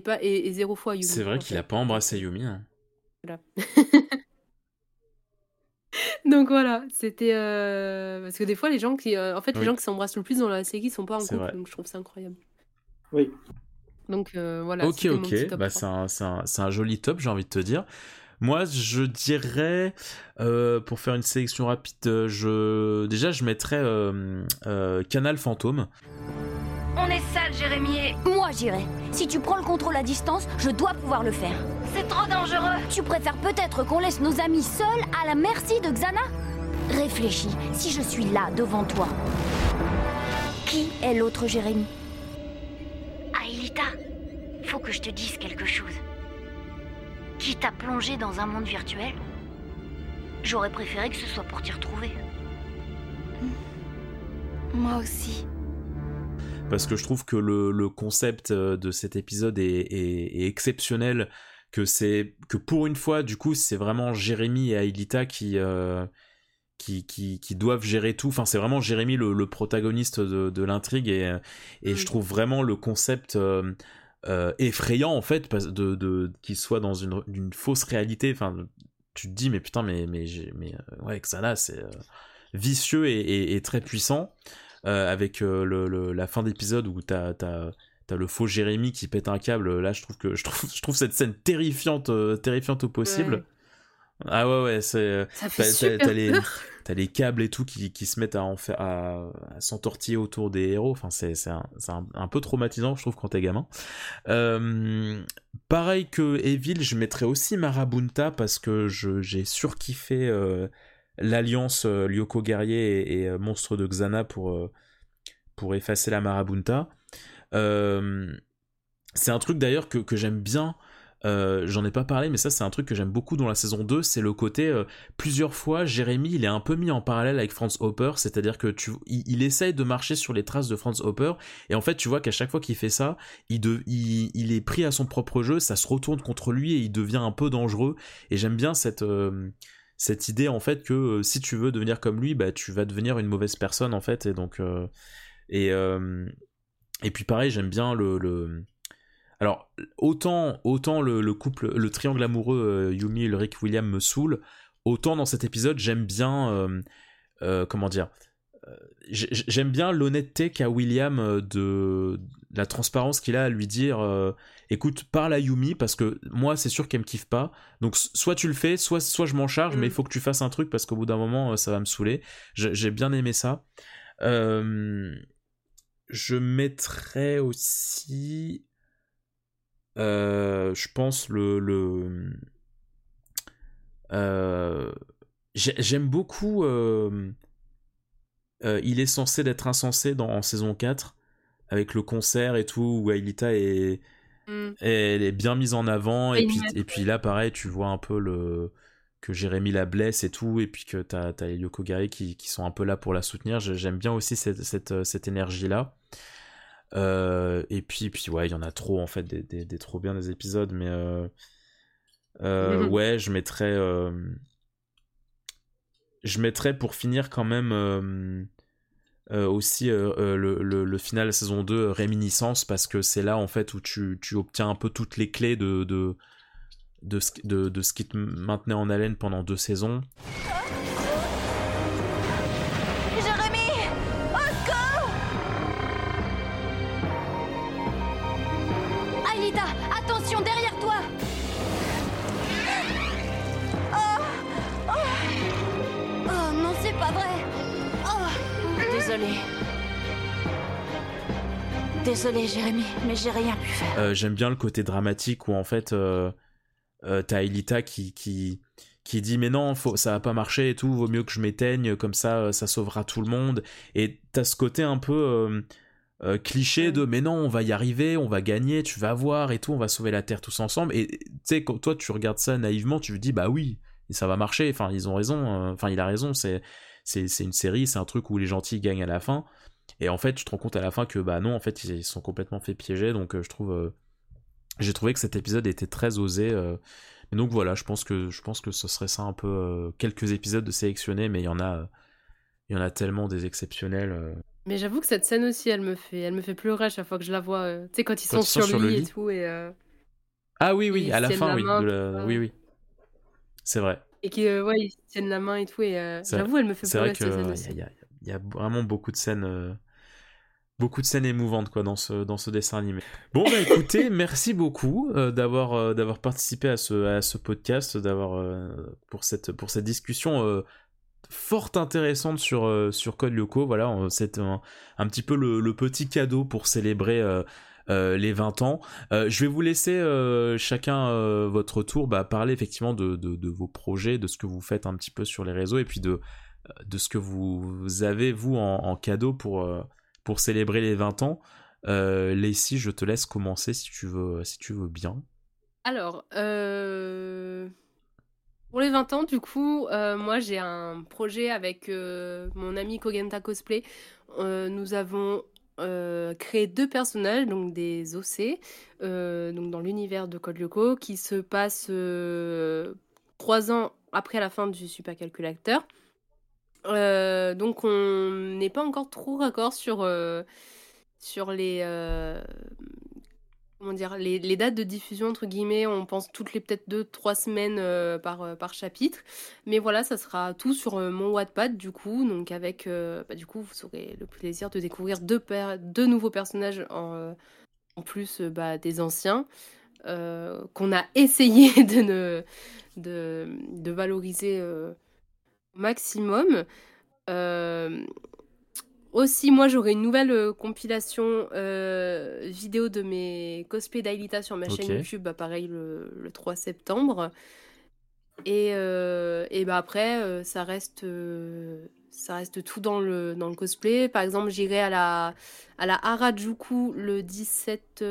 pas, et, et zéro fois Yumi. C'est vrai qu'il a pas embrassé Yumi. hein. Voilà. Donc voilà, c'était euh, parce que des fois les gens qui, euh, en fait, les Oui. gens qui s'embrassent le plus dans la série sont pas en couple, vrai. donc je trouve ça incroyable. Oui. Donc euh, voilà. ok, c'était mon petit ok, top bah, 3. c'est un, c'est un- c'est un joli top, j'ai envie de te dire. Moi, je dirais, euh, pour faire une sélection rapide, je... déjà, je mettrais euh, euh, Canal Fantôme. On est sale, Jérémy. et- Moi, j'irai. Si tu prends le contrôle à distance, je dois pouvoir le faire. C'est trop dangereux. Tu préfères peut-être qu'on laisse nos amis seuls à la merci de Xana? Réfléchis. Si je suis là, devant toi, qui est l'autre Jérémy? Aïlita, faut que je te dise quelque chose. Qui t'a plongé dans un monde virtuel? J'aurais préféré que ce soit pour t'y retrouver. Moi aussi. Parce que je trouve que le, le concept euh, de cet épisode est, est- est exceptionnel, que c'est que pour une fois, du coup, c'est vraiment Jérémy et Aïlita qui, euh, qui, qui, qui doivent gérer tout. Enfin, c'est vraiment Jérémy le, le protagoniste de, de l'intrigue et, et je trouve vraiment le concept euh, euh, effrayant en fait, de, de, qu'il soit dans une, une fausse réalité. Enfin, tu te dis, mais putain, mais, mais, j'ai- mais euh, ouais, Xana, c'est vicieux et, et- et très puissant. Euh, avec euh, le, le- la fin d'épisode où t'as le faux Jérémy qui pète un câble là je trouve que je trouve je trouve cette scène terrifiante euh, terrifiante au possible. Ouais. ah ouais ouais c'est t'as- les câbles et tout qui, qui se mettent à en faire à, à s'entortiller autour des héros. Enfin c'est un, un, un peu traumatisant je trouve quand t'es gamin. Euh, pareil que Evil je mettrais aussi Marabunta parce que je j'ai surkiffé euh, l'alliance euh, Lyoko guerrier et, euh, monstre de Xana pour euh, pour effacer la Marabunta. C'est un truc d'ailleurs que, que j'aime bien j'en ai pas parlé mais ça c'est un truc que j'aime beaucoup dans la saison 2 c'est le côté plusieurs fois Jérémy il est un peu mis en parallèle avec Franz Hopper c'est à dire que tu il, essaye de marcher sur les traces de Franz Hopper et en fait tu vois qu'à chaque fois qu'il fait ça il, de, il, il est pris à son propre jeu ça se retourne contre lui et il devient un peu dangereux et j'aime bien cette cette idée en fait que euh, si tu veux devenir comme lui bah tu vas devenir une mauvaise personne en fait et donc euh, et euh, et puis pareil j'aime bien le, le alors autant autant le, le couple le triangle amoureux Yumi Ulrich William me saoule autant dans cet épisode j'aime bien comment dire j'ai- j'aime bien l'honnêteté qu'a William de la transparence qu'il a à lui dire écoute parle à Yumi parce que moi c'est sûr qu'elle me kiffe pas. Donc soit tu le fais soit soit je m'en charge mais il faut que tu fasses un truc parce qu'au bout d'un moment euh, ça va me saouler. J'ai- bien aimé ça. Euh, je mettrais aussi euh, je pense le, le euh, j'ai- j'aime beaucoup il est censé d'être insensé dans en saison 4 avec le concert et tout où Aelita est Mm. Et elle est bien mise en avant. Et puis, et puis là, pareil, tu vois un peu le que Jérémy la blesse et tout, et puis que t'as as Yoko Gari qui, qui sont un peu là pour la soutenir. J'ai- J'aime bien aussi cette, cette, cette énergie-là. Euh, et puis, puis ouais, il y en a trop en fait, des, des, des trop bien des épisodes, mais euh, euh, ouais, je mettrais, je mettrais pour finir quand même aussi euh, euh, le, final saison 2 euh, réminiscence parce que c'est là en fait où tu, obtiens un peu toutes les clés de, de, de ce qui te maintenait en haleine pendant deux saisons. Désolée, Jérémy, mais j'ai rien pu faire. Euh, J'aime bien le côté dramatique où en fait euh, euh, t'as Elita qui, qui, qui dit mais non faut, ça va pas marcher et tout, vaut mieux que je m'éteigne, comme ça ça sauvera tout le monde. Et t'as ce côté un peu cliché de mais non on va y arriver, on va gagner, tu vas voir et tout, on va sauver la Terre tous ensemble. Et tu sais quand toi tu regardes ça naïvement, tu te dis bah oui ça va marcher, enfin ils ont raison, enfin il a raison, c'est une série, c'est un truc où les gentils gagnent à la fin. Et en fait, tu te rends compte à la fin que bah non, en fait, ils sont complètement fait piéger. Donc, euh, je trouve, euh, j'ai trouvé que cet épisode était très osé. euh. Et donc voilà, je pense que je pense que ce serait ça un peu euh, quelques épisodes de sélectionnés, mais il y en a, euh, il y en a tellement des exceptionnels. euh. Mais j'avoue que cette scène aussi, elle me fait, elle me fait pleurer à chaque fois que je la vois. euh, Tu sais, quand ils Quand sont ils sont sur, lui le et lit. tout, et, euh, Ah oui, oui, à la fin, la oui, main, la- oui, oui, c'est vrai. et qui, euh, ouais, ils se tiennent la main et tout. Et euh, j'avoue, elle me fait pleurer cette scène euh, aussi. il y, a- il y a vraiment beaucoup de scènes, euh, beaucoup de scènes émouvantes quoi dans ce dans ce dessin animé. Bon bah écoutez, merci beaucoup euh, d'avoir euh, d'avoir participé à ce à ce podcast, d'avoir pour cette pour cette discussion. fort intéressante sur euh, sur Code Lyoko voilà c'est un, un petit peu le, le petit cadeau pour célébrer euh, euh, les 20 ans. Je vais vous laisser chacun votre tour bah, parler effectivement de, de, de vos projets, de ce que vous faites un petit peu sur les réseaux et puis de, de ce que vous avez vous en, cadeau pour, euh, pour célébrer les 20 ans. Euh, Lacey, je te laisse commencer si tu veux, si tu veux bien. Alors, euh, pour les 20 ans, du coup, euh, moi j'ai un projet avec mon ami Kogenta Cosplay. Nous avons créé deux personnages, donc des OC, donc dans l'univers de Code Lyoko, qui se passe euh, trois ans après la fin du supercalculateur. Euh, donc on n'est pas encore trop raccord sur, euh, sur les, euh, comment dire, les, dates de diffusion, entre guillemets, on pense toutes les peut-être deux, trois semaines par, par chapitre. Mais voilà, ça sera tout sur mon Wattpad, du coup. Donc, avec, bah, du coup, vous aurez le plaisir de découvrir deux, deux nouveaux personnages en, plus bah, des anciens. qu'on a essayé de, ne, de, valoriser maximum. Euh, aussi, moi, j'aurai une nouvelle euh, compilation euh, vidéo de mes cosplays d'Ailita sur ma chaîne YouTube, bah, pareil, le, le 3 septembre. Et, et bah après, ça reste, ça reste tout dans le, dans le cosplay. Par exemple, j'irai à la, à la Harajuku le 17...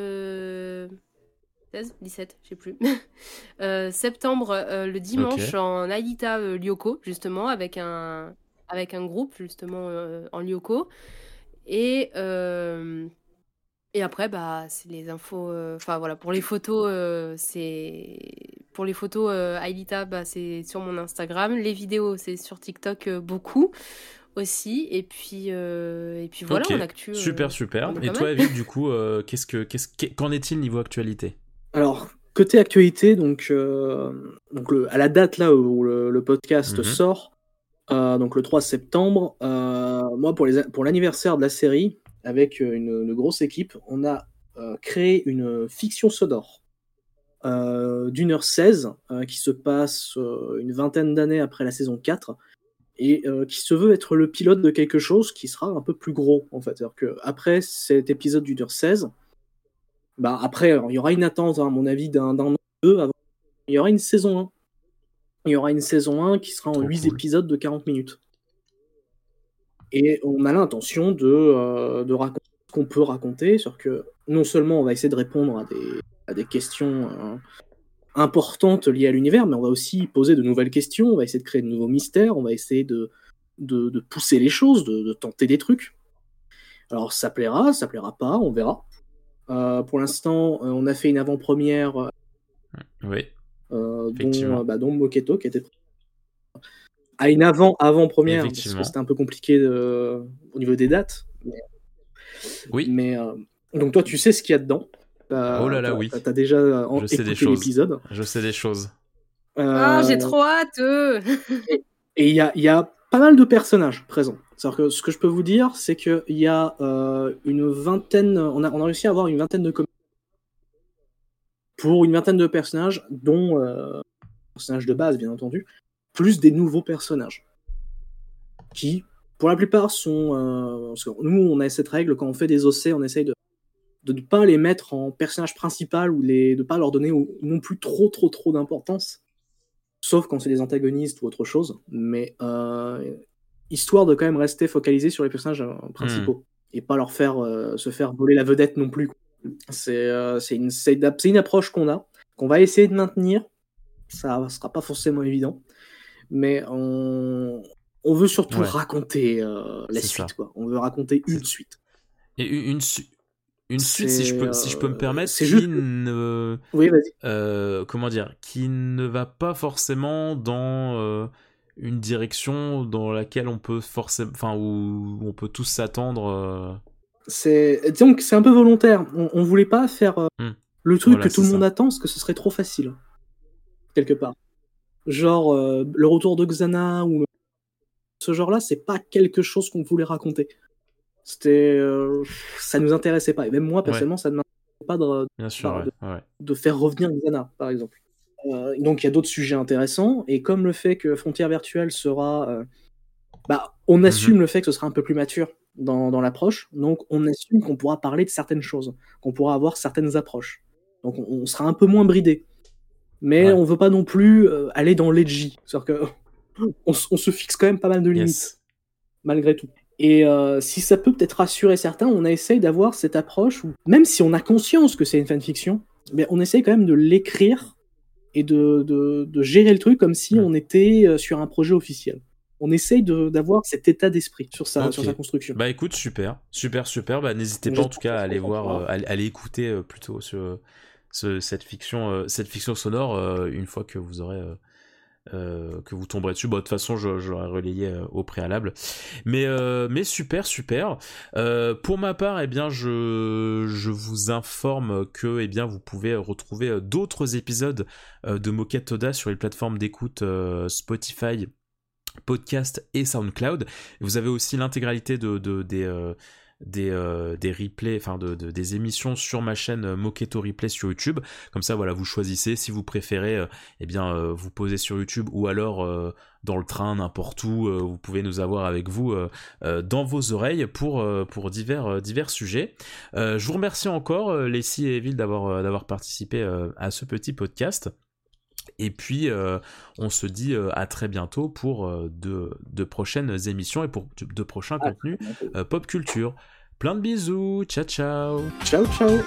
euh, 16 17, je sais plus. Euh, septembre, euh, le dimanche, en Ailita euh, Lyoko, justement, avec un, avec un groupe, justement, en Lyoko. Et, et après, bah, c'est les infos. Enfin, voilà, pour les photos, c'est. Pour les photos, Ailita, bah, c'est sur mon Instagram. Les vidéos, c'est sur TikTok beaucoup aussi. Et puis, euh, et puis voilà, on actu. euh, super, super. Et toi. Evie, du coup, euh, qu'est-ce que, qu'est-ce, qu'est- qu'en est-il niveau actualité? Alors, côté actualité, donc, euh, donc le- à la date là où le, le podcast Mhm. sort, euh, donc le 3 septembre, euh, moi pour, les, pour l'anniversaire de la série, avec une, une grosse équipe, on a créé une fiction sonore d'une heure 16 euh, qui se passe une vingtaine d'années après la saison 4 et euh, qui se veut être le pilote de quelque chose qui sera un peu plus gros en fait. C'est-à-dire que après cet épisode d'une heure 16, bah après, alors, il y aura une attente, hein, à mon avis, d'un an ou deux avant. Il y aura une saison 1. Il y aura une saison 1 qui sera en 8 épisodes de 40 minutes. Et on a l'intention de, euh, de raconter ce qu'on peut raconter, sur que non seulement on va essayer de répondre à des, à des questions hein, importantes liées à l'univers, mais on va aussi poser de nouvelles questions, on va essayer de créer de nouveaux mystères, on va essayer de, de, de pousser les choses, de, de, tenter des trucs. Alors ça plaira, ça plaira pas, on verra. Euh, pour l'instant, euh, on a fait une avant-première. Euh, oui. dont, bah, dont Moketo qui était à une avant avant première parce que c'était un peu compliqué de... au niveau des dates. Mais... Oui. Mais donc toi, tu sais ce qu'il y a dedans. oh là là, oui. T'as déjà en... Je sais des choses. l'épisode. Je sais des choses. Ah, j'ai trop hâte. et il y a, y a pas mal de personnages présents. Ce que je peux vous dire, c'est qu'il y a euh, une vingtaine, on a, réussi à avoir une vingtaine de comédiens pour une vingtaine de personnages, dont euh, personnages de base, bien entendu, plus des nouveaux personnages qui, pour la plupart, sont. Euh, nous, on a cette règle quand on fait des OC, on essaye de de ne pas les mettre en personnage principal ou les, de ne pas leur donner non plus trop trop trop d'importance sauf quand c'est des antagonistes ou autre chose, mais euh, histoire de quand même rester focalisé sur les personnages euh, principaux hmm. et pas leur faire euh, se faire voler la vedette non plus. C'est une, une, approche qu'on a, qu'on va essayer de maintenir. Ça sera pas forcément évident, mais on, on veut surtout raconter la suite. Quoi. On veut raconter une suite. Et une, une suite, si je peux, si je peux me euh, permettre, qui juste... ne, oui, euh, comment dire, qui ne va pas forcément dans euh, une direction dans laquelle on peut forcément, enfin où on peut tous s'attendre. C'est, disons que c'est un peu volontaire. On, on voulait pas faire hmm. le truc que tout le monde attend, parce que ce serait trop facile quelque part. Genre le retour de Xana ou ce genre-là, c'est pas quelque chose qu'on voulait raconter. C'était, euh, ça nous intéressait pas. Et même moi, personnellement, ça ne m'intéressait pas de, de, faire revenir Xana, par exemple. Euh, donc il y a d'autres sujets intéressants. Et comme le fait que Frontière Virtuelle sera. Euh, bah, on mhm. assume le fait que ce sera un peu plus mature dans, dans l'approche. Donc on assume qu'on pourra parler de certaines choses, qu'on pourra avoir certaines approches. Donc on, sera un peu moins bridé. Mais on veut pas non plus aller dans l'edgy. C'est-à-dire que on, se fixe quand même pas mal de limites. Malgré tout. Et euh, si ça peut peut-être rassurer certains, on essaye d'avoir cette approche où, même si on a conscience que c'est une fanfiction, mais on essaye quand même de l'écrire et de, de, de, gérer le truc comme si on était euh, sur un projet officiel. On essaye d'avoir cet état d'esprit sur sa, sur sa construction. Bah écoute, super, super, super. Bah, N'hésitez pas en tout cas à aller voir, euh, à, aller écouter plutôt ce, ce, cette, fiction, cette fiction sonore une fois que vous aurez euh, que vous tomberez dessus. De toute façon, je, relayé euh, au préalable. Mais, euh, mais super, super. pour ma part, eh bien, je, je vous informe que eh bien, vous pouvez retrouver d'autres épisodes de Moquette Toda sur les plateformes d'écoute Spotify, Podcast et SoundCloud. Vous avez aussi l'intégralité de, de, des des, euh, des replays, enfin de, des émissions sur ma chaîne euh, Moketo Replay sur YouTube. Comme ça, voilà, vous choisissez si vous préférez, euh, eh bien, vous poser sur YouTube ou alors dans le train, n'importe où. vous pouvez nous avoir avec vous dans vos oreilles pour, divers, divers sujets. je vous remercie encore, Leslie et Evil, d'avoir participé à ce petit podcast. Et puis, on se dit à très bientôt pour de, de, prochaines émissions et pour de, prochains contenus pop culture. Plein de bisous, ciao ciao. Ciao ciao